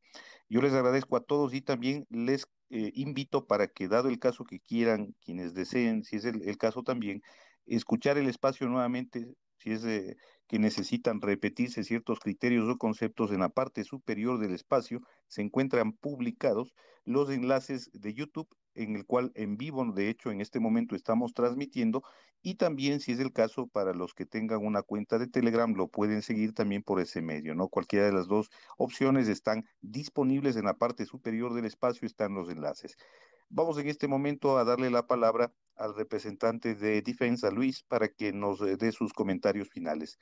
Yo les agradezco a todos y también les eh, invito para que, dado el caso que quieran, quienes deseen, si es el, caso también, escuchar el espacio nuevamente, si es que necesitan repetirse ciertos criterios o conceptos en la parte superior del espacio, se encuentran publicados los enlaces de YouTube en el cual en vivo, de hecho, en este momento estamos transmitiendo y también, si es el caso, para los que tengan una cuenta de Telegram, lo pueden seguir también por ese medio, ¿no? Cualquiera de las dos opciones están disponibles en la parte superior del espacio, están los enlaces. Vamos en este momento a darle la palabra al representante de Defensa, Luis, para que nos eh, dé sus comentarios finales.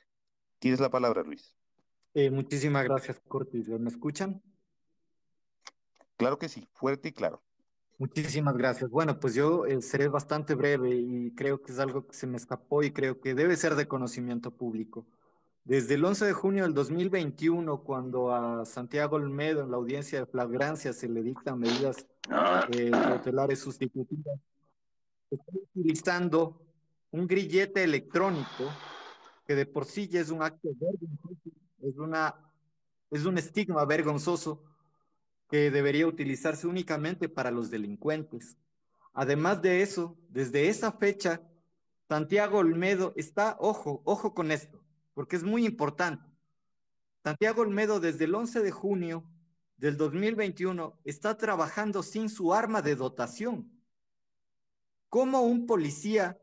Tienes la palabra, Luis. Eh, muchísimas gracias, Cortis. ¿Me escuchan? Claro que sí, fuerte y claro. Muchísimas gracias. Bueno, pues yo eh, seré bastante breve y creo que es algo que se me escapó y creo que debe ser de conocimiento público. Desde el 11 de junio del 2021, cuando a Santiago Olmedo en la audiencia de flagrancia se le dictan medidas eh, cautelares sustitutivas, está utilizando un grillete electrónico que de por sí ya es un acto es, una, es un estigma vergonzoso debería utilizarse únicamente para los delincuentes. Además de eso, desde esa fecha, Santiago Olmedo está, ojo, ojo con esto, porque es muy importante. Santiago Olmedo desde el 11 de junio del 2021 está trabajando sin su arma de dotación. ¿Cómo un policía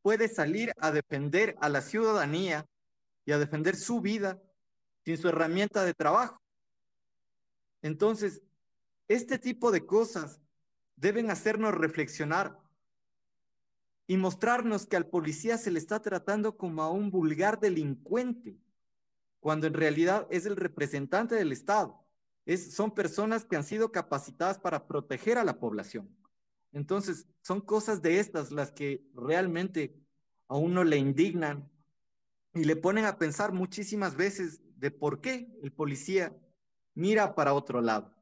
puede salir a defender a la ciudadanía y a defender su vida sin su herramienta de trabajo? Entonces, este tipo de cosas deben hacernos reflexionar y mostrarnos que al policía se le está tratando como a un vulgar delincuente, cuando en realidad es el representante del Estado. Es, son personas que han sido capacitadas para proteger a la población. Entonces, son cosas de estas las que realmente a uno le indignan y le ponen a pensar muchísimas veces de por qué el policía mira para otro lado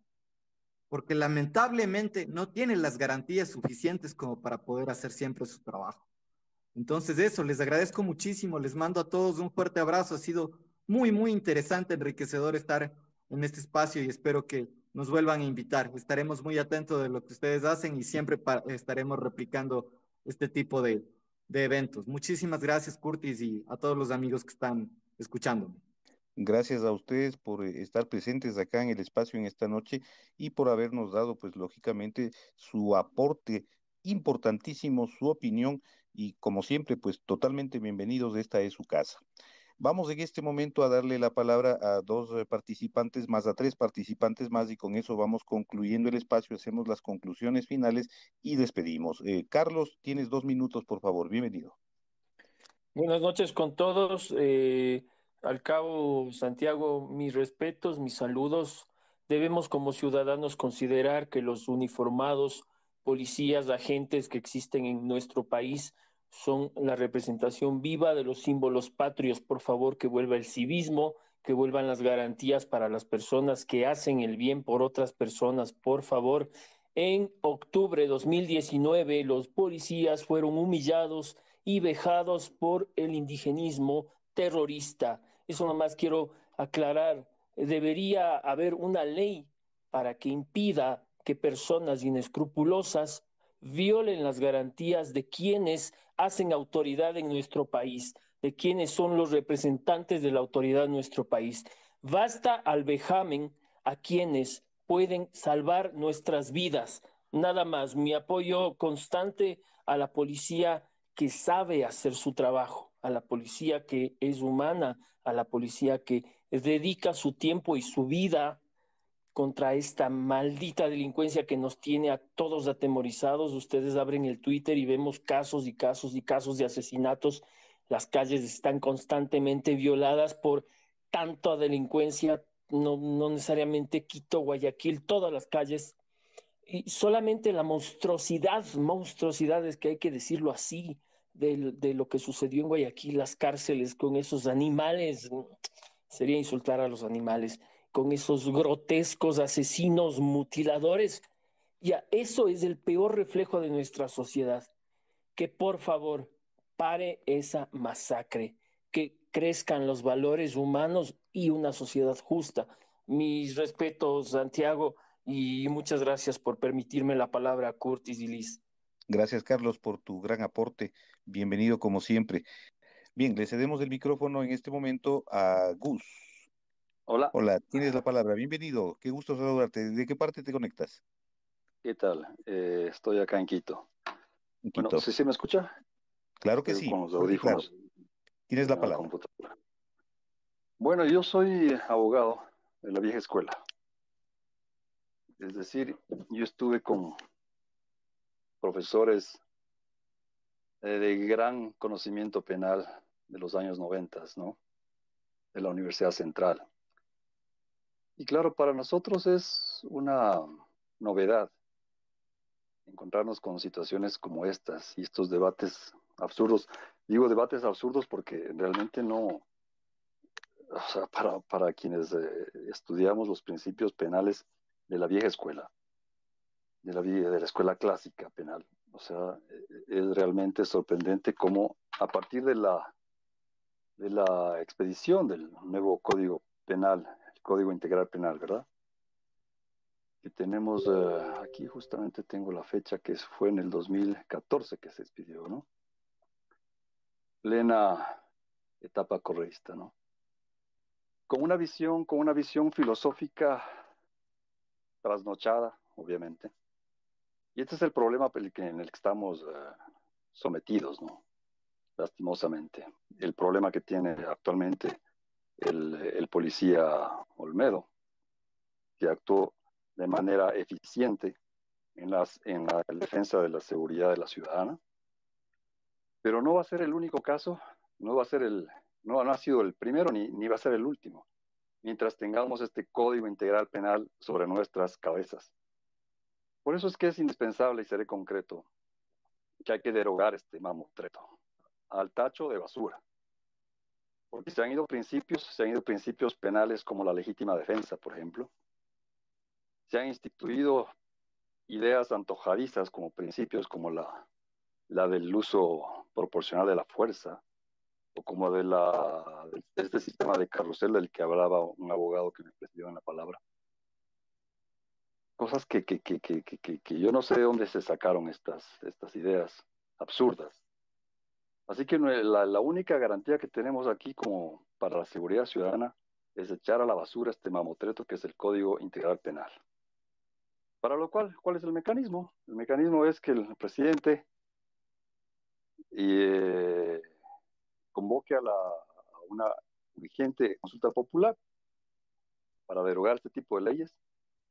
porque lamentablemente no tienen las garantías suficientes como para poder hacer siempre su trabajo. Entonces eso, les agradezco muchísimo, les mando a todos un fuerte abrazo, ha sido muy, muy interesante, enriquecedor estar en este espacio y espero que nos vuelvan a invitar. Estaremos muy atentos de lo que ustedes hacen y siempre estaremos replicando este tipo de, de eventos. Muchísimas gracias, Curtis, y a todos los amigos que están escuchándome. Gracias a ustedes por eh, estar presentes acá en el espacio en esta noche y por habernos dado, pues lógicamente, su aporte importantísimo, su opinión y como siempre, pues totalmente bienvenidos, esta es su casa. Vamos en este momento a darle la palabra a dos eh, participantes más, a tres participantes más y con eso vamos concluyendo el espacio, hacemos las conclusiones finales y despedimos. Eh, Carlos, tienes dos minutos, por favor, bienvenido. Buenas noches con todos. Al cabo, Santiago, mis respetos, mis saludos. Debemos como ciudadanos considerar que los uniformados, policías, agentes que existen en nuestro país son la representación viva de los símbolos patrios. Por favor, que vuelva el civismo, que vuelvan las garantías para las personas que hacen el bien por otras personas. Por favor, en octubre de 2019 los policías fueron humillados y vejados por el indigenismo terrorista. Eso más quiero aclarar. Debería haber una ley para que impida que personas inescrupulosas violen las garantías de quienes hacen autoridad en nuestro país, de quienes son los representantes de la autoridad en nuestro país. Basta al vejamen a quienes pueden salvar nuestras vidas. Nada más, mi apoyo constante a la policía que sabe hacer su trabajo, a la policía que es humana, a la policía que dedica su tiempo y su vida contra esta maldita delincuencia que nos tiene a todos atemorizados. Ustedes abren el Twitter y vemos casos y casos y casos de asesinatos. Las calles están constantemente violadas por tanta delincuencia, no, no necesariamente Quito, Guayaquil, todas las calles. Y solamente la monstruosidad, monstruosidades que hay que decirlo así, de, lo que sucedió en Guayaquil, las cárceles con esos animales, sería insultar a los animales, con esos grotescos asesinos mutiladores. Ya, eso es el peor reflejo de nuestra sociedad. Que por favor pare esa masacre, que crezcan los valores humanos y una sociedad justa. Mis respetos, Santiago, y muchas gracias por permitirme la palabra, Curtis y Liz. Gracias, Carlos, por tu gran aporte. Bienvenido como siempre. Bien, le cedemos el micrófono en este momento a Gus. Hola. Hola, tienes la palabra. Bienvenido. Qué gusto saludarte. ¿De qué parte te conectas? ¿Qué tal? Eh, estoy acá en Quito. En Quito. ¿sí, me escucha? Claro que sí. Con los audífonos. Tienes la palabra. Bueno, yo soy abogado de la vieja escuela. Es decir, yo estuve con profesores eh, de gran conocimiento penal de los años 90, ¿no? De la Universidad Central. Y claro, para nosotros es una novedad encontrarnos con situaciones como estas y estos debates absurdos. Digo debates absurdos porque realmente no, o sea, para, para quienes eh, estudiamos los principios penales de la vieja escuela, de la, de la escuela clásica penal. O sea, es realmente sorprendente cómo a partir de la de la expedición del nuevo Código Penal, el Código Integral Penal, ¿verdad? Que tenemos eh, aquí justamente tengo la fecha que fue en el 2014 que se expidió, ¿no? Plena etapa correísta, ¿no? Con una visión, con una visión filosófica trasnochada, obviamente. Y este es el problema en el que estamos eh, sometidos, ¿no? Lastimosamente. El problema que tiene actualmente el, policía Olmedo, que actuó de manera eficiente en, las, en la defensa de la seguridad de la ciudadana. Pero no va a ser el único caso, no va a ser el, no, no ha sido el primero ni, ni va a ser el último, mientras tengamos este código integral penal sobre nuestras cabezas. Por eso es que es indispensable, y seré concreto, que hay que derogar este mamotreto al tacho de basura. Porque se han ido principios, se han ido principios penales como la legítima defensa, por ejemplo. Se han instituido ideas antojadizas como principios como la, la del uso proporcional de la fuerza, o como de, la, este sistema de carrusel del que hablaba un abogado que me presidió en la palabra cosas que, que, que, que, yo no sé de dónde se sacaron estas, estas ideas absurdas. Así que la, única garantía que tenemos aquí como para la seguridad ciudadana es echar a la basura este mamotreto que es el Código Integral Penal. Para lo cual, ¿cuál es el mecanismo? El mecanismo es que el presidente eh, convoque a, a una vigente consulta popular para derogar este tipo de leyes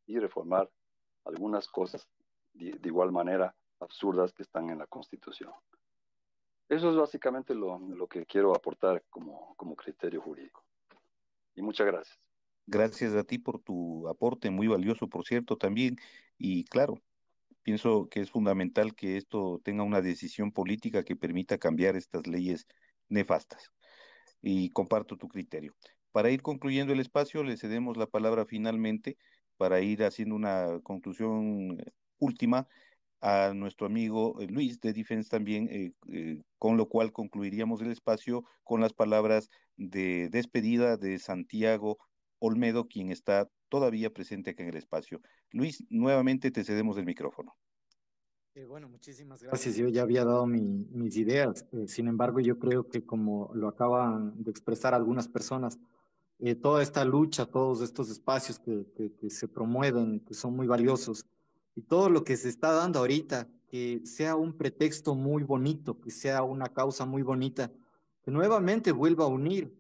y reformar algunas cosas de, igual manera absurdas que están en la Constitución. Eso es básicamente lo, lo que quiero aportar como, como criterio jurídico. Y muchas gracias. Gracias a ti por tu aporte, muy valioso, por cierto, también. Y claro, pienso que es fundamental que esto tenga una decisión política que permita cambiar estas leyes nefastas. Y comparto tu criterio. Para ir concluyendo el espacio, le cedemos la palabra finalmente para ir haciendo una conclusión última a nuestro amigo eh, Luis de Defense también, eh, eh, con lo cual concluiríamos el espacio con las palabras de despedida de Santiago Olmedo, quien está todavía presente aquí en el espacio. Luis, nuevamente te cedemos el micrófono. bueno, muchísimas gracias. Yo ya había dado mis ideas. sin embargo, yo creo que como lo acaban de expresar algunas personas, eh, toda esta lucha, todos estos espacios que, que, se promueven, que son muy valiosos, y todo lo que se está dando ahorita, que sea un pretexto muy bonito, que sea una causa muy bonita, que nuevamente vuelva a unir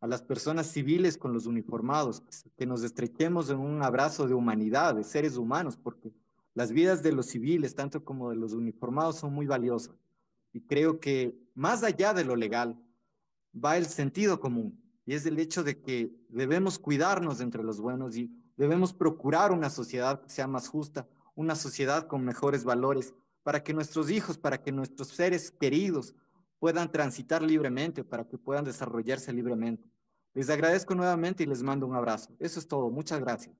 a las personas civiles con los uniformados, que nos estrechemos en un abrazo de humanidad, de seres humanos, porque las vidas de los civiles, tanto como de los uniformados, son muy valiosas. Y creo que más allá de lo legal, va el sentido común y es el hecho de que debemos cuidarnos entre los buenos y debemos procurar una sociedad que sea más justa, una sociedad con mejores valores, para que nuestros hijos, para que nuestros seres queridos puedan transitar libremente, para que puedan desarrollarse libremente. Les agradezco nuevamente y les mando un abrazo. Eso es todo. Muchas gracias.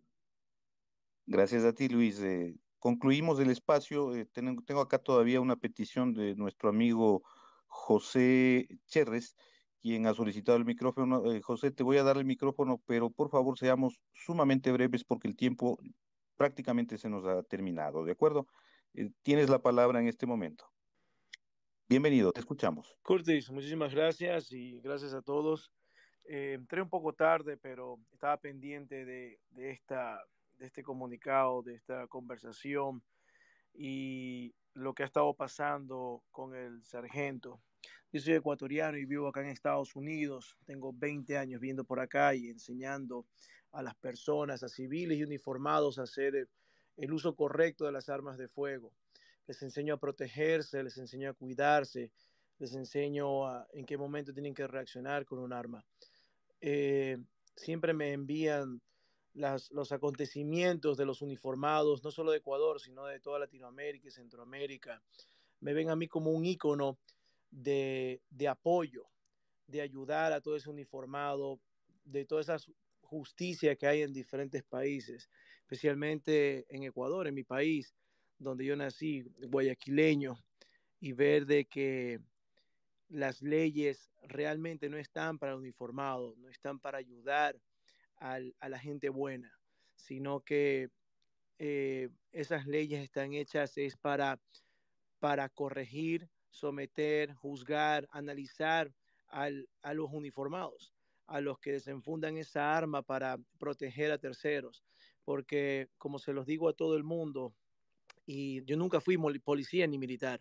Gracias a ti, Luis. Eh, concluimos el espacio. Eh, tengo, tengo acá todavía una petición de nuestro amigo José Cherres quien ha solicitado el micrófono. Eh, José, te voy a dar el micrófono, pero por favor seamos sumamente breves porque el tiempo prácticamente se nos ha terminado, ¿de acuerdo? Eh, tienes la palabra en este momento. Bienvenido, te escuchamos. Curtis, muchísimas gracias y gracias a todos. Eh, entré un poco tarde, pero estaba pendiente de, de, esta, de este comunicado, de esta conversación y lo que ha estado pasando con el sargento. Yo soy ecuatoriano y vivo acá en Estados Unidos. Tengo 20 años viendo por acá y enseñando a las personas, a civiles y uniformados a hacer el, uso correcto de las armas de fuego. Les enseño a protegerse, les enseño a cuidarse, les enseño en qué momento tienen que reaccionar con un arma. Eh, siempre me envían los acontecimientos de los uniformados, no solo de Ecuador, sino de toda Latinoamérica y Centroamérica. Me ven a mí como un ícono de, apoyo, de ayudar a todo ese uniformado, de toda esa justicia que hay en diferentes países, especialmente en Ecuador, en mi país, donde yo nací, guayaquileño, y ver de que las leyes realmente no están para el uniformado, no están para ayudar al, a la gente buena, sino que eh, esas leyes están hechas es para, para corregir, someter, juzgar, analizar al, a los uniformados, a los que desenfundan esa arma para proteger a terceros. Porque, como se los digo a todo el mundo, y yo nunca fui policía ni militar,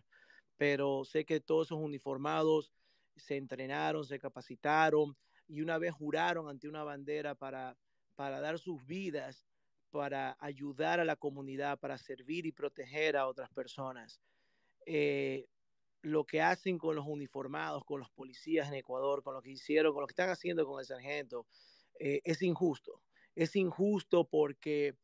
pero sé que todos esos uniformados se entrenaron, se capacitaron y una vez juraron ante una bandera para, para dar sus vidas, para ayudar a la comunidad, para servir y proteger a otras personas. Eh, lo que hacen con los uniformados, con los policías en Ecuador, con lo que hicieron, con lo que están haciendo con el sargento, eh, es injusto. Es injusto porque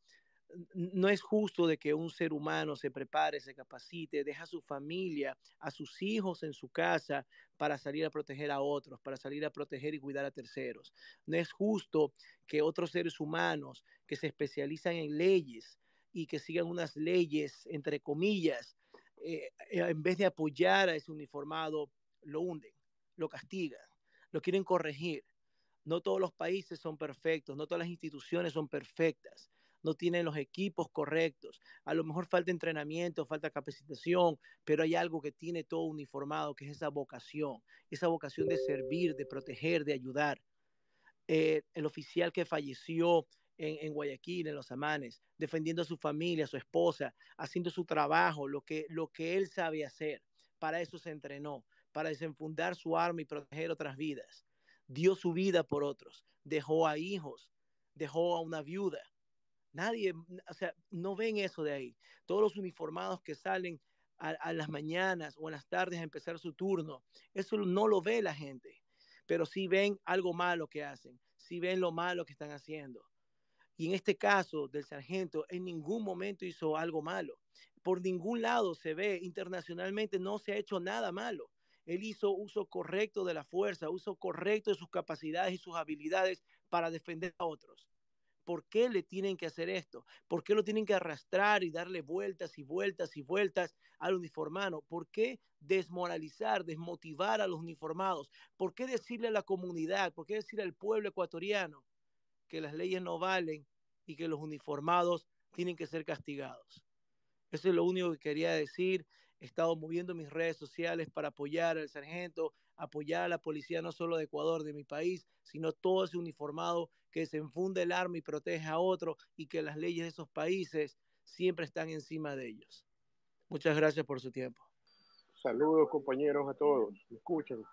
no es justo de que un ser humano se prepare, se capacite, deja a su familia, a sus hijos en su casa para salir a proteger a otros, para salir a proteger y cuidar a terceros. No es justo que otros seres humanos que se especializan en leyes y que sigan unas leyes, entre comillas, eh, eh, en vez de apoyar a ese uniformado, lo hunden, lo castigan, lo quieren corregir. No todos los países son perfectos, no todas las instituciones son perfectas no tienen los equipos correctos, a lo mejor falta entrenamiento, falta capacitación, pero hay algo que tiene todo uniformado, que es esa vocación, esa vocación de servir, de proteger, de ayudar. Eh, el oficial que falleció en, Guayaquil, en los Amanes, defendiendo a su familia, a su esposa, haciendo su trabajo, lo que, lo que él sabe hacer. Para eso se entrenó, para desenfundar su arma y proteger otras vidas. Dio su vida por otros, dejó a hijos, dejó a una viuda, Nadie, o sea, no ven eso de ahí. Todos los uniformados que salen a, las mañanas o en las tardes a empezar su turno, eso no lo ve la gente, pero sí ven algo malo que hacen, sí ven lo malo que están haciendo. Y en este caso del sargento, en ningún momento hizo algo malo. Por ningún lado se ve internacionalmente, no se ha hecho nada malo. Él hizo uso correcto de la fuerza, uso correcto de sus capacidades y sus habilidades para defender a otros. ¿Por qué le tienen que hacer esto? ¿Por qué lo tienen que arrastrar y darle vueltas y vueltas y vueltas al uniformado? ¿Por qué desmoralizar, desmotivar a los uniformados? ¿Por qué decirle a la comunidad, por qué decirle al pueblo ecuatoriano que las leyes no valen y que los uniformados tienen que ser castigados? Eso es lo único que quería decir. He estado moviendo mis redes sociales para apoyar al sargento, apoyar a la policía no solo de Ecuador, de mi país, sino todo ese uniformado que se enfunde el arma y protege a otro y que las leyes de esos países siempre están encima de ellos. Muchas gracias por su tiempo. Saludos compañeros a todos. ¿Me escuchan?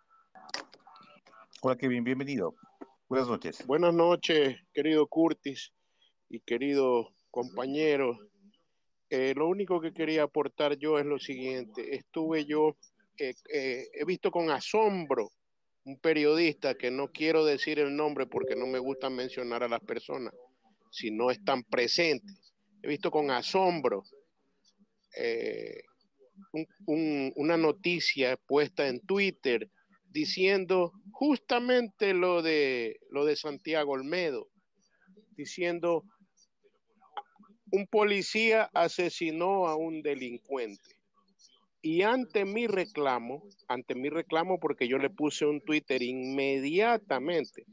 Hola Kevin, bienvenido. Buenas noches. Buenas noches, querido Curtis y querido compañero. Eh, lo único que quería aportar yo es lo siguiente. Estuve yo eh, he visto con asombro un periodista que no quiero decir el nombre porque no me gusta mencionar a las personas si no están presentes. He visto con asombro eh, una noticia puesta en Twitter diciendo justamente lo de lo de Santiago Olmedo, diciendo un policía asesinó a un delincuente. Y ante mi reclamo, ante mi reclamo, porque yo le puse un Twitter inmediatamente,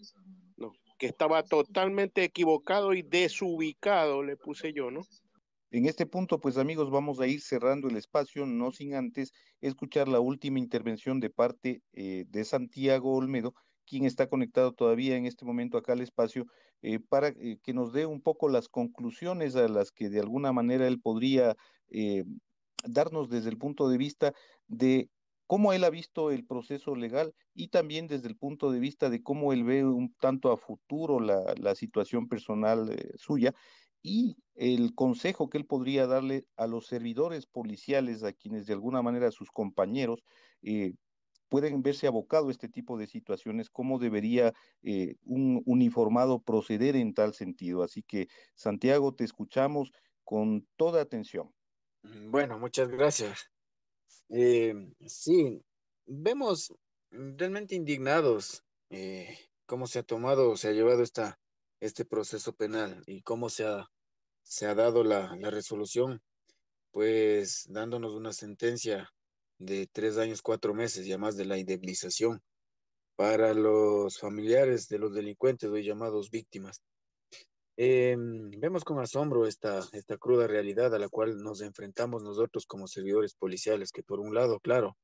¿no? que estaba totalmente equivocado y desubicado, le puse yo, ¿no? En este punto, pues amigos, vamos a ir cerrando el espacio, no sin antes escuchar la última intervención de parte eh, de Santiago Olmedo, quien está conectado todavía en este momento acá al espacio, eh, para eh, que nos dé un poco las conclusiones a las que de alguna manera él podría darnos desde el punto de vista de cómo él ha visto el proceso legal y también desde el punto de vista de cómo él ve un tanto a futuro la, situación personal suya y el consejo que él podría darle a los servidores policiales, a quienes de alguna manera sus compañeros eh, pueden verse abocado a este tipo de situaciones, cómo debería eh, un uniformado proceder en tal sentido. Así que, Santiago, te escuchamos con toda atención. Bueno, muchas gracias. Eh, sí, vemos realmente indignados eh, cómo se ha tomado, se ha llevado esta, este proceso penal y cómo se ha, se ha dado la, resolución, pues dándonos una sentencia de tres años, cuatro meses, ya más de la indemnización para los familiares de los delincuentes, hoy llamados víctimas. Em, vemos con asombro esta, esta cruda realidad a la cual nos enfrentamos nosotros como servidores policiales, que por un lado, claro,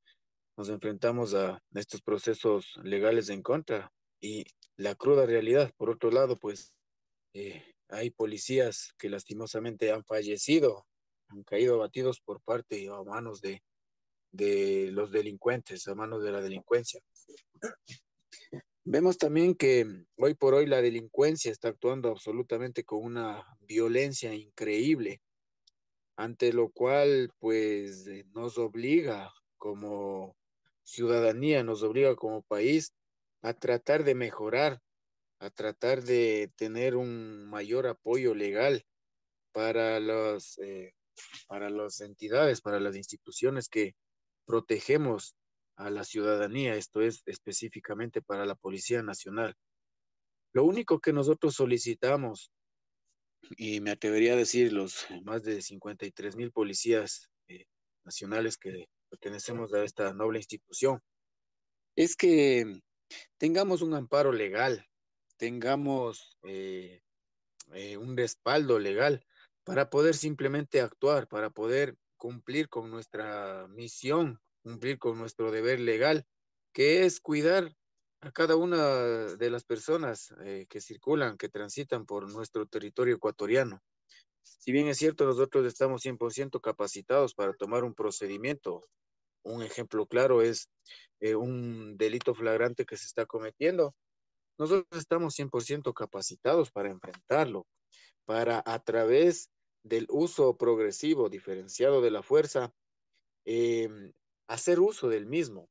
nos enfrentamos a estos procesos legales en contra y la cruda realidad, por otro lado, pues eh, hay policías que lastimosamente han fallecido, han caído abatidos por parte o a manos de, de los delincuentes, a manos de la delincuencia. Vemos también que hoy por hoy la delincuencia está actuando absolutamente con una violencia increíble, ante lo cual pues nos obliga como ciudadanía, nos obliga como país a tratar de mejorar, a tratar de tener un mayor apoyo legal para los eh, para las entidades, para las instituciones que protegemos a la ciudadanía, esto es específicamente para la Policía Nacional. Lo único que nosotros solicitamos, y me atrevería a decir los más de 53 mil policías eh, nacionales que pertenecemos a esta noble institución, es que tengamos un amparo legal, tengamos eh, eh, un respaldo legal para poder simplemente actuar, para poder cumplir con nuestra misión cumplir con nuestro deber legal, que es cuidar a cada una de las personas eh, que circulan, que transitan por nuestro territorio ecuatoriano. Si bien es cierto, nosotros estamos 100% capacitados para tomar un procedimiento. Un ejemplo claro es eh, un delito flagrante que se está cometiendo. Nosotros estamos 100% capacitados para enfrentarlo, para a través del uso progresivo, diferenciado de la fuerza, eh, hacer uso del mismo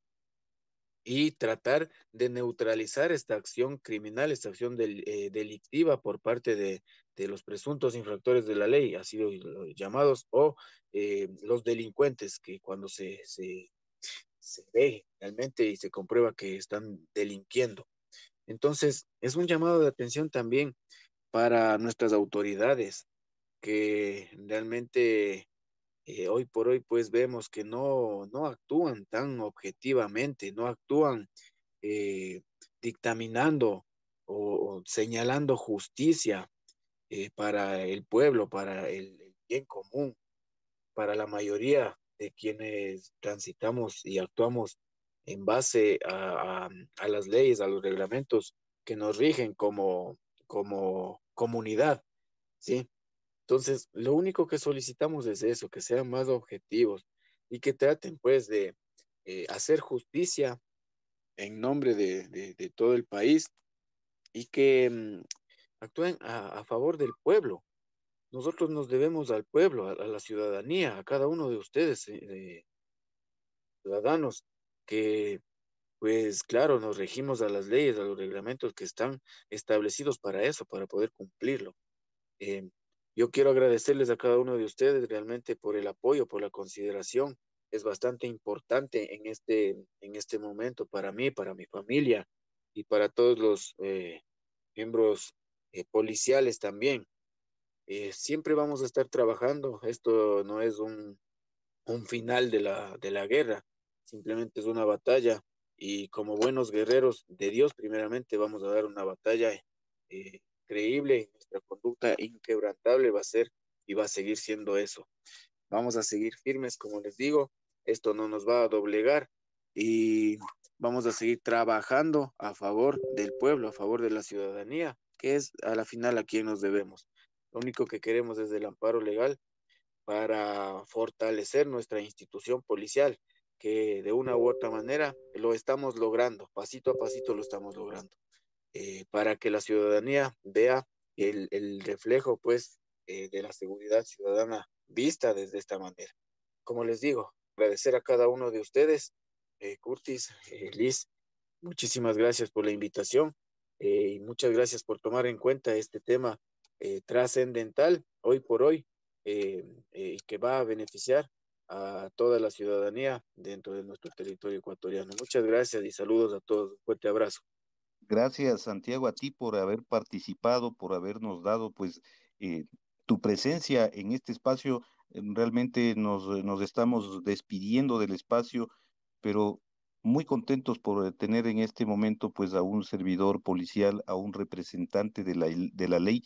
y tratar de neutralizar esta acción criminal, esta acción eh, delictiva por parte de, de, los presuntos infractores de la ley, así llamados, o eh, los delincuentes que cuando se, se, se ve realmente y se comprueba que están delinquiendo. Entonces, es un llamado de atención también para nuestras autoridades que realmente eh, hoy por hoy pues vemos que no, no actúan tan objetivamente, no actúan eh, dictaminando o, señalando justicia eh, para el pueblo, para el, bien común, para la mayoría de quienes transitamos y actuamos en base a, a, las leyes, a los reglamentos que nos rigen como, como comunidad, ¿sí? Entonces, lo único que solicitamos es eso, que sean más objetivos y que traten pues de eh, hacer justicia en nombre de, todo el país y que mm, actúen a, favor del pueblo. Nosotros nos debemos al pueblo, a, la ciudadanía, a cada uno de ustedes, eh, ciudadanos, que pues claro, nos regimos a las leyes, a los reglamentos que están establecidos para eso, para poder cumplirlo. Eh, yo quiero agradecerles a cada uno de ustedes realmente por el apoyo, por la consideración. Es bastante importante en este, en este momento para mí, para mi familia y para todos los eh, miembros eh, policiales también. Eh, siempre vamos a estar trabajando. Esto no es un, un final de la, de la guerra, simplemente es una batalla. Y como buenos guerreros de Dios, primeramente vamos a dar una batalla creíble nuestra conducta inquebrantable va a ser y va a seguir siendo eso. Vamos a seguir firmes, como les digo, esto no nos va a doblegar y vamos a seguir trabajando a favor del pueblo, a favor de la ciudadanía, que es a la final a quien nos debemos. Lo único que queremos es el amparo legal para fortalecer nuestra institución policial, que de una u otra manera lo estamos logrando, pasito a pasito lo estamos logrando. Eh, para que la ciudadanía vea el, reflejo, pues, eh, de la seguridad ciudadana vista desde esta manera. Como les digo, agradecer a cada uno de ustedes, eh, Curtis, Liz, muchísimas gracias por la invitación y muchas gracias por tomar en cuenta este tema trascendental hoy por hoy y que va a beneficiar a toda la ciudadanía dentro de nuestro territorio ecuatoriano. Muchas gracias y saludos a todos. Fuerte abrazo. Gracias, Santiago, a ti por haber participado, por habernos dado, pues, eh, tu presencia en este espacio. Realmente nos, nos estamos despidiendo del espacio, pero muy contentos por tener en este momento pues a un servidor policial, a un representante de la, de la ley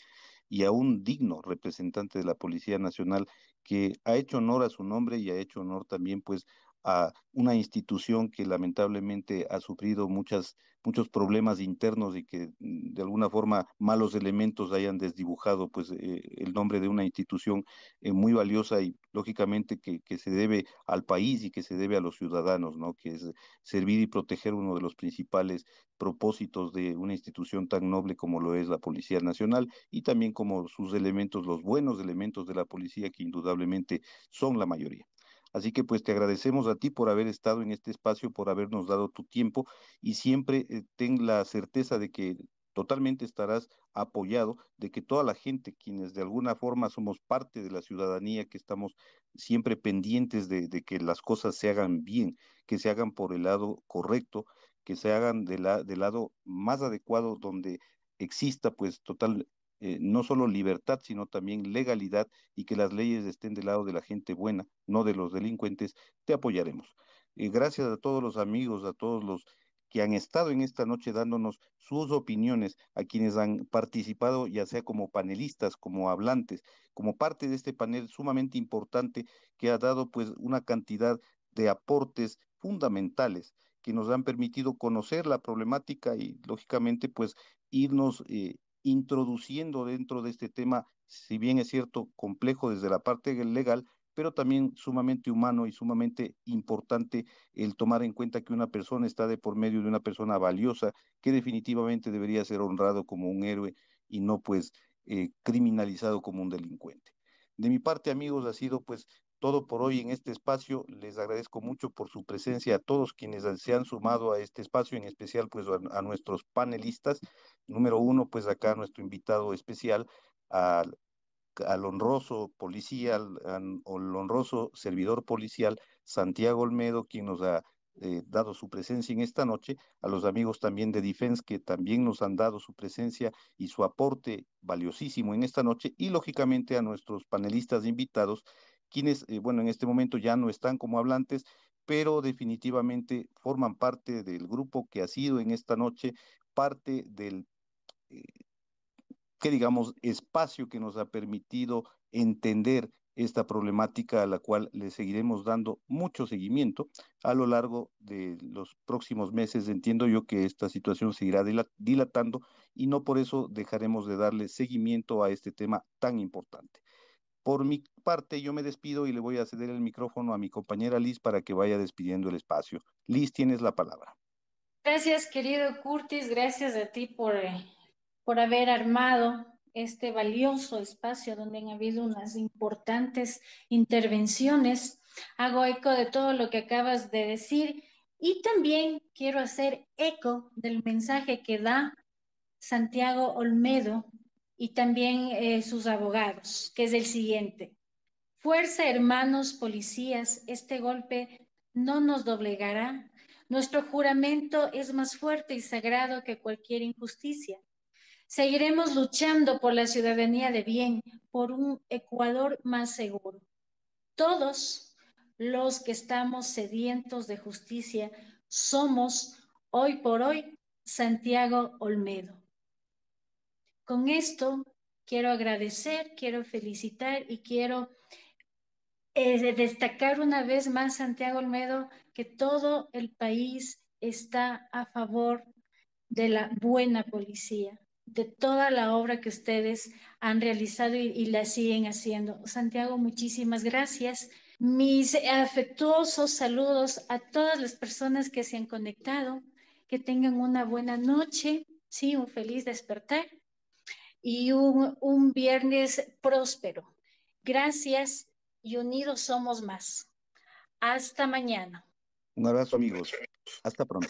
y a un digno representante de la Policía Nacional que ha hecho honor a su nombre y ha hecho honor también pues a una institución que lamentablemente ha sufrido muchas, muchos problemas internos y que mm, de alguna forma malos elementos hayan desdibujado pues eh, el nombre de una institución eh, muy valiosa y lógicamente que, que, se debe al país y que se debe a los ciudadanos, ¿no? Que es servir y proteger uno de los principales propósitos de una institución tan noble como lo es la Policía Nacional y también como sus elementos, los buenos elementos de la policía que indudablemente son la mayoría. Así que pues te agradecemos a ti por haber estado en este espacio, por habernos dado tu tiempo y siempre eh, ten la certeza de que totalmente estarás apoyado, de que toda la gente, quienes de alguna forma somos parte de la ciudadanía, que estamos siempre pendientes de, de que las cosas se hagan bien, que se hagan por el lado correcto, que se hagan de la, del lado más adecuado donde exista pues total eh, no solo libertad, sino también legalidad y que las leyes estén del lado de la gente buena, no de los delincuentes, te apoyaremos. Eh, gracias a todos los amigos, a todos los que han estado en esta noche dándonos sus opiniones, a quienes han participado, ya sea como panelistas, como hablantes, como parte de este panel sumamente importante que ha dado pues una cantidad de aportes fundamentales que nos han permitido conocer la problemática y lógicamente pues irnos eh, introduciendo dentro de este tema, si bien es cierto, complejo desde la parte legal, pero también sumamente humano y sumamente importante el tomar en cuenta que una persona está de por medio de una persona valiosa que definitivamente debería ser honrado como un héroe y no pues eh, criminalizado como un delincuente. De mi parte, amigos, ha sido pues todo por hoy en este espacio. Les agradezco mucho por su presencia a todos quienes se han sumado a este espacio, en especial pues a, a nuestros panelistas. Número uno, pues acá nuestro invitado especial, al, honroso policía, al, al, honroso servidor policial Santiago Olmedo, quien nos ha eh, dado su presencia en esta noche, a los amigos también de Defense que también nos han dado su presencia y su aporte valiosísimo en esta noche, y lógicamente a nuestros panelistas invitados, quienes, eh, bueno, en este momento ya no están como hablantes, pero definitivamente forman parte del grupo que ha sido en esta noche parte del que digamos, espacio que nos ha permitido entender esta problemática a la cual le seguiremos dando mucho seguimiento a lo largo de los próximos meses. Entiendo yo que esta situación seguirá dilatando y no por eso dejaremos de darle seguimiento a este tema tan importante. Por mi parte, yo me despido y le voy a ceder el micrófono a mi compañera Liz para que vaya despidiendo el espacio. Liz, tienes la palabra. Gracias, querido Curtis. Gracias a ti por por haber armado este valioso espacio donde han habido unas importantes intervenciones. Hago eco de todo lo que acabas de decir y también quiero hacer eco del mensaje que da Santiago Olmedo y también eh, sus abogados, que es el siguiente. Fuerza, hermanos policías, este golpe no nos doblegará. Nuestro juramento es más fuerte y sagrado que cualquier injusticia. Seguiremos luchando por la ciudadanía de bien, por un Ecuador más seguro. Todos los que estamos sedientos de justicia somos hoy por hoy Santiago Olmedo. Con esto quiero agradecer, quiero felicitar y quiero eh, destacar una vez más, Santiago Olmedo, que todo el país está a favor de la buena policía de toda la obra que ustedes han realizado y, la siguen haciendo. Santiago, muchísimas gracias. Mis afectuosos saludos a todas las personas que se han conectado, que tengan una buena noche, sí, un feliz despertar y un, un viernes próspero. Gracias y unidos somos más. Hasta mañana. Un abrazo amigos. Hasta pronto.